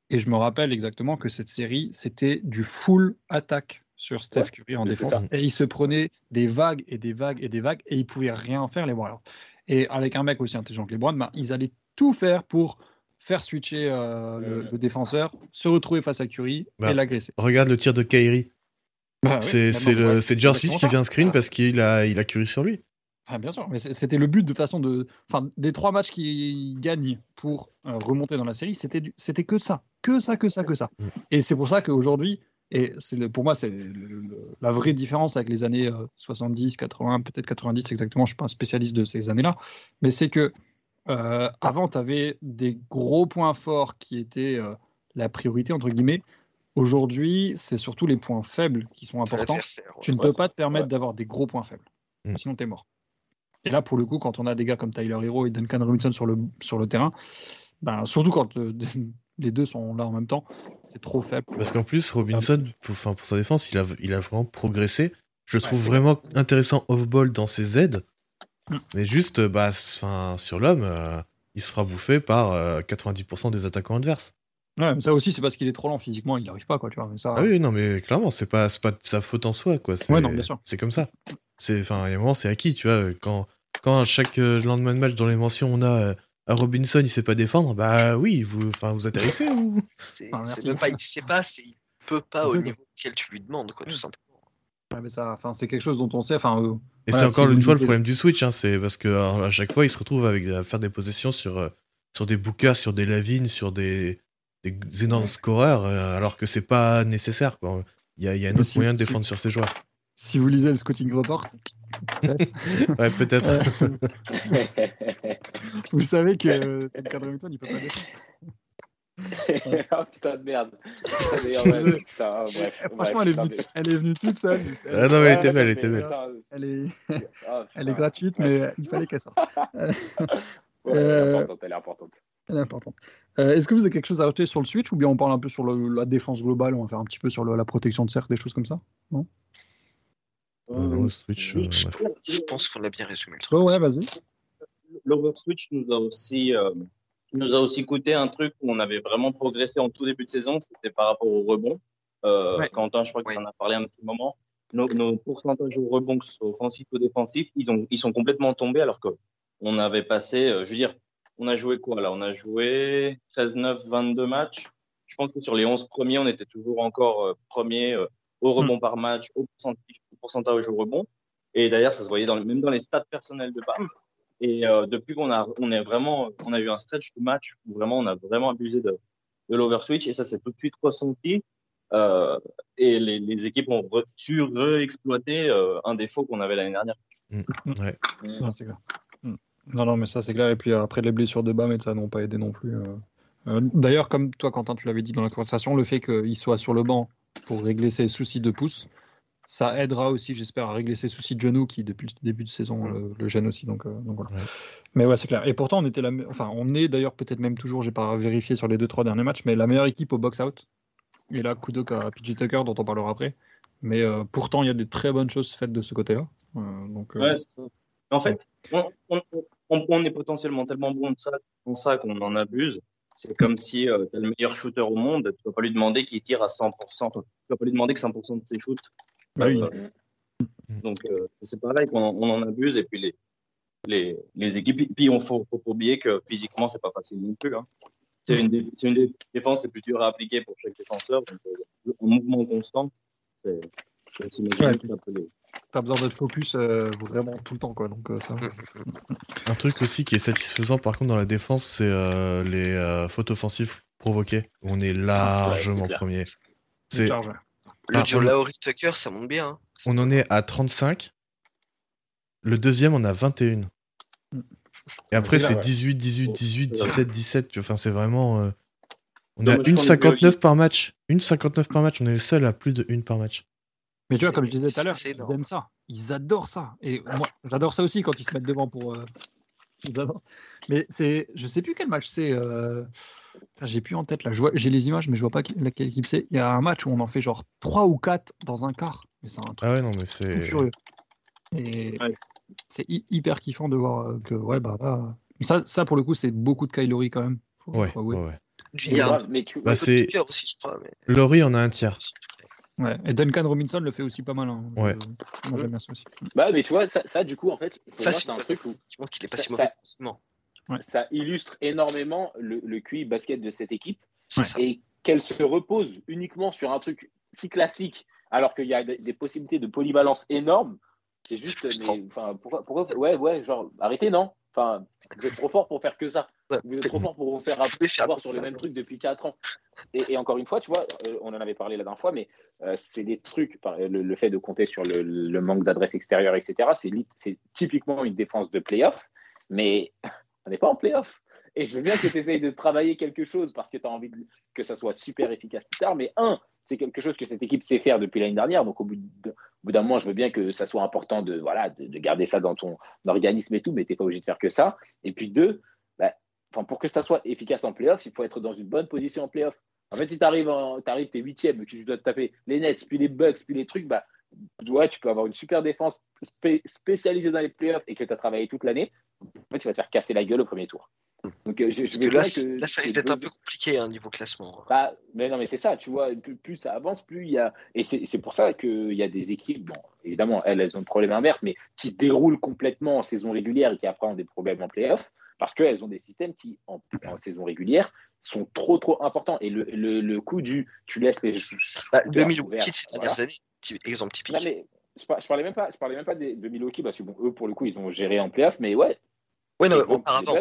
Et je me rappelle exactement que cette série, c'était du full attaque sur Steph Ouais, Curry en défense. Et il se prenait des vagues et des vagues et des vagues et ils pouvaient rien faire les Warriors. Et avec un mec aussi intelligent que LeBron, ben, ils allaient tout faire pour faire switcher euh, le, Mhm. le défenseur, se retrouver face à Curry Bah, et l'agresser. Regarde le tir de Kyrie. Bah c'est c'est George Smith qui vient screen parce qu'il a, il a Curry sur lui. Ah, bien sûr, mais c'était le but de façon de. Enfin, des trois matchs qui gagnent pour euh, remonter dans la série, c'était du- c'était que ça, que ça, que ça, que ça. Mm. Et c'est pour ça qu'aujourd'hui, et c'est le- pour moi, c'est la vraie différence avec les années euh, 70, 80, peut-être 90 exactement, je ne suis pas un spécialiste de ces années-là, mais c'est que euh, avant, tu avais des gros points forts qui étaient euh, la priorité, entre guillemets. Aujourd'hui, c'est surtout les points faibles qui sont importants. Tu ne peux pas te permettre ouais. d'avoir des gros points faibles. Mm. Sinon, tu es mort. Et là, pour le coup, quand on a des gars comme Tyler Hero et Duncan Robinson sur le, sur le terrain, ben, surtout quand euh, les deux sont là en même temps, c'est trop faible. Parce qu'en plus, Robinson, pour, enfin, pour sa défense, il a, il a vraiment progressé. Je le trouve vraiment intéressant off-ball dans ses aides. Mm. Mais juste, bah, enfin, sur l'homme, euh, il sera bouffé par euh, 90% des attaquants adverses. Ouais, mais ça aussi, c'est parce qu'il est trop lent physiquement, il n'y arrive pas. Quoi, tu vois, mais ça, Ah oui, non, mais clairement, c'est pas, pas de sa faute en soi, quoi. C'est, Ouais, non, bien sûr. C'est comme ça. Enfin, il y a un moment, c'est acquis, tu vois. Quand, quand chaque euh, lendemain de match dans les mentions, on a euh, Robinson, il sait pas défendre, bah oui, vous, enfin, vous atterrissez ou C'est Ah, c'est merci. même pas, il sait pas, c'est il peut pas au niveau auquel tu lui demandes, quoi, tout simplement. Ouais, mais ça, enfin, c'est quelque chose dont on sait. Enfin, euh, Et Voilà, c'est encore si une fois le problème du switch, hein, c'est parce que alors, à chaque fois, il se retrouve avec à faire des possessions sur, euh, sur des bookers, sur des lavines, sur des, des énormes scoreurs, euh, alors que c'est pas nécessaire. Quoi. Il y a, il y a un autre si- moyen de si- défendre sur ces joueurs. si vous lisez le scouting report, Ouais, peut-être. vous savez que Duncan Robinson, il peut pas défendre. oh putain de merde. D'ailleurs, ouais, putain, oh, bref, Franchement, elle, est venue, putain, elle est venue toute seule. mais Ah non, mais elle était belle, elle était belle. Elle est, oh, elle est gratuite, Ouais. mais il fallait qu'elle sorte. Ouais, elle est Euh, importante, elle est importante. Elle est importante. Euh, Est-ce que vous avez quelque chose à rajouter sur le Switch ou bien on parle un peu sur le- la défense globale On va faire un petit peu sur le- la protection de cercle, des choses comme ça Euh, non, le switch, euh, Je pense qu'on a bien résumé le truc. Oh, ouais, vas-y. L'Overswitch nous a aussi euh, nous a aussi coûté un truc où on avait vraiment progressé en tout début de saison, c'était par rapport au rebond. Euh, Ouais. Quentin, je crois que Ouais. ça en a parlé un petit moment. Nos, nos pourcentages au rebond, que ce soit offensif ou défensif, ils, ont, ils sont complètement tombés alors que on avait passé, euh, je veux dire, on a joué quoi là? On a joué 13, 9, 22 matchs. Je pense que sur les 11 premiers, on était toujours encore euh, premier au rebond par match, au pourcentage, au pourcentage au rebond. Et d'ailleurs, ça se voyait dans, même dans les stats personnels de BAM. Et euh, depuis qu'on a, on est vraiment, on a eu un stretch de match où vraiment on a vraiment abusé de, de l'overswitch et ça s'est tout de suite ressenti. Euh, et les, les, équipes ont re, su réexploiter euh, un défaut qu'on avait l'année dernière. Mmh. Ouais. Mmh. Non, c'est clair. Mmh. Non, non, mais ça c'est clair. Et puis après les blessures de Bam et ça n'ont pas aidé non plus. Euh, D'ailleurs, comme toi, Quentin, tu l'avais dit dans la conversation, le fait qu'il soit sur le banc pour régler ses soucis de pouce, ça aidera aussi, j'espère, à régler ses soucis de genoux qui, depuis le début de saison, le, le gênent aussi. Donc, euh, donc voilà. Ouais. Mais ouais, c'est clair. Et pourtant, on était la, enfin, on est d'ailleurs peut-être même toujours, j'ai pas vérifié sur les deux trois derniers matchs, mais la meilleure équipe au box-out. Et là, Kudok à PG Tucker, dont on parlera après. Mais euh, pourtant, il y a des très bonnes choses faites de ce côté-là. Euh, donc, ouais, ça. En fait, on, on, on, on, est potentiellement tellement bon de ça, en ça qu'on en abuse. C'est comme si euh, tu es le meilleur shooter au monde, tu ne peux pas lui demander qu'il tire à 100%. Tu ne peux pas lui demander que 100% de ses shoots. Bah oui. Euh, donc, euh, c'est pareil qu'on on en abuse. Et puis, les, les, les équipes, puis il ne faut, faut, pas oublier que physiquement, c'est pas facile non plus. Hein. C'est une, des, une des défenses les plus dures à appliquer pour chaque défenseur. Donc, euh, en mouvement constant, c'est aussi ouais, T'as besoin d'être focus euh, vraiment tout le temps, quoi. Donc, euh, ça... Un truc aussi qui est satisfaisant, par contre, dans la défense, c'est euh, les euh, fautes offensives provoquées. On est largement premier. C'est le duo Lauri Tucker, ça monte bien. Hein. On en est à 35. Le deuxième, on a 21. Et après, c'est 18, 18, 18, 17, 17. Enfin, c'est vraiment. Euh... On est à 1,59 par match. 1,59 par match. On est le seul à plus de 1 par match. Mais tu vois, comme je disais tout à l'heure, ils aiment ça. Ils adorent ça. Et moi, j'adore ça aussi quand ils se mettent devant pour. Euh... Ils adorent. Mais c'est, je sais plus quel match c'est. Euh... J'ai plus en tête là. J'ai les images, mais je vois pas laquelle équipe c'est. Il y a un match où on en fait genre 3 ou 4 dans un quart. Mais c'est un truc ah ouais, non, mais c'est. furieux. Et ouais. c'est hyper kiffant de voir que, ouais, bah là. Ça, ça pour le coup, c'est beaucoup de Kylori quand même. Faut, ouais, faut ouais. Du yard. Mais tu bah, c'est. Aussi, je crois, mais... Laurie en a un tiers. Ouais, et Duncan Robinson le fait aussi pas mal. Hein. Ouais. Moi j'aime bien ça aussi. Bah, mais tu vois, ça, ça du coup, en fait, ça, c'est un truc où. Je pense qu'il est pas ça, si mauvais. Ça, ouais. ça, illustre énormément le, le QI basket de cette équipe ouais. et qu'elle se repose uniquement sur un truc si classique, alors qu'il y a des possibilités de polyvalence énormes. C'est juste, mais, pourquoi, pourquoi, ouais, ouais, genre, arrêtez, non? Enfin, vous êtes trop fort pour faire que ça. Vous êtes trop fort pour vous faire avoir sur le même truc depuis 4 ans. Et, et, encore une fois, tu vois, euh, on en avait parlé la dernière fois, mais euh, c'est des trucs, le, le, fait de compter sur le, le manque d'adresse extérieure, etc., c'est typiquement une défense de playoff, mais n'est pas en playoff. Et je veux bien que tu essayes de travailler quelque chose parce que tu as envie que ça soit super efficace plus tard, mais un, c'est quelque chose que cette équipe sait faire depuis l'année dernière. Donc, au bout d'un moment, je veux bien que ça soit important de, voilà, de, de garder ça dans ton organisme et tout, mais tu n'es pas obligé de faire que ça. Et puis, deux, bah, pour que ça soit efficace en playoff, il faut être dans une bonne position en playoff. En fait, si tu arrives, tu es huitième, que tu dois taper les Nets, puis les Bucks, puis les trucs, bah, ouais, tu peux avoir une super défense spé spécialisée dans les playoffs et que tu as travaillé toute l'année. En fait, tu vas te faire casser la gueule au premier tour. Donc, je, je là, que, là, ça risque d'être un peu compliqué, hein, niveau classement. Bah, mais non, mais c'est ça, tu vois, plus, plus, ça avance, plus il y a. Et c'est pour ça qu'il y a des équipes, bon, évidemment, elles, elles ont le problème inverse, mais qui déroulent complètement en saison régulière et qui après ont des problèmes en playoff, parce qu'elles ont des systèmes qui, en, en, saison régulière, sont trop, trop importants. Et le, le, le coup du tu laisses les. Bah, 2000 Milwaukee ces dernières années, exemple typique. Non, mais, je, parlais même pas, je parlais même pas des, de Milwaukee, parce que bon, eux, pour le coup, ils ont géré en playoff, mais ouais. Ouais, non, auparavant.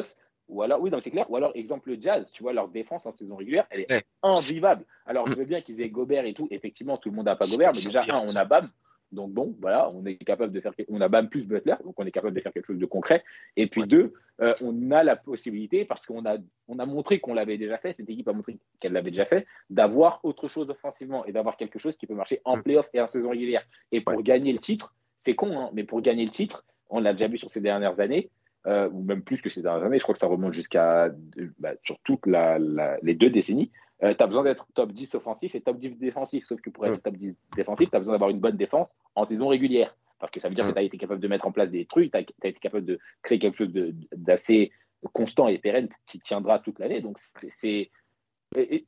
Ou alors, oui, c'est clair. Ou alors, exemple, le Jazz, tu vois, leur défense en saison régulière, elle est ouais. invivable. Alors, je veux bien qu'ils aient Gobert et tout. Effectivement, tout le monde n'a pas Gobert, mais déjà, un, on a Bam. Donc, bon, voilà, on est capable de faire. On a Bam plus Butler, donc on est capable de faire quelque chose de concret. Et puis, ouais. deux, euh, on a la possibilité, parce qu'on a, on a montré qu'on l'avait déjà fait, cette équipe a montré qu'elle l'avait déjà fait, d'avoir autre chose offensivement et d'avoir quelque chose qui peut marcher en playoff et en saison régulière. Et pour ouais. gagner le titre, c'est con, hein, mais pour gagner le titre, on l'a déjà vu sur ces dernières années, euh, ou même plus que ces dernières années, je crois que ça remonte jusqu'à bah, sur toutes la, la, les deux décennies, euh, tu as besoin d'être top 10 offensif et top 10 défensif. Sauf que pour être top 10 défensif, tu as besoin d'avoir une bonne défense en saison régulière. Parce que ça veut dire que tu as été capable de mettre en place des trucs, tu as, as, été capable de créer quelque chose d'assez constant et pérenne qui tiendra toute l'année. Donc, c'est.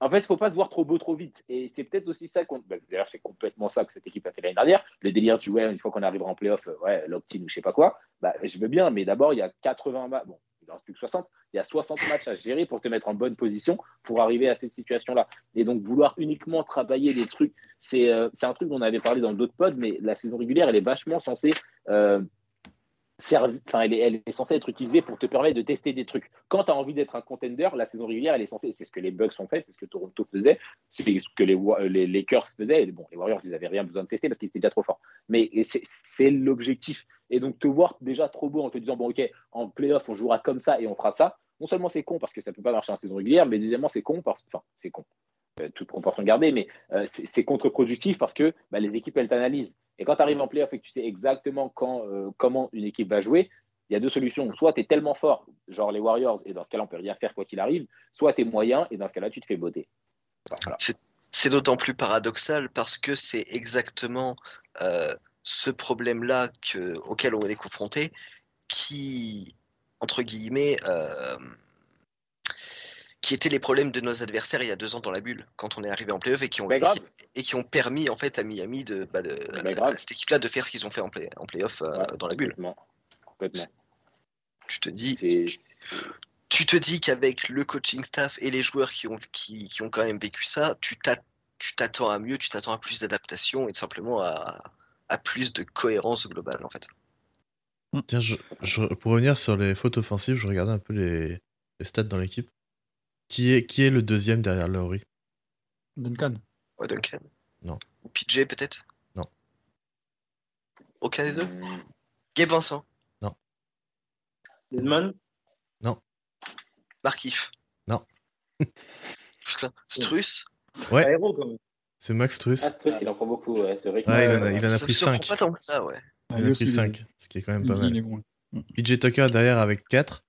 En fait, il ne faut pas se voir trop beau trop vite. Et c'est peut-être aussi ça qu'on. Bah, D'ailleurs, c'est complètement ça que cette équipe a fait l'année dernière. Le délire du ouais, une fois qu'on arrivera en playoff, ouais, l'opt-in ou je sais pas quoi. Bah, je veux bien, mais d'abord, il y a 80 matchs. Bon, il en reste plus que 60. Il y a 60 matchs à gérer pour te mettre en bonne position pour arriver à cette situation-là. Et donc, vouloir uniquement travailler des trucs, c'est euh, un truc dont on avait parlé dans d'autres pods, mais la saison régulière, elle est vachement censée euh, enfin, elle, est, censée être utilisée pour te permettre de tester des trucs. Quand tu as envie d'être un contender, la saison régulière, elle est censée, c'est ce que les Bucks ont fait, c'est ce que Toronto faisait, c'est ce que les, les Lakers faisaient. Bon, les Warriors, ils n'avaient rien besoin de tester parce qu'ils étaient déjà trop forts. Mais c'est l'objectif. Et donc, te voir déjà trop beau en te disant, bon, OK, en playoff, on jouera comme ça et on fera ça. Non seulement c'est con parce que ça ne peut pas marcher en saison régulière, mais deuxièmement, c'est con parce enfin, c'est con. Euh, toute proportion gardée, mais euh, c'est contre-productif parce que bah, les équipes, elles t'analysent. Et quand tu arrives en playoff et que tu sais exactement quand, euh, comment une équipe va jouer, il y a deux solutions. Soit tu es tellement fort, genre les Warriors, et dans ce cas-là, on peut rien faire quoi qu'il arrive, soit tu es moyen, et dans ce cas-là, tu te fais botter. C'est d'autant plus paradoxal parce que c'est exactement ce problème-là auquel on est confronté qui, entre guillemets, qui étaient les problèmes de nos adversaires il y a deux ans dans la bulle, quand on est arrivé en playoff et qui ont, et qui, ont permis en fait à Miami de, bah, de à cette équipe-là de faire ce qu'ils ont fait en, play, en playoff euh, dans la bulle. Complètement. Tu te dis, tu, te dis qu'avec le coaching staff et les joueurs qui ont, qui, qui ont quand même vécu ça, tu t'attends à mieux, tu t'attends à plus d'adaptation et simplement à, à, plus de cohérence globale en fait. Tiens, je, pour revenir sur les fautes offensives, je regardais un peu les, les stats dans l'équipe. Qui est, qui est le deuxième derrière Laurie Duncan. Ouais, Duncan. Non. Ou PJ peut-être? Non. Aucun des deux? Gabe Vincent Non. Edmond? Non. Markif Non. Putain, Struss Ouais. C'est Max Struss. Ah, Struss, il en prend beaucoup, ouais. C'est vrai qu'il ouais, il, en a, il en a pris 5. Pas tant que ça, ouais. Il en a pris 5, ce qui est quand même pas mal. PJ Tucker derrière avec 4.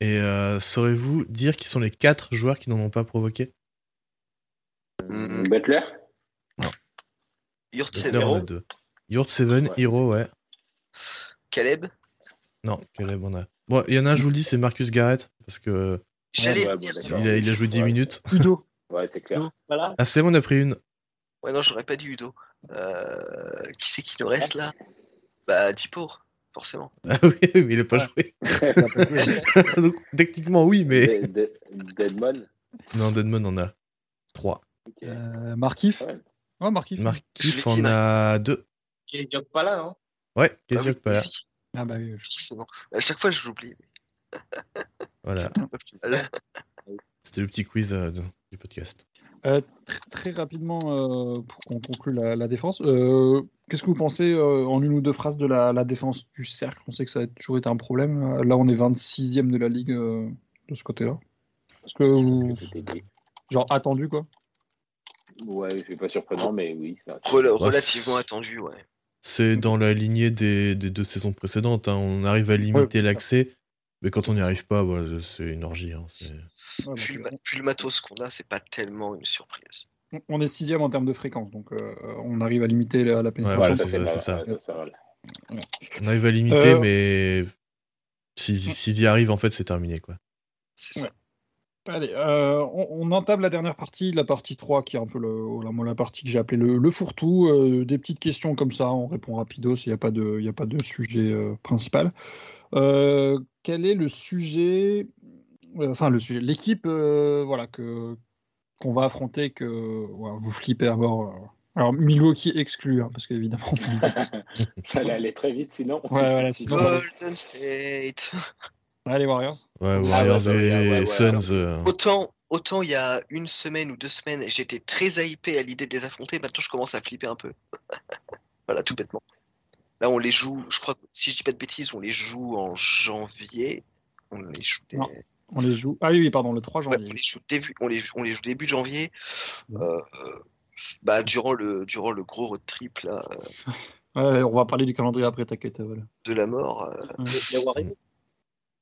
Et euh, saurez-vous dire qui sont les quatre joueurs qui n'en ont pas provoqué? Hmm, Butler? Non. Yurt Seven. Yurt Seven, Hero, ouais. Caleb? Non, Caleb, on a. Bon, il y en a un, je vous le dis, c'est Marcus Garrett. Parce que. J'allais il, a, il a joué 10 minutes. Udo. Ouais, c'est clair. Voilà. Ah, c'est bon, on a pris une. Ouais, non, j'aurais pas dit Udo. Euh, qui c'est qui nous reste là? Bah, Dipour forcément. Ah oui, mais il n'a pas joué. Donc, techniquement, oui, mais. Deadmon Non, Deadmon en a 3. Euh, Markif ouais. Oh, Markif. Markif en a 2. Kéziok pas là, hein Ouais, Kéziok ah, pas là. Ah bah oui. Forcément. À chaque fois, je l'oublie. voilà. C'était le petit quiz euh, du podcast. Euh, très, rapidement, euh, pour qu'on conclue la, la défense, euh, qu'est-ce que vous pensez en une ou deux phrases de la, la, défense du cercle? On sait que ça a toujours été un problème. Là, on est 26e de la ligue de ce côté-là. Est-ce que vous... Genre attendu, quoi? Ouais, c'est pas surprenant, mais oui. Ça, relativement attendu, ouais. C'est dans la lignée des, des deux saisons précédentes. Hein. On arrive à limiter l'accès, mais quand on n'y arrive pas, c'est une orgie. Hein. Puis, le, matos qu'on a, c'est pas tellement une surprise. On est sixième en termes de fréquence, donc euh, on arrive à limiter la, la pénétration. c'est ça. On arrive à limiter, euh, mais s'ils y arrivent, en fait, c'est terminé. quoi. C'est ça. Allez, euh, on, entame la dernière partie, la partie 3, qui est un peu le, la, la partie que j'ai appelée le, le fourre-tout. des petites questions comme ça, on répond rapido, il n'y a, pas de, a pas de sujet principal. Quel est le sujet enfin le sujet, l'équipe, euh, voilà que qu'on va affronter, que vous flippez à bord. Euh. Alors Milwaukee exclu, hein, parce qu'évidemment. ça allait aller très vite sinon. Ouais, Golden State. Ouais, les Warriors. Ouais, ah, Warriors et Suns. Euh. Autant, autant il y a une semaine ou deux semaines, j'étais très hypé à l'idée de les affronter. Maintenant, je commence à flipper un peu. voilà, tout bêtement. Là, on les joue. Je crois, si je dis pas de bêtises, on les joue en janvier. On les joue. On les joue. Ah oui, pardon, le 3 janvier. on, les joue début, on, les, on les joue début janvier. Euh, bah, durant, le, durant le gros road trip là. Ouais, on va parler du calendrier après, t'inquiète. Voilà. De la mort. Euh,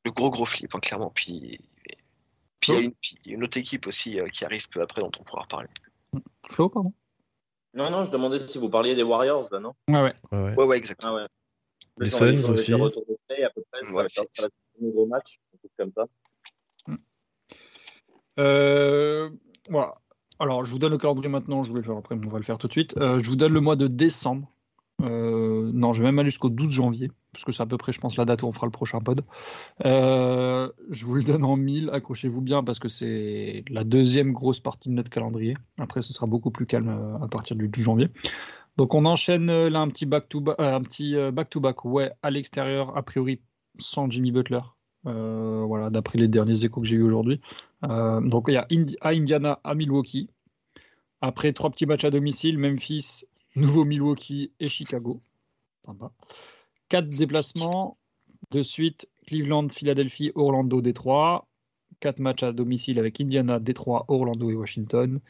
le gros gros flip, hein, clairement. Puis puis il y, a une autre équipe aussi euh, qui arrive peu après dont on pourra reparler. Flo, pardon? Non, non, je demandais si vous parliez des Warriors, là, non? Ouais, ouais. Ouais, ouais, ouais, exactement. Ah, ouais. Les Suns aussi. Retour de play, à peu près, ça, ça, ça, ça, un nouveau match, un truc comme ça. Euh, voilà. Alors, je vous donne le calendrier maintenant, je voulais le faire après, mais on va le faire tout de suite. Euh, je vous donne le mois de décembre. Euh, non, je vais même aller jusqu'au 12 janvier. Parce que c'est à peu près, je pense, la date où on fera le prochain pod. Euh, je vous le donne en 1000, accrochez-vous bien, parce que c'est la deuxième grosse partie de notre calendrier. Après, ce sera beaucoup plus calme euh, à partir du 12 janvier. Donc on enchaîne euh, là un petit back-to-back, un petit back-to-back, ouais, à l'extérieur, a priori sans Jimmy Butler. voilà, d'après les derniers échos que j'ai eu aujourd'hui. donc il y a à Indiana, à Milwaukee. Après trois petits matchs à domicile, Memphis, Nouveau Milwaukee et Chicago. Sympa. Quatre déplacements. De suite, Cleveland, Philadelphie, Orlando, Détroit. Quatre matchs à domicile avec Indiana, Détroit, Orlando et Washington.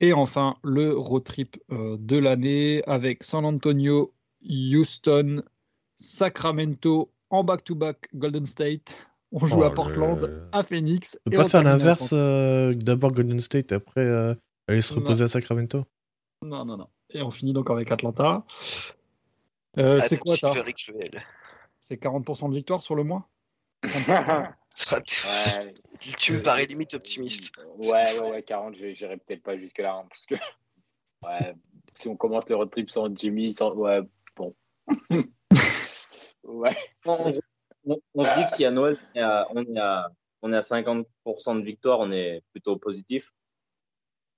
Et enfin, le road trip euh, de l'année avec San Antonio, Houston, Sacramento en back-to-back Golden State. On joue à oh Portland, à Phoenix. On peut pas faire l'inverse, euh, d'abord Golden State, après euh, aller se reposer à Sacramento? Non, non, non. Et on finit donc avec Atlanta. Euh, c'est quoi ça C'est 40% de victoire sur le mois Tu me parais limite optimiste. Ouais, ouais, ouais, 40, j'irai peut-être pas jusque-là. Hein, parce que ouais, si on commence le road trip sans Jimmy, sans... ouais, bon. ouais. On, se dit que si à Noël, on est à, on est à, on est à 50% de victoire, on est plutôt positif.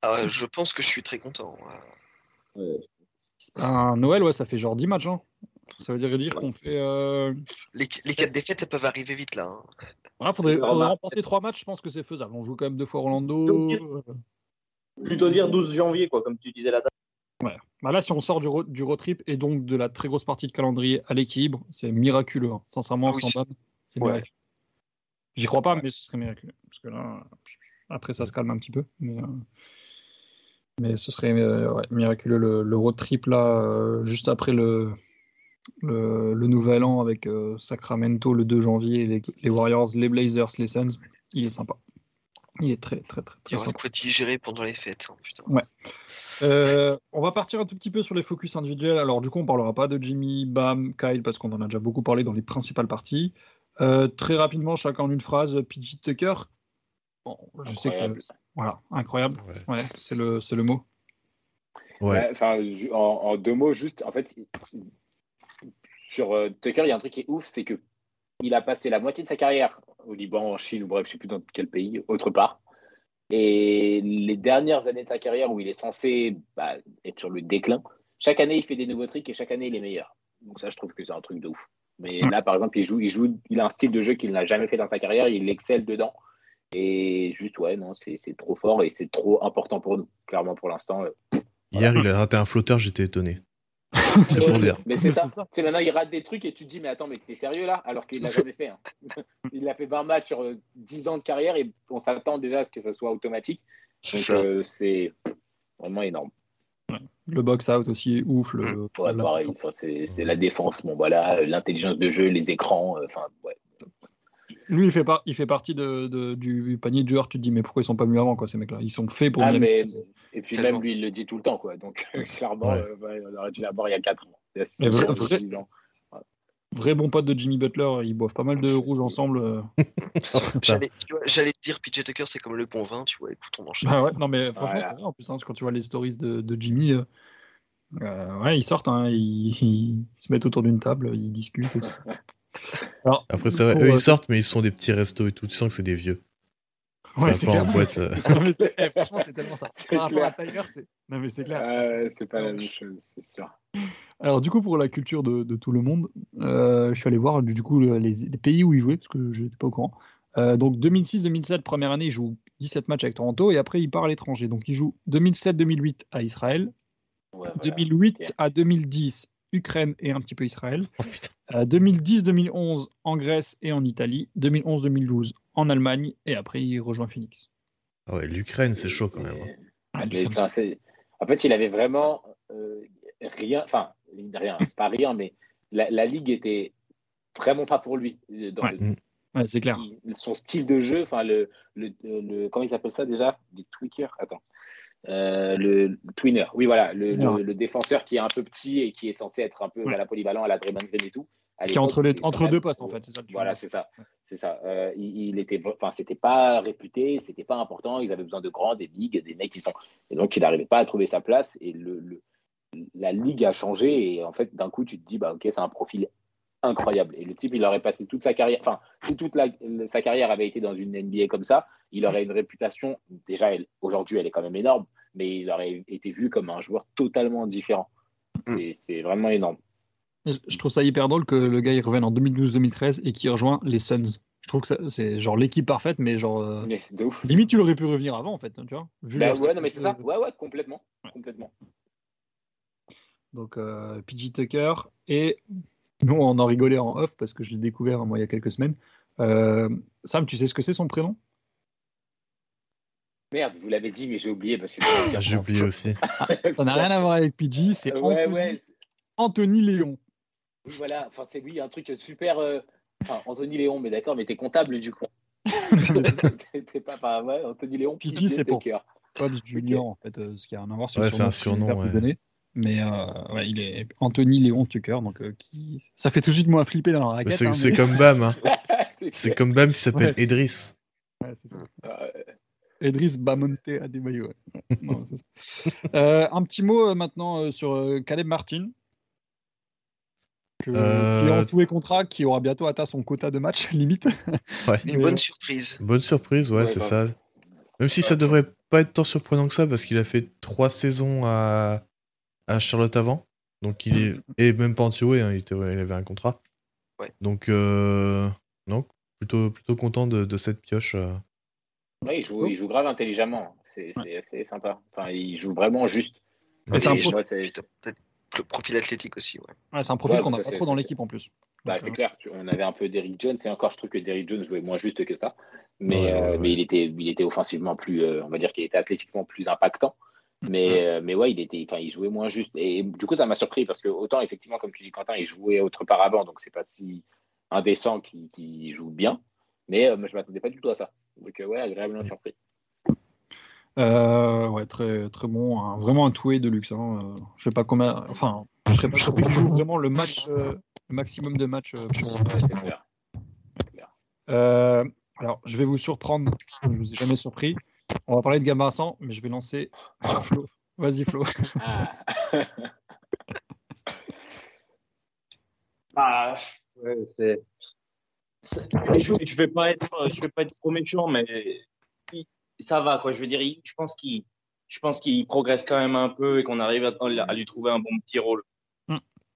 Ah, je pense que je suis très content. Un Noël, ouais, ça fait genre 10 matchs. Hein. Ça veut dire, dire qu'on fait. Euh... Les, les 4 défaites, elles peuvent arriver vite là. Hein. faudrait, faudrait remporter 3 matchs, je pense que c'est faisable. On joue quand même deux fois Orlando. Plutôt dire 12 janvier, quoi, comme tu disais la date. Ouais. Bah là, si on sort du, du road trip et donc de la très grosse partie de calendrier à l'équilibre, c'est miraculeux. Hein. Sincèrement, ah sans c'est miraculeux. J'y crois pas, mais ce serait miraculeux. Parce que là, après, ça se calme un petit peu. Mais, euh... Mais ce serait euh, miraculeux le, road trip là, euh, juste après le, le, nouvel an avec euh, Sacramento le 2 janvier, les, Warriors, les Blazers, les Suns. Il est sympa. Il est très, très, très, très Il y aura de quoi digérer pendant les fêtes. Hein, putain. Ouais. on va partir un tout petit peu sur les focus individuels. Alors, du coup, on parlera pas de Jimmy, Bam, Kyle, parce qu'on en a déjà beaucoup parlé dans les principales parties. très rapidement, chacun en une phrase, PJ Tucker. Bon, je sais que voilà, incroyable. Ouais. c'est le, le mot. Ouais. Enfin, en, deux mots, juste, en fait, sur euh, Tucker, il y a un truc qui est ouf, c'est que il a passé la moitié de sa carrière au Liban, en Chine, ou bref, je ne sais plus dans quel pays, autre part. Et les dernières années de sa carrière où il est censé bah, être sur le déclin, chaque année, il fait des nouveaux tricks et chaque année, il est meilleur. Donc ça, je trouve que c'est un truc de ouf. Mais là, par exemple, il joue, il joue, il a un style de jeu qu'il n'a jamais fait dans sa carrière, il excelle dedans. Et juste, ouais, non, c'est trop fort et c'est trop important pour nous, clairement, pour l'instant. Euh, Hier, il a raté un flotteur, j'étais étonné. C'est pour dire. Mais c'est ça. C'est maintenant, il rate des trucs et tu te dis, mais attends, mais t'es sérieux là? Alors qu'il l'a jamais fait. Hein. il a fait 20 matchs sur 10 euh, ans de carrière et on s'attend déjà à ce que ça soit automatique. Donc, euh, c'est vraiment énorme. Le box-out aussi ouf. Le... Ouais, pareil, c'est la défense, bon, voilà, l'intelligence de jeu, les écrans. Enfin, ouais, lui, il fait, pas, il fait partie de, du panier de joueurs. Tu te dis, mais pourquoi ils sont pas mieux avant, quoi, ces mecs-là? Ils sont faits pour. Ah, mais, et puis même lui, il le dit tout le temps, quoi. Donc clairement, euh, on aurait dû l'avoir il y a 4 ans. vrai, vrai, bon pote de Jimmy Butler, ils boivent pas mal de rouge ensemble. Euh. J'allais te dire, PJ Tucker, c'est comme le bon vin, tu vois. Écoute, on enchaîne. Ah ouais, non, mais franchement, c'est vrai en plus. Hein, quand tu vois les stories de, de Jimmy. Euh, ouais, ils sortent, hein, ils, ils, se mettent autour d'une table, ils discutent. Après, c'est vrai, eux, ils euh, sortent, mais ils sont des petits restos et tout. Tu sens que c'est des vieux. Ouais, c'est pas en boîte. Euh. Eh, franchement, c'est tellement ça. Par rapport à Tiger, c'est. Non, mais c'est clair. c'est pas la même chose, c'est sûr. Alors, du coup, pour la culture de, de tout le monde, euh, je suis allé voir du coup les, les pays où il jouait, parce que je n'étais pas au courant. Euh, donc 2006-2007, première année, il joue 17 matchs avec Toronto et après il part à l'étranger. Donc il joue 2007-2008 à Israël, ouais, voilà. 2008 okay. à 2010 Ukraine et un petit peu Israël. Oh, 2010-2011 euh, en Grèce et en Italie. 2011-2012 en Allemagne. Et après, il rejoint Phoenix. Ah ouais, l'Ukraine, c'est chaud quand même. Hein. Ah, en fait, il avait vraiment euh, rien. Enfin, rien, pas rien, mais la, ligue était vraiment pas pour lui. Dans ouais. c'est clair. son style de jeu, enfin, le, le, le, comment il s'appelle ça déjà? Des tweakers? Attends. Euh, le twinner, oui voilà, le, défenseur qui est un peu petit et qui est censé être un peu la polyvalent à la Draymond Green et tout. Qui est entre, les, entre deux postes en fait, c'est ça. Voilà, c'est ça, c'est ça. Euh, il, était, enfin, c'était pas réputé, c'était pas important. Ils avaient besoin de grands, des bigs, des mecs qui sont, et donc il n'arrivait pas à trouver sa place. Et le, la ligue a changé et en fait d'un coup tu te dis bah ok c'est un profil incroyable. Et le type, il aurait passé toute sa carrière. Enfin, si toute sa carrière avait été dans une NBA comme ça, il aurait une réputation. Déjà, aujourd'hui, elle est quand même énorme, mais il aurait été vu comme un joueur totalement différent. Mm. Et c'est vraiment énorme. Je trouve ça hyper drôle que le gars il revienne en 2012-2013 et qu'il rejoint les Suns. Je trouve que c'est genre l'équipe parfaite, mais genre. Euh, limite, tu l'aurais pu revenir avant, en fait, tu vois. Bah ouais, non, mais c'est ça. Ouais, ouais, complètement. complètement. Donc, euh, PG Tucker. Et nous, on en rigolait en off parce que je l'ai découvert moi il y a quelques semaines. Euh, Sam, tu sais ce que c'est son prénom? Merde, vous l'avez dit, mais j'ai oublié parce que j'ai oublié aussi. ça n'a rien à voir avec PG, c'est Anthony, Léon. voilà, enfin c'est oui, un truc super. Euh, enfin, Anthony Léon, mais d'accord, mais t'es comptable du coup. t'es pas, pas ouais, Anthony Léon. PG, c'est pour Cobbs Junior en fait, euh, ce qui a un à voir. Ouais, c'est un surnom. Ouais. Mais euh, il est Anthony Léon Tucker, donc qui... ça fait tout de suite moins flipper dans la raquette. C'est hein, comme Bam. Hein. c'est comme Bam qui s'appelle ouais. Edris. Ouais, ça. Edris Bamonte Adebayo. non, euh, un petit mot maintenant sur Caleb Martin. Qui est en tous les contrats, qui aura bientôt atteint son quota de match, limite. Une bonne surprise. Bonne surprise, ouais, c'est ça. Même si ça devrait pas être tant surprenant que ça, parce qu'il a fait trois saisons à, à Charlotte avant. Donc il est. Et même pas en hein, il, était... il avait un contrat. Ouais. Donc, euh... donc plutôt, plutôt content de, de cette pioche. Euh. Ouais, il joue, il joue grave intelligemment. C'est assez sympa. Enfin, il joue vraiment juste. c'est un profil... le profil athlétique aussi. Ouais. c'est un profil qu'on n'a pas trop dans l'équipe en plus. Bah, c'est euh, clair. On avait un peu Derrick Jones, et encore, je trouve que Derrick Jones jouait moins juste que ça. Mais, euh, mais il, était, il était offensivement plus, on va dire qu'il était athlétiquement plus impactant. Mais, euh, mais ouais, il, était, enfin, il jouait moins juste. Et du coup, ça m'a surpris parce que, autant, effectivement, comme tu dis, Quentin, il jouait autre part avant, donc c'est pas si indécent qu'il joue bien. Mais euh, je m'attendais pas du tout à ça. Donc, euh, ouais, agréablement surpris. ouais, très, très bon. Hein. Vraiment un toué de luxe. Hein. Je sais pas combien. Enfin, je serais pas surpris qu'il joue vraiment le match, le maximum de matchs. c'est clair. alors, je vais vous surprendre. Je ne vous ai jamais surpris. On va parler de Gambassan, mais je vais lancer Flo. Vas-y, Flo. Ah. ah ouais, c'est. Je, ne vais pas être, je vais pas être trop méchant, mais ça va quoi. Je veux dire, je pense qu'il, je pense qu'il progresse quand même un peu et qu'on arrive à, lui trouver un bon petit rôle.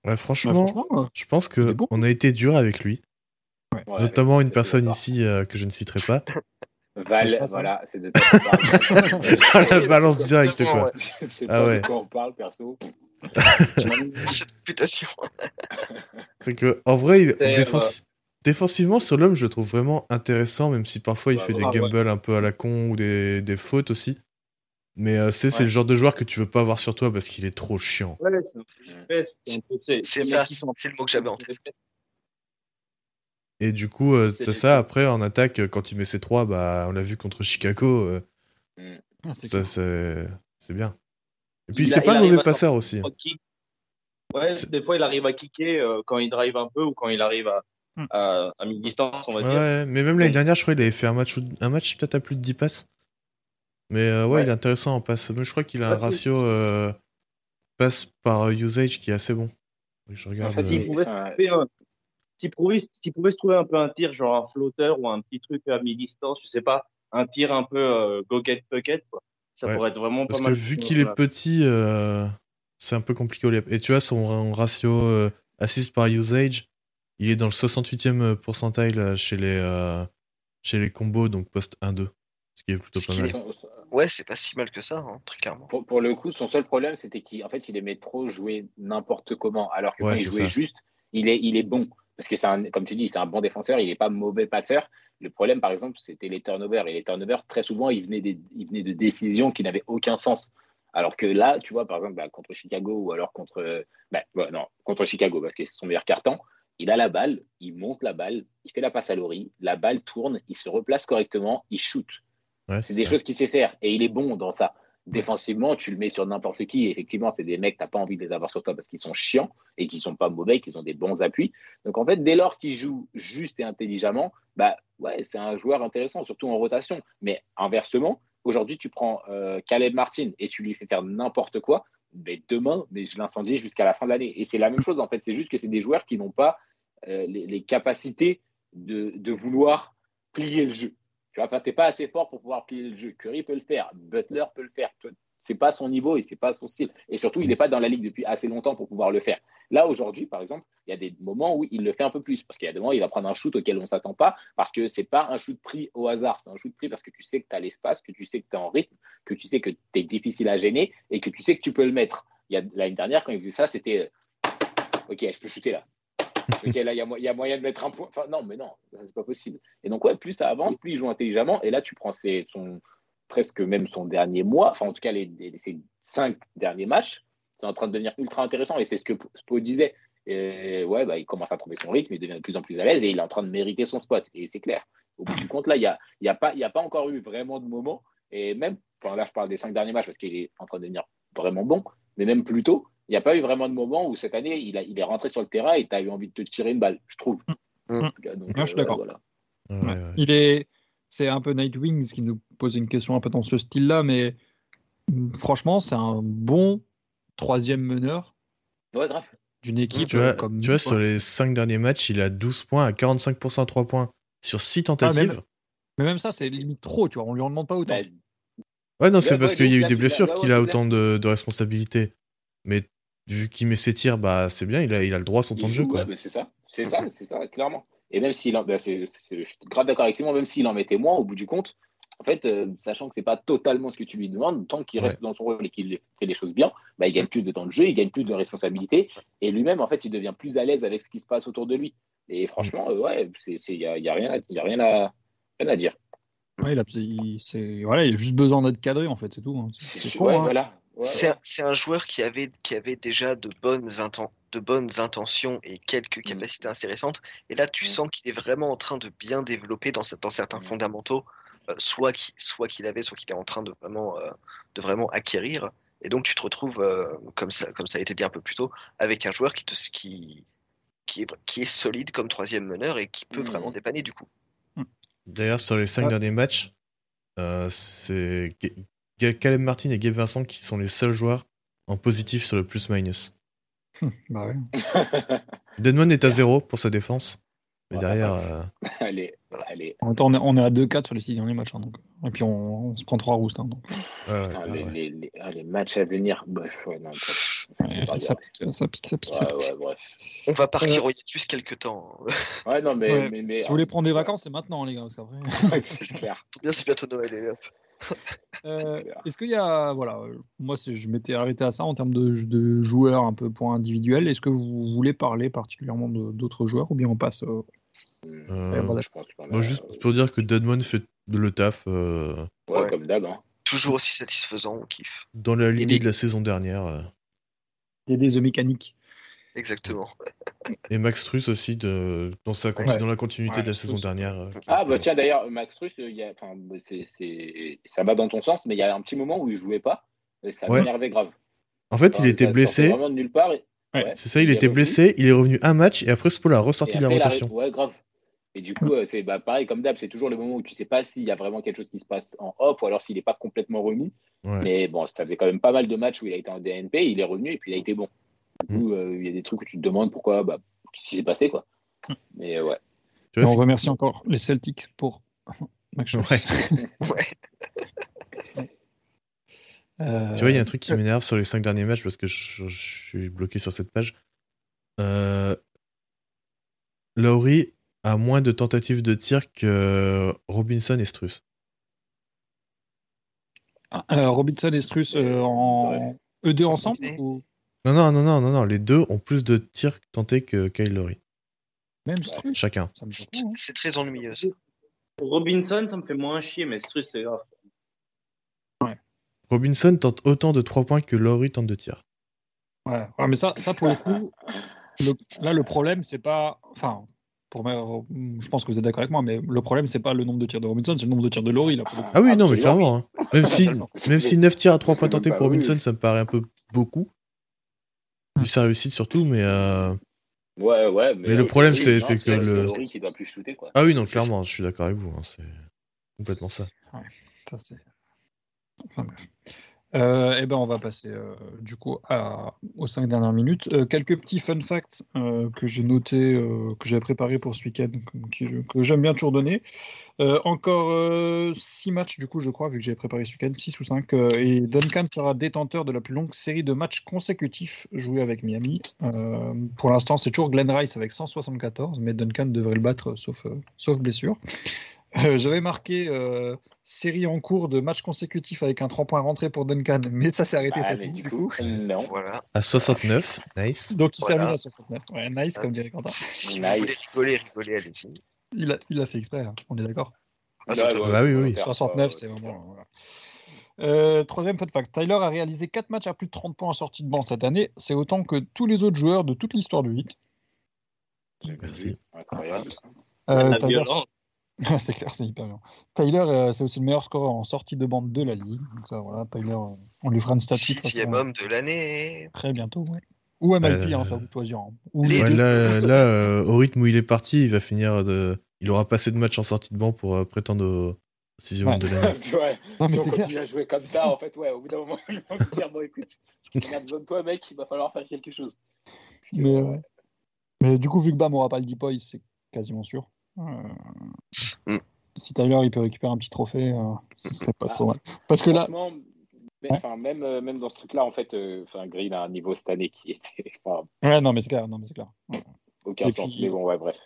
Ouais, franchement, je pense que on a été dur avec lui. Notamment une personne ici euh, que je ne citerai pas, Val, voilà, c'est de toi La balance directe, quoi. C'est ah ouais. de quoi on parle, perso. c'est que, en vrai, défensivement, sur l'homme, je le trouve vraiment intéressant, même si parfois il fait des gambles un peu à la con ou des, des fautes aussi. Mais euh, c'est le genre de joueur que tu veux pas avoir sur toi parce qu'il est trop chiant. Ouais, c'est ça, c'est le mot que j'avais en tête. Et du coup, euh, t'as ça après en attaque, euh, quand il met ses trois, bah, on l'a vu contre Chicago. Euh, mm. ah, ça, c'est bien. Et puis, c'est pas un mauvais passeur aussi. Hein. Ouais, des fois, il arrive à kicker quand il drive un peu ou quand il arrive à, mm. à, mi-distance, on va dire. Ouais, mais même l'année dernière, je crois qu'il avait fait un match, un match peut-être à plus de 10 passes. Mais ouais, il est intéressant en passe. Mais je crois qu'il a un ratio passe par usage qui est assez bon. Je regarde. s'il pouvait, pouvait, se trouver un peu un tir, genre un flotteur ou un petit truc à mi-distance, je sais pas, un tir un peu euh, go-get bucket, quoi. ça pourrait être vraiment pas mal. Parce que vu qu'il est petit, euh, c'est un peu compliqué. Et tu vois, son ratio euh, assist par usage, il est dans le 68e pourcentile chez les, chez les combos, donc post 1-2. Ce qui est plutôt pas mal. Ouais, c'est pas si mal que ça, hein, très clairement. Pour, le coup, son seul problème, c'était qu'en fait, il aimait trop jouer n'importe comment, alors que quand il jouait juste, il est, il est bon parce que c'est un, comme tu dis, c'est un bon défenseur, il n'est pas mauvais passeur. Le problème, par exemple, c'était les turnovers. Et les turnovers, très souvent, ils venaient, des, ils venaient de décisions qui n'avaient aucun sens. Alors que là, tu vois, par exemple, bah, contre Chicago ou alors contre, bah, non, contre Chicago, parce que c'est son meilleur carton, il a la balle, il monte la balle, il fait la passe à Laurie, la balle tourne, il se replace correctement, il shoot. c'est des choses qu'il sait faire et il est bon dans ça défensivement, tu le mets sur n'importe qui. effectivement, c'est des mecs, tu n'as pas envie de les avoir sur toi parce qu'ils sont chiants et qu'ils sont pas mauvais, qu'ils ont des bons appuis. Donc, en fait, dès lors qu'ils jouent juste et intelligemment, bah c'est un joueur intéressant, surtout en rotation. Mais inversement, aujourd'hui, tu prends euh, Caleb Martin et tu lui fais faire n'importe quoi. Mais demain, mais je l'incendie jusqu'à la fin de l'année. Et c'est la même chose, en fait. C'est juste que c'est des joueurs qui n'ont pas euh, les, capacités de vouloir plier le jeu. Tu vois, t'es pas assez fort pour pouvoir plier le jeu. Curry peut le faire, Butler peut le faire. C'est pas son niveau et c'est pas son style. Et surtout, il n'est pas dans la ligue depuis assez longtemps pour pouvoir le faire. Là, aujourd'hui, par exemple, il y a des moments où il le fait un peu plus. Parce qu'il y a des moments où il va prendre un shoot auquel on ne s'attend pas. Parce que c'est pas un shoot pris au hasard. C'est un shoot pris parce que tu sais que tu as l'espace, que tu sais que tu es en rythme, que tu sais que tu es difficile à gêner et que tu sais que tu peux le mettre. L'année dernière, quand il faisait ça, c'était euh, OK, je peux shooter là. OK, là, il y, a moyen de mettre un point. Non, mais non, c'est pas possible. Et donc, ouais, plus ça avance, plus il joue intelligemment. Et là, tu prends son, presque même son dernier mois, enfin, en tout cas, les, ses cinq derniers matchs, c'est en train de devenir ultra intéressant. Et c'est ce que Spo disait. Ouais, bah, il commence à trouver son rythme, il devient de plus en plus à l'aise et il est en train de mériter son spot. Et c'est clair. Au bout du compte, là, il n'y a, y a, pas- encore eu vraiment de moment. Et même, là, je parle des cinq derniers matchs parce qu'il est en train de devenir vraiment bon. Mais même plus tôt, il n'y a pas eu vraiment de moment où cette année, il, a, il est rentré sur le terrain et tu as eu envie de te tirer une balle, je trouve. Mm. Cas, donc, je suis euh, d'accord. voilà. Ouais, Ouais. ouais. Il est, c'est un peu Nightwings qui nous pose une question un peu dans ce style-là, mais mm, franchement, c'est un bon troisième meneur Ouais, d'une équipe Tu vois, comme tu nous, vois, quoi. sur les 5 derniers matchs, il a 12 points à 45% à 3 points sur 6 tentatives. même- Mais même ça, c'est limite trop, tu vois. On lui en demande pas autant. Ouais, non, c'est parce qu'il y a eu des blessures qu'il a autant de, de responsabilités. Mais vu qu'il met ses tirs, bah c'est bien, il a, il a le droit à son il temps de jeu. Quoi. ouais, c'est ça, c'est ça, c'est ça, clairement. Et même s'il en, bah, c'est- c'est- je suis grave d'accord avec Simon, même s'il en mettait moins, au bout du compte, en fait, euh, sachant que c'est pas totalement ce que tu lui demandes, tant qu'il reste dans son rôle et qu'il fait les choses bien, bah, il gagne plus de temps de jeu, il gagne plus de responsabilités, et lui-même, en fait, il devient plus à l'aise avec ce qui se passe autour de lui. Et franchement, euh, ouais, il n'y a, y a rien, à- y a rien, à, rien à dire. Ouais, il, a, il- c'est- voilà, il a juste besoin d'être cadré, en fait, c'est tout. hein. C'est- C'est con, ouais, hein. voilà. Ouais, C'est un, joueur qui avait, qui avait déjà de bonnes, de bonnes intentions et quelques capacités intéressantes. Et là, tu Mm. sens qu'il est vraiment en train de bien développer dans, ce- dans certains Mm. fondamentaux, euh, soit qu'il soit qu'il avait, soit qu'il est en train de vraiment, euh, de vraiment acquérir. Et donc, tu te retrouves, euh, comme, ça, comme ça a été dit un peu plus tôt, avec un joueur qui, te, qui, qui, est, qui est solide comme troisième meneur et qui peut vraiment dépanner du coup. D'ailleurs, sur les 5 Ouais. derniers matchs, euh, c'est Caleb Martin et Gabe Vincent qui sont les seuls joueurs en positif sur le plus-minus. Bah ouais. Deadman est à 0 pour sa défense. Mais Ouais, derrière, bah, euh, Allez, allez. En même temps, on est, on est à 2-4 sur les 6 derniers matchs. hein, donc. Et puis, on, on se prend 3 roustes. hein, donc. Putain, ouais, les, ouais. les- les- ah, les matchs à venir, bref, ouais, non. Ouais, ça, pique, ça pique, ça pique, ça pique. ouais, bref. On va partir Euh, au hiatus quelques temps. Ouais, non, mais. Ouais. mais, mais Si vous voulez prendre des vacances, c'est maintenant, les gars. Parce qu'après... Ouais, c'est clair. Tout bien, c'est bientôt Noël. Et hop. Euh. Est-ce qu'il y a, voilà, euh, moi je m'étais arrêté à ça en termes de, de joueurs un peu point individuel. Est-ce que vous voulez parler particulièrement d'autres joueurs ou bien on passe euh, Euh. Je pense bon, juste pour dire que Deadman fait le taf euh, Ouais, Ouais. comme d'hab. Hein. Toujours aussi satisfaisant, on kiffe. dans la lignée des- de la saison dernière. euh. d'aider The Mécanique Exactement. Et Max Truss aussi, de, dans, sa, conti- Ouais. dans la continuité Ouais, de la Max saison Truss. dernière. euh, Ah, bah tiens, d'ailleurs, Max Truss, il y a- enfin, bah, c'est- c'est- ça va dans ton sens, mais il y a un petit moment où il jouait pas. et Ça Ouais. m'énervait grave. En fait, Enfin, il était blessé. Vraiment de nulle part. et- Ouais, ouais. C'est ça, il, était revenu, blessé, il est revenu un match et après Spo l'a ressorti et de la a- rotation. Ouais, grave. Et du coup, euh, c'est bah, pareil comme d'hab, c'est toujours le moment où tu sais pas s'il y a vraiment quelque chose qui se passe en off ou alors s'il n'est pas complètement remis. Ouais. Mais bon, ça faisait quand même pas mal de matchs où il a été en DNP, il est revenu et puis il a été bon. Du Mm. coup, euh, il y a des trucs où tu te demandes pourquoi, bah, qu'est-ce qui s'est passé, quoi. Mais euh, ouais. Tu Et vois, on remercie encore les Celtics pour Max Truss. Ouais. Euh, Tu vois, il y a un truc qui m'énerve sur les cinq derniers matchs parce que je, je suis bloqué sur cette page. Euh, Lowry a moins de tentatives de tir que Robinson et Struss. euh, Robinson et Struss euh, en eux deux ensemble ou Non, non, non, non, non, non, les deux ont plus de tirs tentés que Kyle Lowry. même Struss Chacun. C'est très ennuyeux. ça. Robinson, ça me fait moins chier, mais Struss, c'est grave. Robinson tente autant de 3 points que Lowry tente de tirs. Ouais. Ouais, mais ça, ça pour le coup, le- là le problème c'est pas, enfin, pour moi, je pense que vous êtes d'accord avec moi, mais le problème c'est pas le nombre de tirs de Robinson, c'est le nombre de tirs de Laurie là. pour le coup. Ah oui, non, mais clairement. hein. Même, si, même si 9 tirs à 3 C'est points tentés pour Robinson, ça me paraît un peu beaucoup. Vu sa réussite surtout, mais. euh, Ouais, ouais. Mais, Mais le problème, c'est- que le- qui doit plus shooter, quoi. Ah oui, non, clairement, je suis d'accord avec vous. hein, C'est complètement ça. Ça, c'est. Enfin, bref. Euh, eh ben, on va passer euh, du coup à- aux cinq dernières minutes. Euh, quelques petits fun facts euh, que j'ai notés, que j'avais préparés pour ce week-end, que, j'aime bien toujours donner. Encore six matchs, du coup, je crois, vu que j'avais préparé ce week-end, six ou cinq. euh, et Duncan sera détenteur de la plus longue série de matchs consécutifs joués avec Miami. Pour l'instant, c'est toujours Glenn Rice avec 174, mais Duncan devrait le battre, sauf, sauf blessure. Euh, J'avais marqué euh, série en cours de matchs consécutifs avec un 3 points rentré pour Duncan, mais ça s'est arrêté Ah, cette nuit, du coup, coup. non. Voilà. À 69, nice. Donc il Voilà. termine à 69. Ouais, nice, comme dirait Quentin. Si Nice. vous voulez rigoler, rigoler, allez-y. Il a, il a fait exprès, hein, on est d'accord. Ah, Ouais, totalement. ouais, Bah oui, oui. 69, c'est vraiment. voilà. Euh, troisième fun fact Tyler a réalisé 4 matchs à plus de 30 points en sortie de banc cette année. C'est autant que tous les autres joueurs de toute l'histoire du 8. Merci. Incroyable. Euh, Tyler-. c'est clair, c'est hyper bien. Tyler, euh, c'est aussi le meilleur scoreur en sortie de bande de la ligue. Donc ça, voilà, Tyler, euh, on lui fera une toute Sixième homme de l'année. très bientôt. Ouais. Ou MLP, Euh, hein, ça vous choisir. hein. Ou Ouais, là, là euh, au rythme où il est parti, il va finir de. Il aura passé de matchs en sortie de banc pour euh, prétendre au sixième homme de l'année. ouais. Non, mais si on clair. continue à jouer comme ça, en fait, ouais, au bout d'un moment, vont me dire bon, écoute, on a besoin de toi, mec, il va falloir faire quelque chose. Que, Mais, ouais. ouais. Mais du coup, vu que Bam aura pas le Depoy, c'est quasiment sûr. Euh, Mm. Si Tyler il peut récupérer un petit trophée, euh, ce serait pas Ah. trop mal. Parce que là, enfin, même, euh, même dans ce truc-là, en fait, euh, Green a un niveau cette année qui était enfin, ouais, non, mais c'est clair, non, mais c'est clair. aucun Et sens. puis- Mais bon, ouais, bref.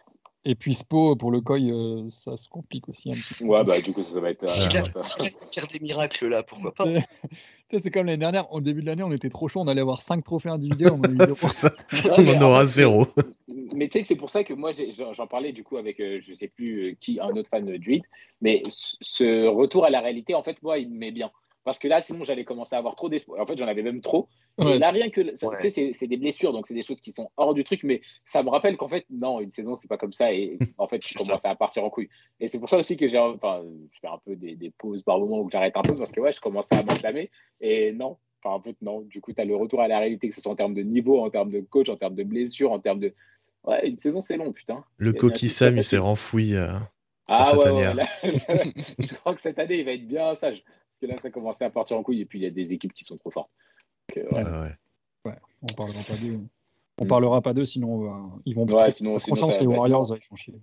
Et puis Spo pour le Koi, euh, ça se complique aussi un petit peu. Ouais, bah, du coup, ça va être. S'il euh, a s'il a pu faire des miracles là, pourquoi pas Tu sais, c'est comme l'année dernière, au début de l'année, on était trop chaud, on allait avoir 5 trophées individuels. On a. Ouais, en aura zéro. Mais tu sais que c'est pour ça que moi, j'ai- j'en parlais du coup avec, euh, je sais plus euh, qui, un autre fan du hit, mais ce- ce retour à la réalité, en fait, moi, il me met bien. Parce que là, sinon, j'allais commencer à avoir trop d'espoir. En fait, j'en avais même trop. Ouais, et là, rien que. Ouais. C'est- c'est des blessures, donc c'est des choses qui sont hors du truc, mais ça me rappelle qu'en fait, non, une saison, c'est pas comme ça. Et en fait, je commence à partir en couille. Et c'est pour ça aussi que j'ai. Enfin, je fais un peu des, des pauses par moment où j'arrête un peu, parce que ouais, je commence à m'enflammer. Et non. Enfin, en fait, non. Du coup, tu as le retour à la réalité, que ce soit en termes de niveau, en termes de coach, en termes de blessures, en termes de. Ouais, une saison, c'est long, putain. Le coquille Sam, il s'est renfoui. euh, Ah cette ouais, année, ouais, là- je crois que cette année, il va être bien sage. Parce que là, ça commençait à partir en couille. Et puis, il y a des équipes qui sont trop fortes. Donc, euh, ouais. ouais, ouais. On parlera pas d'eux. On Mm. parlera pas d'eux, sinon on va- ils vont. Ouais, sinon- sinon, ça- les bah, Warriors, sinon- ils font chier.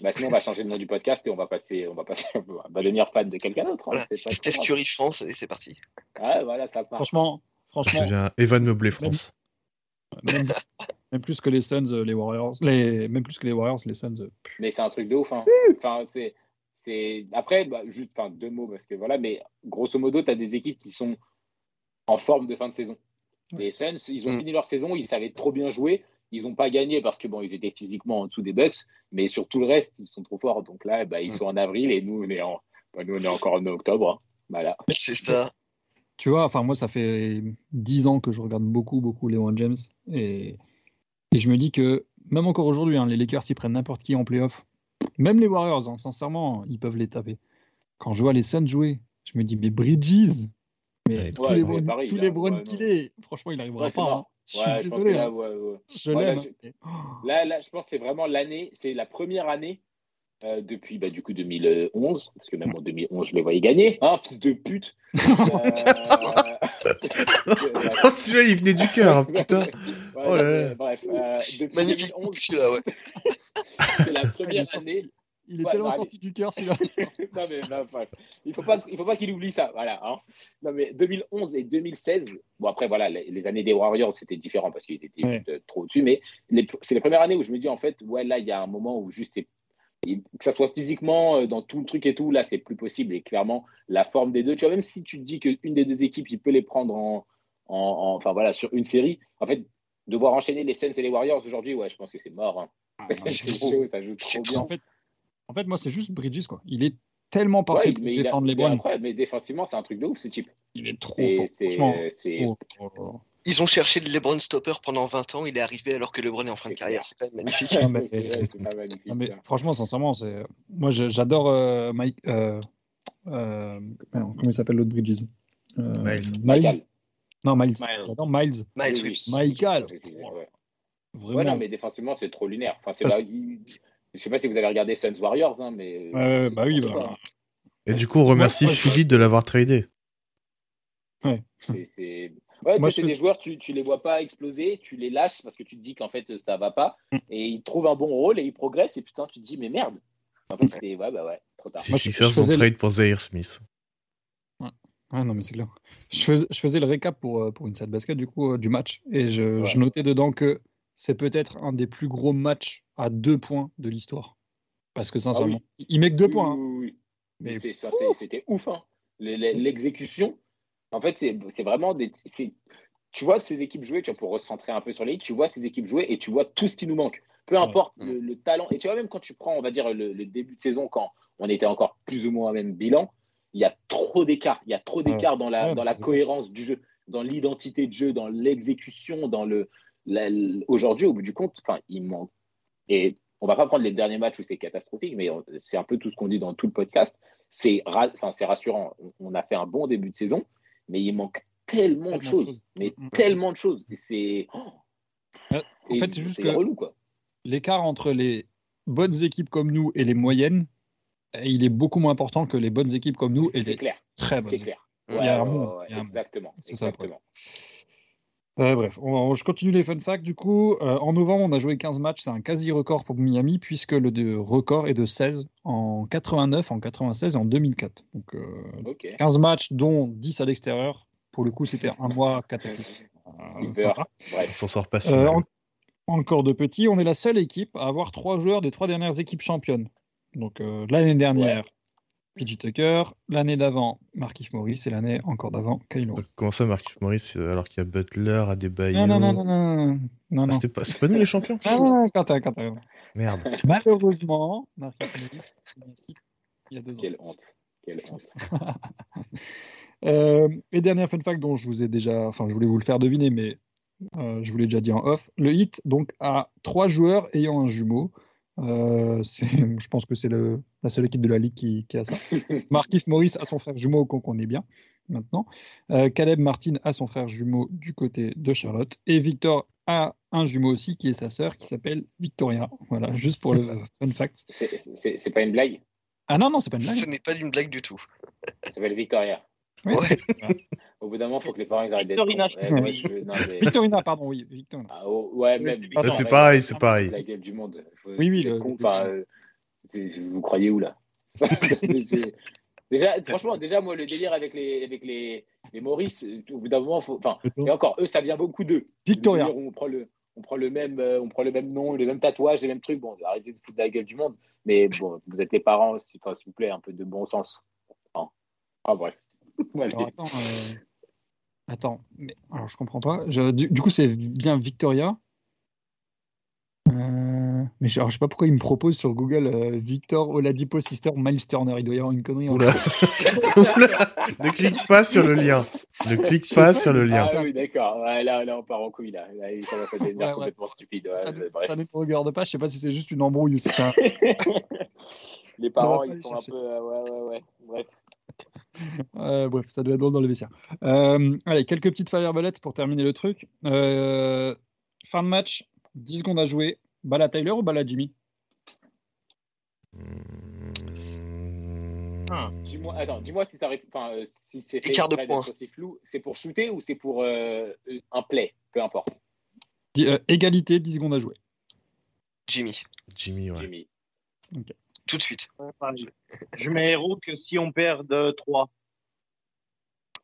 Bah, sinon, on va changer le nom du podcast et on va passer, on va passer, on va devenir fan de quelqu'un d'autre. hein. Voilà. Steph. Curry France, et c'est parti. Ouais, voilà, ça part. Franchement, Je franchement, deviens Evan Meublé France. même, même plus que les Suns, euh, les Warriors, les, même plus que les Warriors, les Suns. euh, Mais c'est un truc de ouf. Hein. Enfin, c'est, c'est... Après, bah, juste enfin, deux mots, parce que voilà, mais grosso modo, tu as des équipes qui sont en forme de fin de saison. Les Suns, ils ont Mm. fini leur saison, ils savaient trop bien jouer. Ils n'ont pas gagné parce que bon, ils étaient physiquement en dessous des Bucks, mais sur tout le reste, ils sont trop forts. Donc là, bah, ils Mm. sont en avril et nous, on est, en... bah, nous, on est encore en octobre. hein. Voilà. C'est ça. Tu vois, enfin moi, ça fait 10 ans que je regarde beaucoup, beaucoup les One James. Et, et je me dis que, même encore aujourd'hui, hein, les Lakers, ils prennent n'importe qui en playoff. Même les Warriors, hein, sincèrement, ils peuvent les taper. Quand je vois les Suns jouer, je me dis, mais Bridges, mais Ouais, tous ouais, les tous là, les ouais, qu'il est, franchement, il n'arrivera Ouais, pas. hein. Je Ouais, suis désolé. hein. ouais, ouais. Je Ouais, là, l'aime. je-. Là, là, je pense que c'est vraiment l'année, c'est la première année euh, depuis bah, du coup 2011, parce que même en 2011, je les voyais gagner, hein, fils de pute. Euh, Oh, celui-là, il venait du cœur, hein, putain. Ouais, Oh là là. Bref, euh, depuis Magnifique 2011, celui-là, ouais. c'est la Il est première sorti- année. Il est Ouais, tellement bah, sorti du cœur, celui-là. non, mais, bah, bref. Il faut pas, il faut pas qu'il oublie ça. Voilà. Hein. Non, mais 2011 et 2016. Bon, après, voilà, les, les années des Warriors, c'était différent parce qu'ils étaient Ouais. juste, euh, trop au-dessus. Mais c'est les premières années où je me dis, en fait, ouais, là, il y a un moment où juste, c'est- et que ça soit physiquement, euh, dans tout le truc et tout, là, c'est plus possible. Et clairement, la forme des deux, tu vois, même si tu te dis qu'une des deux équipes, il peut les prendre en, en, en- enfin, voilà, sur une série, en fait, devoir enchaîner les Suns et les Warriors aujourd'hui, ouais, je pense que c'est mort. hein. c'est C'est trop. chaud, ça joue C'est trop bien. En fait, en fait, moi, c'est juste Bridges, quoi. Il est tellement parfait Ouais, pour a- défendre les incroyable, mais défensivement, c'est un truc de ouf, ce type. Il est trop fort. c'est- Ils ont cherché le LeBron stopper pendant 20 ans, il est arrivé alors que LeBron est en fin de C'est carrière. C'est quand même magnifique. Non, mais- C'est vrai, pas magnifique, Non, mais franchement, sincèrement, moi j'adore euh, Mike. euh, euh, comment il s'appelle l'autre Bridges Euh, Miles. Michael. Non, Miles. Miles. J'adore Miles. Miles Oui, oui. Michael. Ouais. Vraiment. Ouais, non, mais défensivement, c'est trop lunaire. Enfin, Parce- pas- il- Je sais pas si vous avez regardé Suns Warriors, hein, mais. C'est bah oui, bah. Et du coup, on remercie Ouais, ouais, Philippe de l'avoir tradé. Ouais. C'est... Ouais, Moi, tu sais, je c'est des joueurs, tu, tu les vois pas exploser, tu les lâches parce que tu te dis qu'en fait ça va pas, Mm. et ils trouvent un bon rôle et ils progressent, et putain, tu te dis, mais merde. En fait, c'est, ouais, bah ouais, trop tard. Les Moi, je- je faisais trade pour Zaire Smith. Ouais, non, mais c'est clair. Je faisais, je faisais le récap pour, euh, pour Inside Basket du coup euh, du match et je, Ouais. je notais dedans que c'est peut-être un des plus gros matchs à deux points de l'histoire. Parce que sincèrement, il met que deux points. hein. oui, oui. Mais Mais c'est, ça, c'est- c'était ouf. Hein. Le- le- L'exécution, en fait, c'est, vraiment des. tu vois ces équipes jouer, tu vois, pour recentrer un peu sur les ligues, tu vois ces équipes jouer et tu vois tout ce qui nous manque. Peu importe le, le talent. Et tu vois, même quand tu prends, on va dire, le, le début de saison, quand on était encore plus ou moins au même bilan, il y a trop d'écart. Il y a trop d'écart dans la, Ouais, dans la c'est- cohérence du jeu, dans l'identité de jeu, dans l'exécution, dans le. Aujourd'hui, au bout du compte, il manque. Et on va pas prendre les derniers matchs où c'est catastrophique, mais c'est un peu tout ce qu'on dit dans tout le podcast. C'est ra- rassurant. On a fait un bon début de saison, mais il manque tellement, de choses. Mais Mm, mm. tellement de choses. Et c'est. oh. Ouais, en Et fait, c'est juste que- relou, quoi. L'écart entre les bonnes équipes comme nous et les moyennes, euh, il est beaucoup moins important que les bonnes équipes comme nous et C'est les clair. très bonnes. C'est clair. Il y a un ouais, exactement. C'est ça, le exactement. Euh, bref, on- on- je continue les fun facts. Du coup, euh, en novembre, on a joué 15 matchs. C'est un quasi-record pour Miami, puisque le de- record est de 16 en 89, en 96 et en 2004. Donc, euh, Ok. 15 matchs, dont 10 à l'extérieur. Pour le coup, c'était un mois cataclysmique. Euh. On s'en sort pas si Euh, mal. en- encore de petits, on est la seule équipe à avoir trois joueurs des trois dernières équipes championnes. Donc, euh, l'année dernière, PJ Tucker, l'année d'avant, Markif Morris et l'année encore d'avant. Donc, Comment ça, Marquis Morris, euh, alors qu'il y a Butler, Adebayo? Non, non, non, non, non, non, non, non. Ah, c'était pas, c'est pas nous les champions? Ah, non, non, Quentin, Quentin. Merde. Malheureusement, Marcus Morris il y a deux ans. Quelle honte. Quelle honte. Euh, et dernier fun fact dont je vous ai déjà, enfin, je voulais vous le faire deviner, mais euh, je vous l'ai déjà dit en off. Le Hit donc a trois joueurs ayant un jumeau. Euh, je pense que c'est la seule équipe de la ligue qui, qui a ça. Markif Morris a son frère jumeau, qu'on connaît bien maintenant. Euh, Caleb Martin a son frère jumeau du côté de Charlotte. Et Victor a un jumeau aussi qui est sa sœur qui s'appelle Victoria. Voilà, juste pour le fun fact. C'est- pas une blague? Ah non, non, c'est pas une blague. Ce n'est pas d'une blague du tout. Ça s'appelle Victoria. Oui, Ouais. Au bout d'un moment, il faut que les parents ils arrêtent d'être. Victorina. Ouais, ouais, je- non, mais- Victorina, pardon, oui, Victorina. Ah, oh, ouais, même. c'est pareil, c'est pareil. La gueule du monde. Faut- Oui, oui, le- enfin, euh, c'est- vous croyez où là? Déjà, franchement, déjà, moi, le délire avec les, avec les, les Maurice, euh, au bout d'un moment, faut, enfin, et encore, eux, ça vient beaucoup d'eux. Où On prend le, on prend le même, euh, on prend le même nom, les mêmes tatouages, les mêmes trucs. Bon, arrêtez de foutre de la gueule du monde. Mais bon, vous êtes les parents, enfin, s'il vous plaît, un peu de bon sens. Hein. Ah bref. Alors, attends, euh, attends, mais alors je comprends pas. Je- du, du coup, c'est bien Victoria. Euh, mais je, alors, je sais pas pourquoi il me propose sur Google euh, Victor Oladipo Sister Miles Turner. Il doit y avoir une connerie. en Oula. ne clique pas sur le lien. Ne clique pas sur le lien. Ah oui, d'accord. Ouais, là, là, on part en couille. Là, là il commence à devenir Ouais, ouais. complètement stupide. Ouais, ça, ne, ça ne me regarde pas. Je sais pas si c'est juste une embrouille ou si c'est un- Les parents, ils sont un peu. euh, ouais, ouais, ouais. Bref. Euh, bref, ça doit être drôle dans le vestiaire. Euh, allez, quelques petites fireballettes pour terminer le truc. Euh, fin de match, 10 secondes à jouer. Balle à Tyler ou balle à Jimmy Ah. Dis-moi, attends, dis-moi si ça, enfin, euh, si c'est Écart de flou. C'est pour shooter ou c'est pour euh, un play Peu importe. Euh, Égalité, 10 secondes à jouer. Jimmy, Jimmy, ouais. Jimmy. Tout de suite. Je mets héros que si on perd de 3.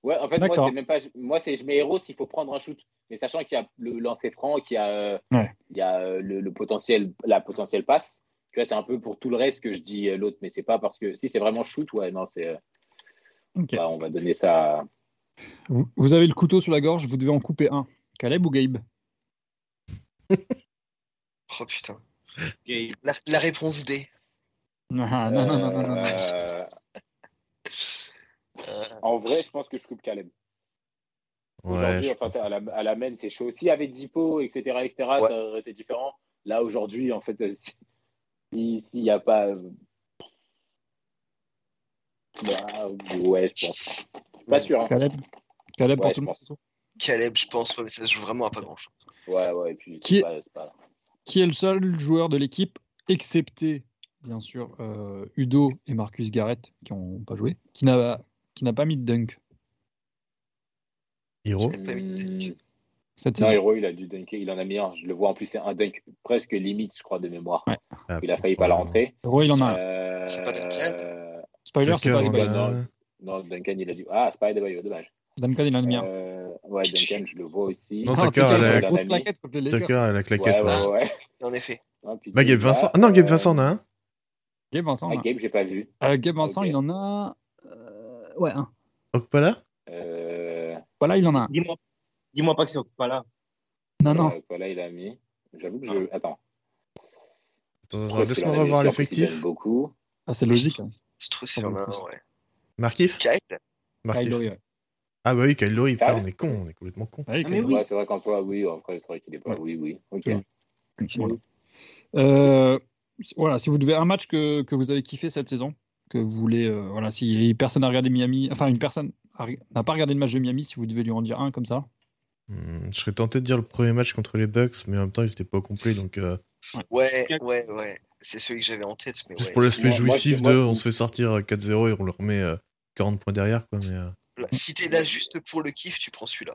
Ouais, en fait, moi, c'est même pas. Moi, c'est je mets héros s'il faut prendre un shoot. Mais sachant qu'il y a le lancer franc, qu'il y a, euh, Ouais. il y a euh, le, le potentiel, la potentielle passe. Tu vois, c'est un peu pour tout le reste que je dis euh, l'autre, mais c'est pas parce que si c'est vraiment shoot, ouais, non, c'est. euh, bah, on va donner ça. à- Vous, vous avez le couteau sur la gorge, vous devez en couper un. Caleb ou Gabe? Oh putain. Gabe. La, la réponse D. Non, non, non, non, non, non. Euh, en vrai, je pense que je coupe Caleb. Ouais, Aujourd'hui, enfin, à la, à la main, c'est chaud. S'il y avait Dipo, etc., etc., Ouais. ça aurait été différent. Là, aujourd'hui, en fait, euh, si- s'il n'y a pas. euh, bah, ouais, je pense. Pas sûr. Hein. Caleb Caleb Ouais, pour je tout le monde. pense. Caleb, je pense, ouais, mais ça se joue vraiment à pas grand chose. Ouais, ouais, et puis Qui- pas, pas- Qui est le seul joueur de l'équipe, excepté bien sûr euh, Udo et Marcus Garrett, qui n'ont pas joué, qui n'a qui n'a pas mis de dunk Cette Non. Hero, il a dû dunker, il en a mis un. Je le vois en plus, c'est un dunk presque limite, je crois, de mémoire. Ouais. Ah, Il a failli pas la rentrer. Hero, il en a un. Euh, C'est pas Duncan Spoiler, c'est pas Reebok. a- non. Non, Duncan, il a dû. Ah, c'est pas Adebayo, dommage. Duncan, il en a mis un. Euh, ouais, Duncan, je le vois aussi. Non, Ah, Tucker, elle a a- la claquette contre les Lakers. Tucker à la Ouais, claquette. ouais, ouais. ouais. En effet. Ah, Bah, Gabe Vincent. Ah non, Gabe euh, Vincent en a un. Gabe Vincent, Ah. Gabe, j'ai pas vu. Euh, Gabe Vincent, Ok. il en a. euh, Ouais, un. Okpala Euh, Voilà, il en a un. Dis-moi dis-moi pas que c'est pas là. Non, non. Voilà, il a mis. J'avoue que je. Attends. Attends, attends, Laisse-moi en revoir en l'effectif. beaucoup. Ah, c'est logique. hein. Strauss, il en a un, ouais. Markif? Kyle? Markif. Kyle Lowry, ouais. Ah bah oui, Kyle Lowry, putain, on est con, on est complètement con. Ah, oui. Ouais, c'est vrai qu'en soi, oui, en vrai, c'est vrai qu'il est pas. Ouais. Oui, oui. Ok. Euh, voilà, si vous devez un match que, que vous avez kiffé cette saison, que vous voulez, euh, voilà, si personne n'a regardé Miami, enfin une personne n'a pas regardé le match de Miami, si vous devez lui en dire un comme ça. Hmm, je serais tenté de dire le premier match contre les Bucks, mais en même temps, ils étaient pas au complet, donc euh, Ouais, ouais, ouais. C'est celui que j'avais en tête, mais juste ouais. pour l'aspect moi, jouissif de moi, on se fait sortir 4-0 et on leur met euh, 40 points derrière, quoi. Mais, euh. Si t'es là juste pour le kiff, tu prends celui-là.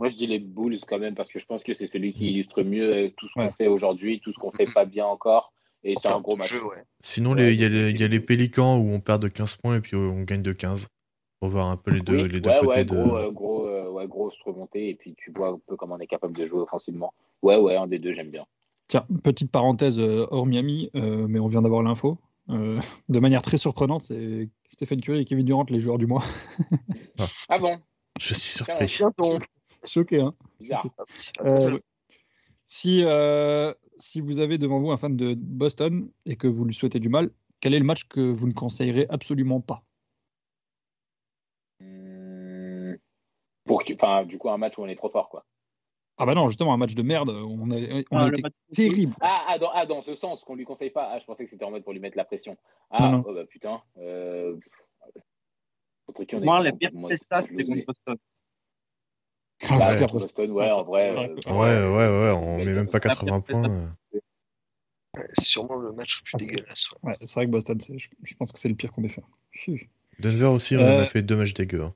Moi, je dis les Bulls quand même parce que je pense que c'est celui qui illustre mieux euh, tout ce qu'on Ouais. fait aujourd'hui, tout ce qu'on fait pas bien encore. Et c'est un gros match. jeu, ouais. Sinon, Ouais, il y, a les- y a. Pélicans où on perd de 15 points et puis on gagne de 15. Pour voir un peu les deux, Oui, les deux ouais, côtés ouais, de. gros, euh, gros, euh, ouais, grosse remontée. Et puis tu vois un peu comment on est capable de jouer offensivement. Ouais, ouais, un des deux, j'aime bien. Tiens, petite parenthèse euh, hors Miami, euh, mais on vient d'avoir l'info. Euh, de manière très surprenante, c'est Stephen Curry et Kevin Durant, les joueurs du mois. Ah bon? Je suis surpris. Choqué, hein. Ah Euh, de- si, euh, si vous avez devant vous un fan de Boston et que vous lui souhaitez du mal, quel est le match que vous ne conseillerez absolument pas? Hum, Pour que- enfin, du coup, un match où on est trop fort, quoi. Ah bah non, justement, un match de merde, on a, on Ah, a le été match- terrible. Ah, ah, dans, ah, dans ce sens qu'on lui conseille pas. Ah, je pensais que c'était en mode pour lui mettre la pression. Ah, Non, non. oh, bah, putain. Euh... Moi, pires moi, prestats, c'était contre Boston. Ah, Bah, Boston. Ouais, en vrai. euh, Ouais, ouais, ouais, on Ouais, met même pas la pire 80 points. euh. ouais, c'est sûrement le match le plus Ah, c'est- dégueulasse. ouais. Ouais, c'est vrai que Boston, je, je pense que c'est le pire qu'on ait fait. Denver aussi, on Euh, a fait deux matchs dégueux. hein.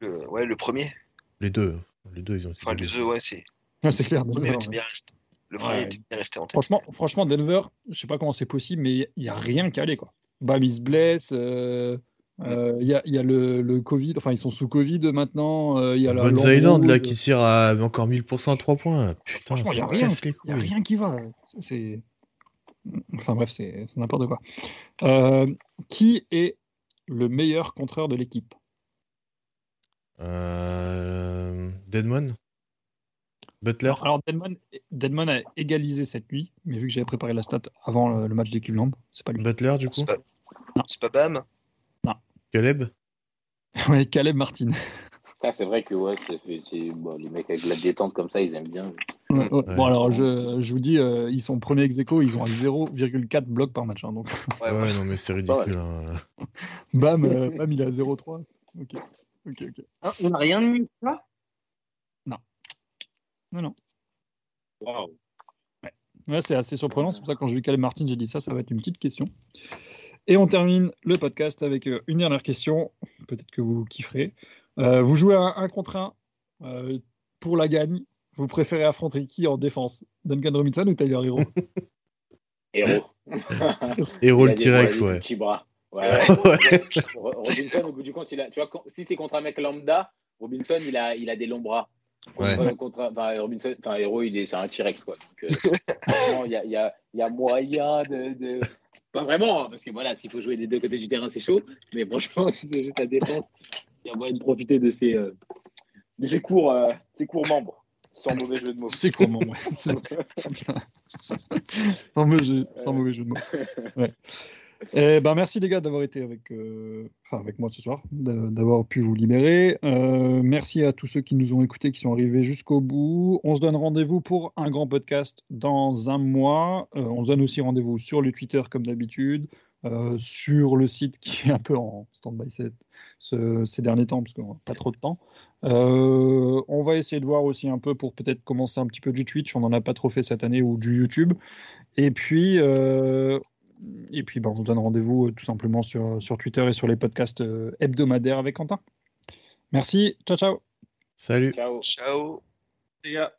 Le, ouais, le premier. Les deux. Les deux, ils ont été Enfin, les deux, ouais, c'est. Ouais, c'est clair. Le premier Denver, était bien resté. Le premier Ouais. était bien resté en tête. Franchement, franchement, Denver, je sais pas comment c'est possible, mais il n'y a rien qu'à aller. Quoi. Bam, il se blesse. euh, euh, Il y, a, il y a le, le Covid, enfin ils sont sous Covid maintenant. euh, Il y a la Lambeau, Island là qui tire à encore 1000% à 3 points. Putain, il n'y ça a a rien qui va. C'est- C'est. Enfin bref, c'est c'est n'importe quoi. Euh, qui est le meilleur contreur de l'équipe? Euh... Deadmon? Butler? Alors Deadman, Deadman a égalisé cette nuit, mais vu que j'avais préparé la stat avant le, le match des Cleveland, c'est pas lui. Butler du coup? C'est pas... Non. c'est pas Bam? Caleb? Ouais, Caleb Martin. Ah, c'est vrai que ouais, bon, les mecs avec la détente comme ça, ils aiment bien. Ouais, ouais. Ouais. Bon alors je, je vous dis, euh, ils sont premiers ex aequo, ils ont un 0,4 blocs par match. hein, donc Ouais, Ouais, non mais c'est ridicule. hein. bam, euh, bam, il est à 0,3. Ok, ok, ok. Ah, on n'a rien mis là Non, non. Waouh. Ouais, c'est assez surprenant. C'est pour ça que quand j'ai vu Caleb Martin, j'ai dit ça, ça va être une petite question. Et on termine le podcast avec euh, une dernière question. Peut-être que vous kifferez. Euh, vous jouez à un contre un euh, pour la gagne. Vous préférez affronter qui en défense? Duncan Robinson ou Tyler Hero? Héros. Héros le T-Rex, ouais. petits bras. Ouais. Ouais, Robinson, au bout du compte, il a, tu vois, si c'est contre un mec lambda, Robinson, il a, il a des longs bras. Ouais. Contre, contre un- enfin, Robinson, enfin, Hero, il est, c'est un T-Rex, quoi. Donc, euh, il y a, il y, a, il y a moyen de, de- Pas vraiment, hein, parce que voilà, s'il faut jouer des deux côtés du terrain, c'est chaud. Mais franchement, si c'est juste la défense, il y a moyen de profiter de ses, euh, de ses euh, ses membres, sans mauvais jeu de mots. C'est ouais. Putain. sans, mauvais jeu, sans mauvais jeu de mots. Ouais. Eh ben, merci les gars d'avoir été avec, euh, enfin, avec moi ce soir, d'a- d'avoir pu vous libérer. Euh, merci à tous ceux qui nous ont écoutés, qui sont arrivés jusqu'au bout. On se donne rendez-vous pour un grand podcast dans un mois. Euh, on se donne aussi rendez-vous sur le Twitter comme d'habitude, sur le site qui est un peu en stand-by ces, ce- ces derniers temps parce qu'on n'a pas trop de temps. On va essayer de voir aussi un peu pour peut-être commencer un petit peu du Twitch. On n'en a pas trop fait cette année ou du YouTube. Et puis, et puis ben, on vous donne rendez-vous euh, tout simplement sur, sur Twitter et sur les podcasts euh, hebdomadaires avec Quentin. Merci. Ciao, ciao. Salut. Ciao. Ciao. Les gars.